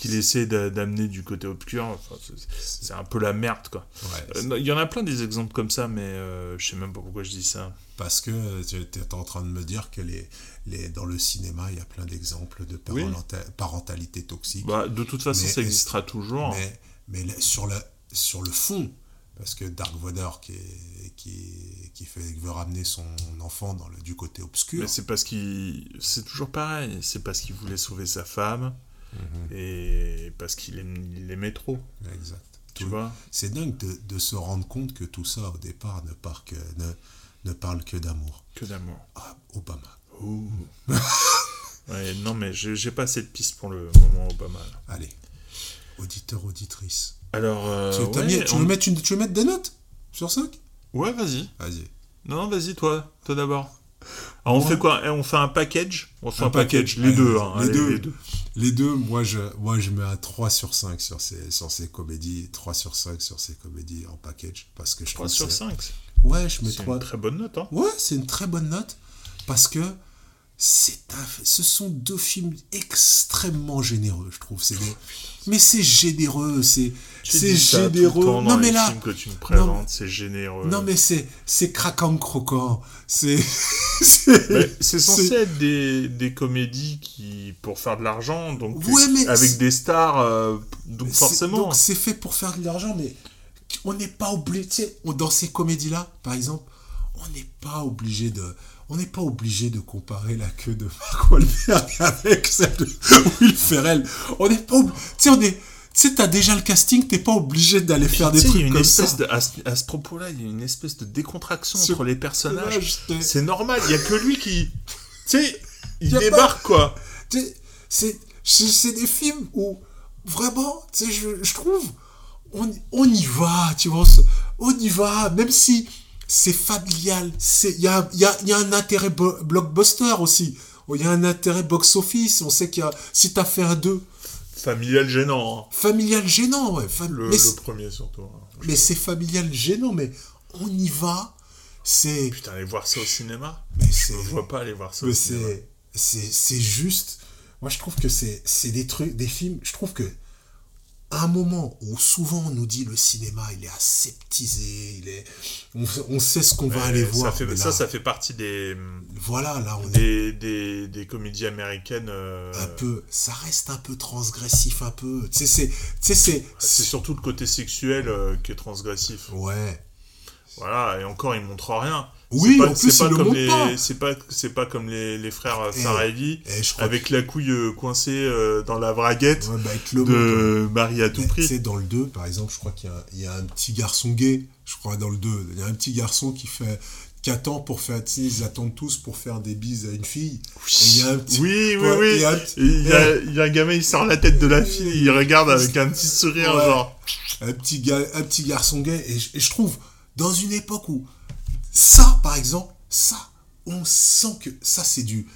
Qu'il essaie d'a- d'amener du côté obscur. Enfin, c'est- un peu la merde, quoi. Ouais, Euh, Il y en a plein des exemples comme ça, mais euh, je sais même pas pourquoi je dis ça. Parce que tu es en train de me dire que les, les, dans le cinéma, il y a plein d'exemples de Oui. parentalité toxique. Bah, de toute façon, Mais ça existera toujours. Mais, sur, le, sur le fond, parce que Dark Vador qui, est- qui, qui, fait, qui veut ramener son enfant dans le, du côté obscur. Mais c'est parce qu'il. C'est toujours pareil. C'est parce qu'il voulait sauver sa femme. Mhm. Et parce qu'il l'aimait trop. Exact. Tu Tout- vois? C'est dingue de, de se rendre compte que tout ça, au départ, ne parle que, ne, ne parle que d'amour. Que d'amour. Ah, Obama. Ouh. ouais, non, mais j'ai pas assez de pistes pour le moment Obama. là. Allez, auditeur, auditrice. Alors. euh, tu, ouais, mis- tu on- veux mettre une, tu veux mettre des notes sur 5 Ouais, vas-y. Vas-y. Non, vas-y, toi. Toi d'abord. Alors, on fait quoi? Eh, On fait un package? On fait un, Un package. Les deux, hein, les, allez, deux. les deux. Les deux, moi je, moi je mets un 3 sur 5 sur ces, sur ces comédies, 3 sur 5 sur ces comédies en package. Parce que je 3 trouve sur que c'est- 5. Ouais, je mets C'est 3. une très bonne note, hein. Ouais, c'est une très bonne note. Parce que c'est un, ce sont deux films extrêmement généreux, je trouve. C'est des- mais c'est généreux, c'est c'est tout le généreux. dans non mais les là, que tu me non, présentes, c'est généreux. non mais c'est c'est craquant croquant. C'est c'est censé être des, des comédies qui pour faire de l'argent, donc Ouais, mais avec des stars, euh, donc forcément. Donc c'est fait pour faire de l'argent, mais on n'est pas obligé. Dans ces comédies-là, par exemple, on n'est pas obligé de. On n'est pas obligé de comparer la queue de Mark Wahlberg avec celle de Will Ferrell. On n'est pas obligé. Tu sais, on est. Sais, t'as déjà le casting, t'es pas obligé d'aller faire des trucs a une comme espèce ça. de, à ce, à ce propos-là, il y a une espèce de décontraction entre les personnages. C'est normal, il y a que lui qui, tu sais, il Y a pas- débarque quoi. C'est des films où vraiment, tu sais, je, je trouve, on, on y va, tu vois, on y va, même si c'est familial, il y a, y, a, y a un intérêt blockbuster aussi, il y a un intérêt box-office, on sait qu'il y a, si t'as fait un 2, Familial gênant. hein. familial gênant, ouais, fam- Le, le premier surtout. hein. mais c'est familial gênant, mais on y va, c'est... Putain, aller voir ça au cinéma. Mais Je me vois pas aller voir ça Mais au cinéma. c'est, juste. Moi, je trouve que c'est, c'est des trucs, des films. Je trouve que à un moment où souvent on nous dit le cinéma, il est aseptisé, il est, on, on sait ce qu'on va aller ça voir. fait- ça, ça fait partie des, Voilà, là, on est des, des, des comédies américaines. euh, un peu. Ça reste un peu transgressif, un peu. C'est, tu sais, c'est. C'est surtout le côté sexuel euh, qui est transgressif. Ouais. Voilà, et encore, il montre rien. Oui, C'est pas- en plus, c'est pas il le comme montre les- pas. C'est pas, c'est pas comme les, les frères Et- et je crois avec la couille euh, coincée euh, dans la braguette Ouais, bah, le de Marie à tout prix. Sais, dans le 2, par exemple, je crois qu'il y a, il y a un petit garçon gay, je crois, dans le 2. Il y a un petit garçon qui fait qui attend pour faire, ils attendent tous pour faire des bises à une fille. Et petit, Oui, oui, ouais, oui. et il y a un Et petit- Il y, a, il y a un gamin, il sort la tête de la fille, il regarde avec un petit sourire, Ouais. genre. un petit, un petit garçon gay. Et et je trouve, dans une époque où ça, par exemple, ça, on sent que ça, c'est du.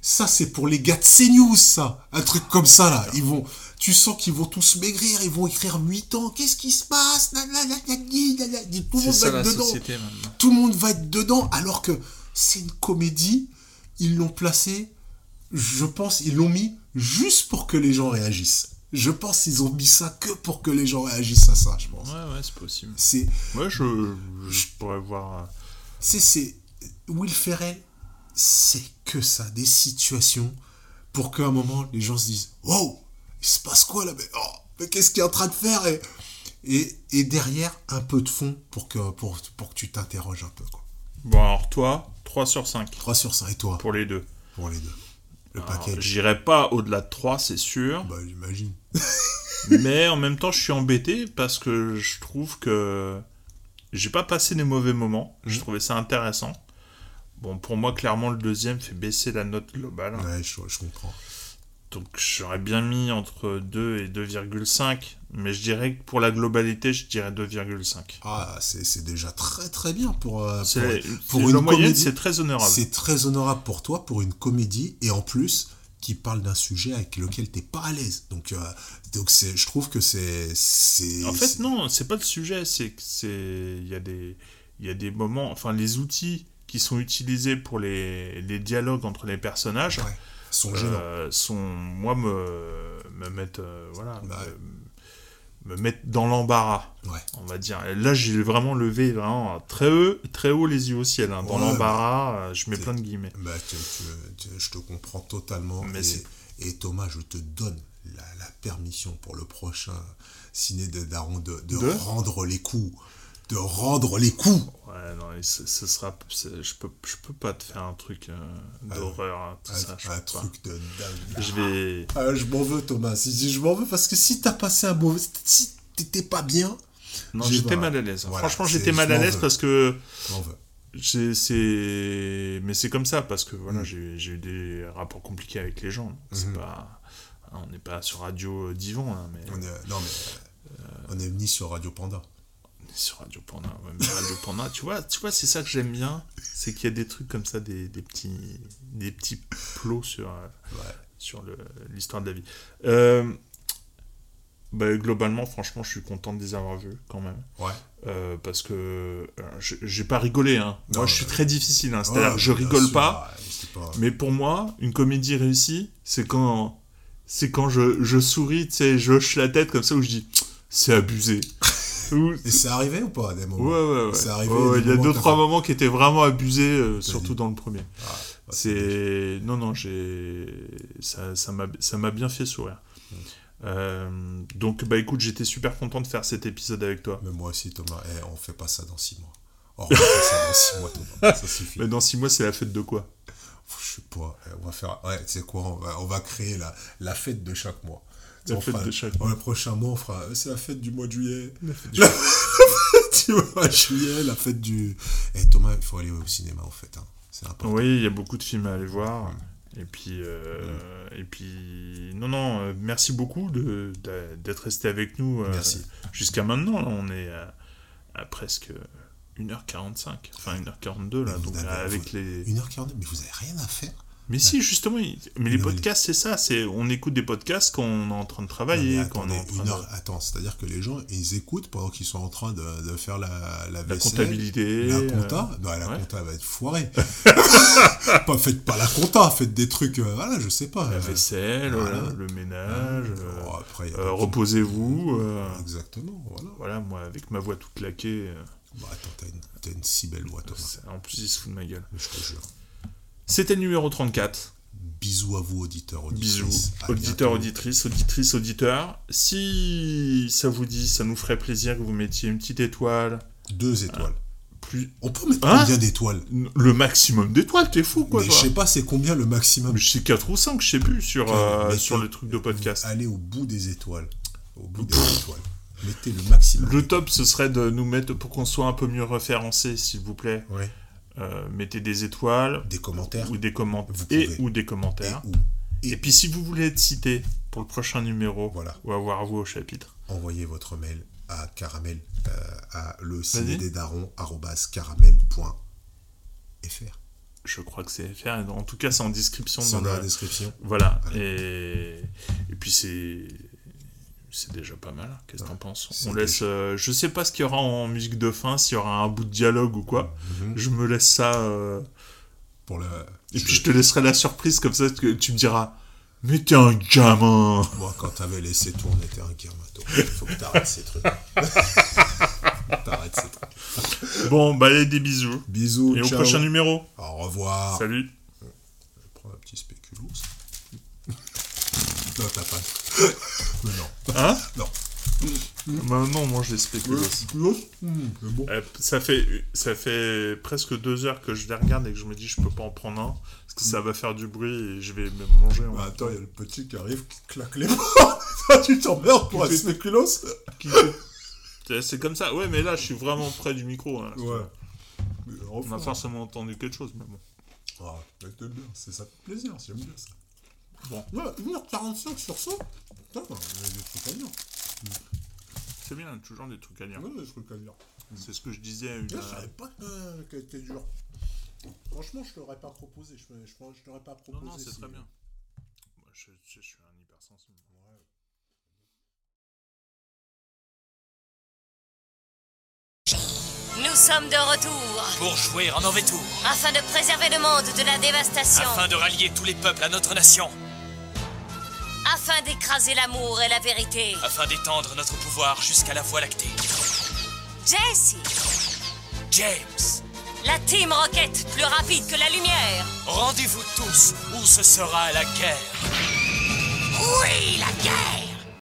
Ça, c'est pour les gars de CNews, ça. Un truc comme ça, là. Ils vont. Tu sens qu'ils vont tous maigrir, ils vont écrire 8 ans. Qu'est-ce qui se passe? Tout le monde ça va être dedans. société. Tout le monde va être dedans, alors que c'est une comédie. Ils l'ont placé, je pense, ils l'ont mis juste pour que les gens réagissent. Je pense qu'ils ont mis ça que pour que les gens réagissent à ça, je pense. Ouais, ouais, c'est possible. C'est, Ouais, je, je pourrais voir. C'est, Will Ferrell, c'est que ça, des situations pour qu'à un moment, les gens se disent Wow, il se passe quoi là Mais, oh, mais qu'est-ce qu'il est en train de faire et, et, et derrière, un peu de fond pour que, pour, pour que tu t'interroges un peu. Quoi. Bon, alors toi, 3 sur 5. 3 sur 5, et toi? Pour les deux. Pour les deux. Le paquet. J'irai pas au-delà de 3, c'est sûr. Bah, j'imagine. Mais en même temps, je suis embêté parce que je trouve que j'ai pas passé des mauvais moments. Mhm. J'ai trouvé ça intéressant. Bon, pour moi, clairement, le deuxième fait baisser la note globale. Ouais, je, je comprends. Donc, j'aurais bien mis entre 2 et 2,5. Mais je dirais que pour la globalité, je dirais 2,5. Ah, c'est déjà très très bien pour, euh, pour, une comédie. c'est très honorable. C'est très honorable pour toi, pour une comédie, et en plus, qui parle d'un sujet avec lequel t'es pas à l'aise. Donc, euh, donc c'est, je trouve que c'est... c'est En fait, c'est- non, c'est pas le sujet, c'est c'est. Il y, a des... il y a des moments. Enfin, les outils qui sont utilisés pour les, les dialogues entre les personnages sont euh, sont, moi, me, me mettent. euh, voilà. Bah, me, me mettent dans l'embarras, Ouais. on va dire. Et Là, j'ai vraiment levé vraiment très haut, très haut les yeux au ciel. hein. Dans Ouais, l'embarras, euh, je mets plein de guillemets. Bah, tu- tu- tu- je te comprends totalement. Mais et, Thomas, je te donne la, la permission pour le prochain ciné de Daron de, de De rendre les coups. De rendre les coups. Ouais, non, ce, sera. Je peux, je peux pas te faire un truc euh, d'horreur, hein, tout un, ça. un truc de dingue. Je vais. Ah, je m'en veux, Thomas. Si, si, je m'en veux parce que si t'as passé un mauvais. Si t'étais pas bien. Non, j'étais mal à l'aise. Voilà, Franchement, j'étais mal à l'aise parce que. Je m'en veux. C'est. Mais c'est comme ça parce que Mm. voilà, j'ai j'ai eu des rapports compliqués avec les gens. C'est Mhm. pas. On n'est pas sur Radio euh, Divan, mais. On est- non, mais. euh, On est venu sur Radio Panda. Sur Radio Panda. ouais, Radio Panda, tu vois, tu vois c'est ça que j'aime bien. C'est qu'il y a des trucs comme ça, des, des petits, des petits plots sur, euh, sur l'histoire de la vie. Euh, bah, globalement, franchement, je suis content de les avoir vus quand même. Ouais. Euh, parce que je- j'ai pas rigolé. Hein. Non, Moi, je suis très difficile. Hein. C'est-à-dire, je rigole sûr, pas, Mais pour moi, une comédie réussie, c'est quand, c'est quand je, je souris, tu sais, je hoche la tête comme ça où je dis, c'est abusé. Et c'est arrivé ou pas à des moments Ouais, ouais, ouais. Arrivé. Il y a deux, trois moments qui étaient vraiment abusés, euh, surtout dit. dans le premier. Ah, bah, c'est. Non, non, j'ai. Ça ça m'a bien fait sourire. Euh, donc, bah écoute, j'étais super content de faire cet épisode avec toi. Mais moi aussi, Thomas. Eh, on fait pas ça dans six mois. Oh, on fait ça dans six mois, Thomas. Ça suffit. Mais dans six mois, c'est la fête de quoi? Je sais pas. eh, On va faire. Ouais, tu sais quoi? On va, on va créer la, la fête de chaque mois. La On fête fera- de chaque dans Le prochain mois, on fera. C'est la fête du mois de juillet. La fête du- La fête du mois de juillet, la fête du. Eh, Thomas, il faut aller au cinéma, en fait. hein. C'est important. Oui, il y a beaucoup de films à aller voir. Et puis, euh, et puis, non, non, euh, merci beaucoup de- d'a- d'être resté avec nous euh, Merci. jusqu'à maintenant. Là, on est à, à presque 1h45, enfin 1h42 là, Mais vous donc n'avez- avec vous- les. 1h42, mais vous avez rien à faire. Mais si, justement, il- mais les mais- podcasts, c'est ça, c'est on écoute des podcasts quand on est en train de travailler, Non, quand on est en attendez, train une de- heure, attends, c'est-à-dire que les gens, ils écoutent pendant qu'ils sont en train de, de faire la, la, La comptabilité, La euh, compta Non, la ouais. compta va être foirée. pas, faites pas la compta, faites des trucs, euh, voilà, je sais pas. La euh, vaisselle, voilà. euh, le ménage, euh, Bon, après, euh, reposez-vous. euh, Exactement, voilà. voilà, moi, avec ma voix toute claquée. euh, Bah, attends, t'as une, si belle voix, Thomas. c'est- en plus, il se fout de ma gueule. Je te jure. C'était le numéro 34. Bisous à vous, auditeurs, auditrices. Bisous, auditeurs, auditrices, auditrices, auditeurs. Si ça vous dit, ça nous ferait plaisir que vous mettiez une petite étoile. Deux étoiles. Plus... On peut mettre Hein combien d'étoiles? Le maximum d'étoiles, t'es fou quoi Mais je sais pas, c'est combien le maximum? Je sais 4 ou 5, je sais plus, sur, euh, sur le truc de podcast. Allez au bout des étoiles. Au bout des étoiles. Mettez le maximum. Le top, ce serait de nous mettre, pour qu'on soit un peu mieux référencé, s'il vous plaît. Ouais. Euh, mettez des étoiles. Des commentaires. Ou des commentaires. Et ou des commentaires. Et ou. Et, puis si vous voulez être cité pour le prochain numéro, Voilà. ou avoir vous au chapitre. envoyez votre mail à caramel euh, à le caramel.fr. Je crois que c'est FR. En tout cas, c'est en description. C'est dans la description. Voilà. Et, et puis c'est. C'est déjà pas mal. Qu'est-ce que t'en penses On laisse. euh, je sais pas ce qu'il y aura en musique de fin, s'il y aura un bout de dialogue ou quoi. Je me laisse ça. euh, Pour. Et puis je te laisserai la surprise comme ça que tu me diras. Mais t'es un gamin Moi, quand t'avais laissé tourner, t'es un gamin. Il faut que t'arrêtes ces trucs. T'arrêtes ces trucs. Bon, bah allez, des bisous. Bisous. Et au prochain numéro. Au revoir. Salut. Je prends un petit spéculoos. Non, t'as pas. Mais non. Hein Non. Bah non, mange des spéculoos. Spéculoos Mmh, c'est bon. Euh, ça, fait, ça fait presque deux heures que je les regarde et que je me dis je peux pas en prendre un parce que ça va faire du bruit et je vais me manger. Bah, attends, il y a le petit qui arrive, qui claque les bras. Toi, tu t'emmerdes pour un fait- fait- C'est- comme ça. Ouais, mais là, je suis vraiment près du micro. hein. Ouais. Mais On a forcément entendu quelque chose, mais bon. Ah, c'est ça fait plaisir, j'aime bien ça. Bon. Ouais, 1h45 sur ça Putain, il y a des trucs à dire. C'est bien, toujours des trucs à dire. Ouais, des trucs à dire. C'est ce que je disais à une. Je savais pas euh, qu'elle était dure. Franchement, je t'aurais pas proposé. Je, je, je t'aurais pas proposé. Non, non, c'est si- très bien. Moi, je, je- je suis un hypersensible. Nous sommes de retour Pour jouer en mauvais tour. afin de préserver le monde de la dévastation, Afin de rallier tous les peuples à notre nation. Afin d'écraser l'amour et la vérité. Afin d'étendre notre pouvoir jusqu'à la Voie lactée. Jesse, James, la Team Rocket plus rapide que la lumière. rendez-vous tous où ce sera la guerre. Oui, la guerre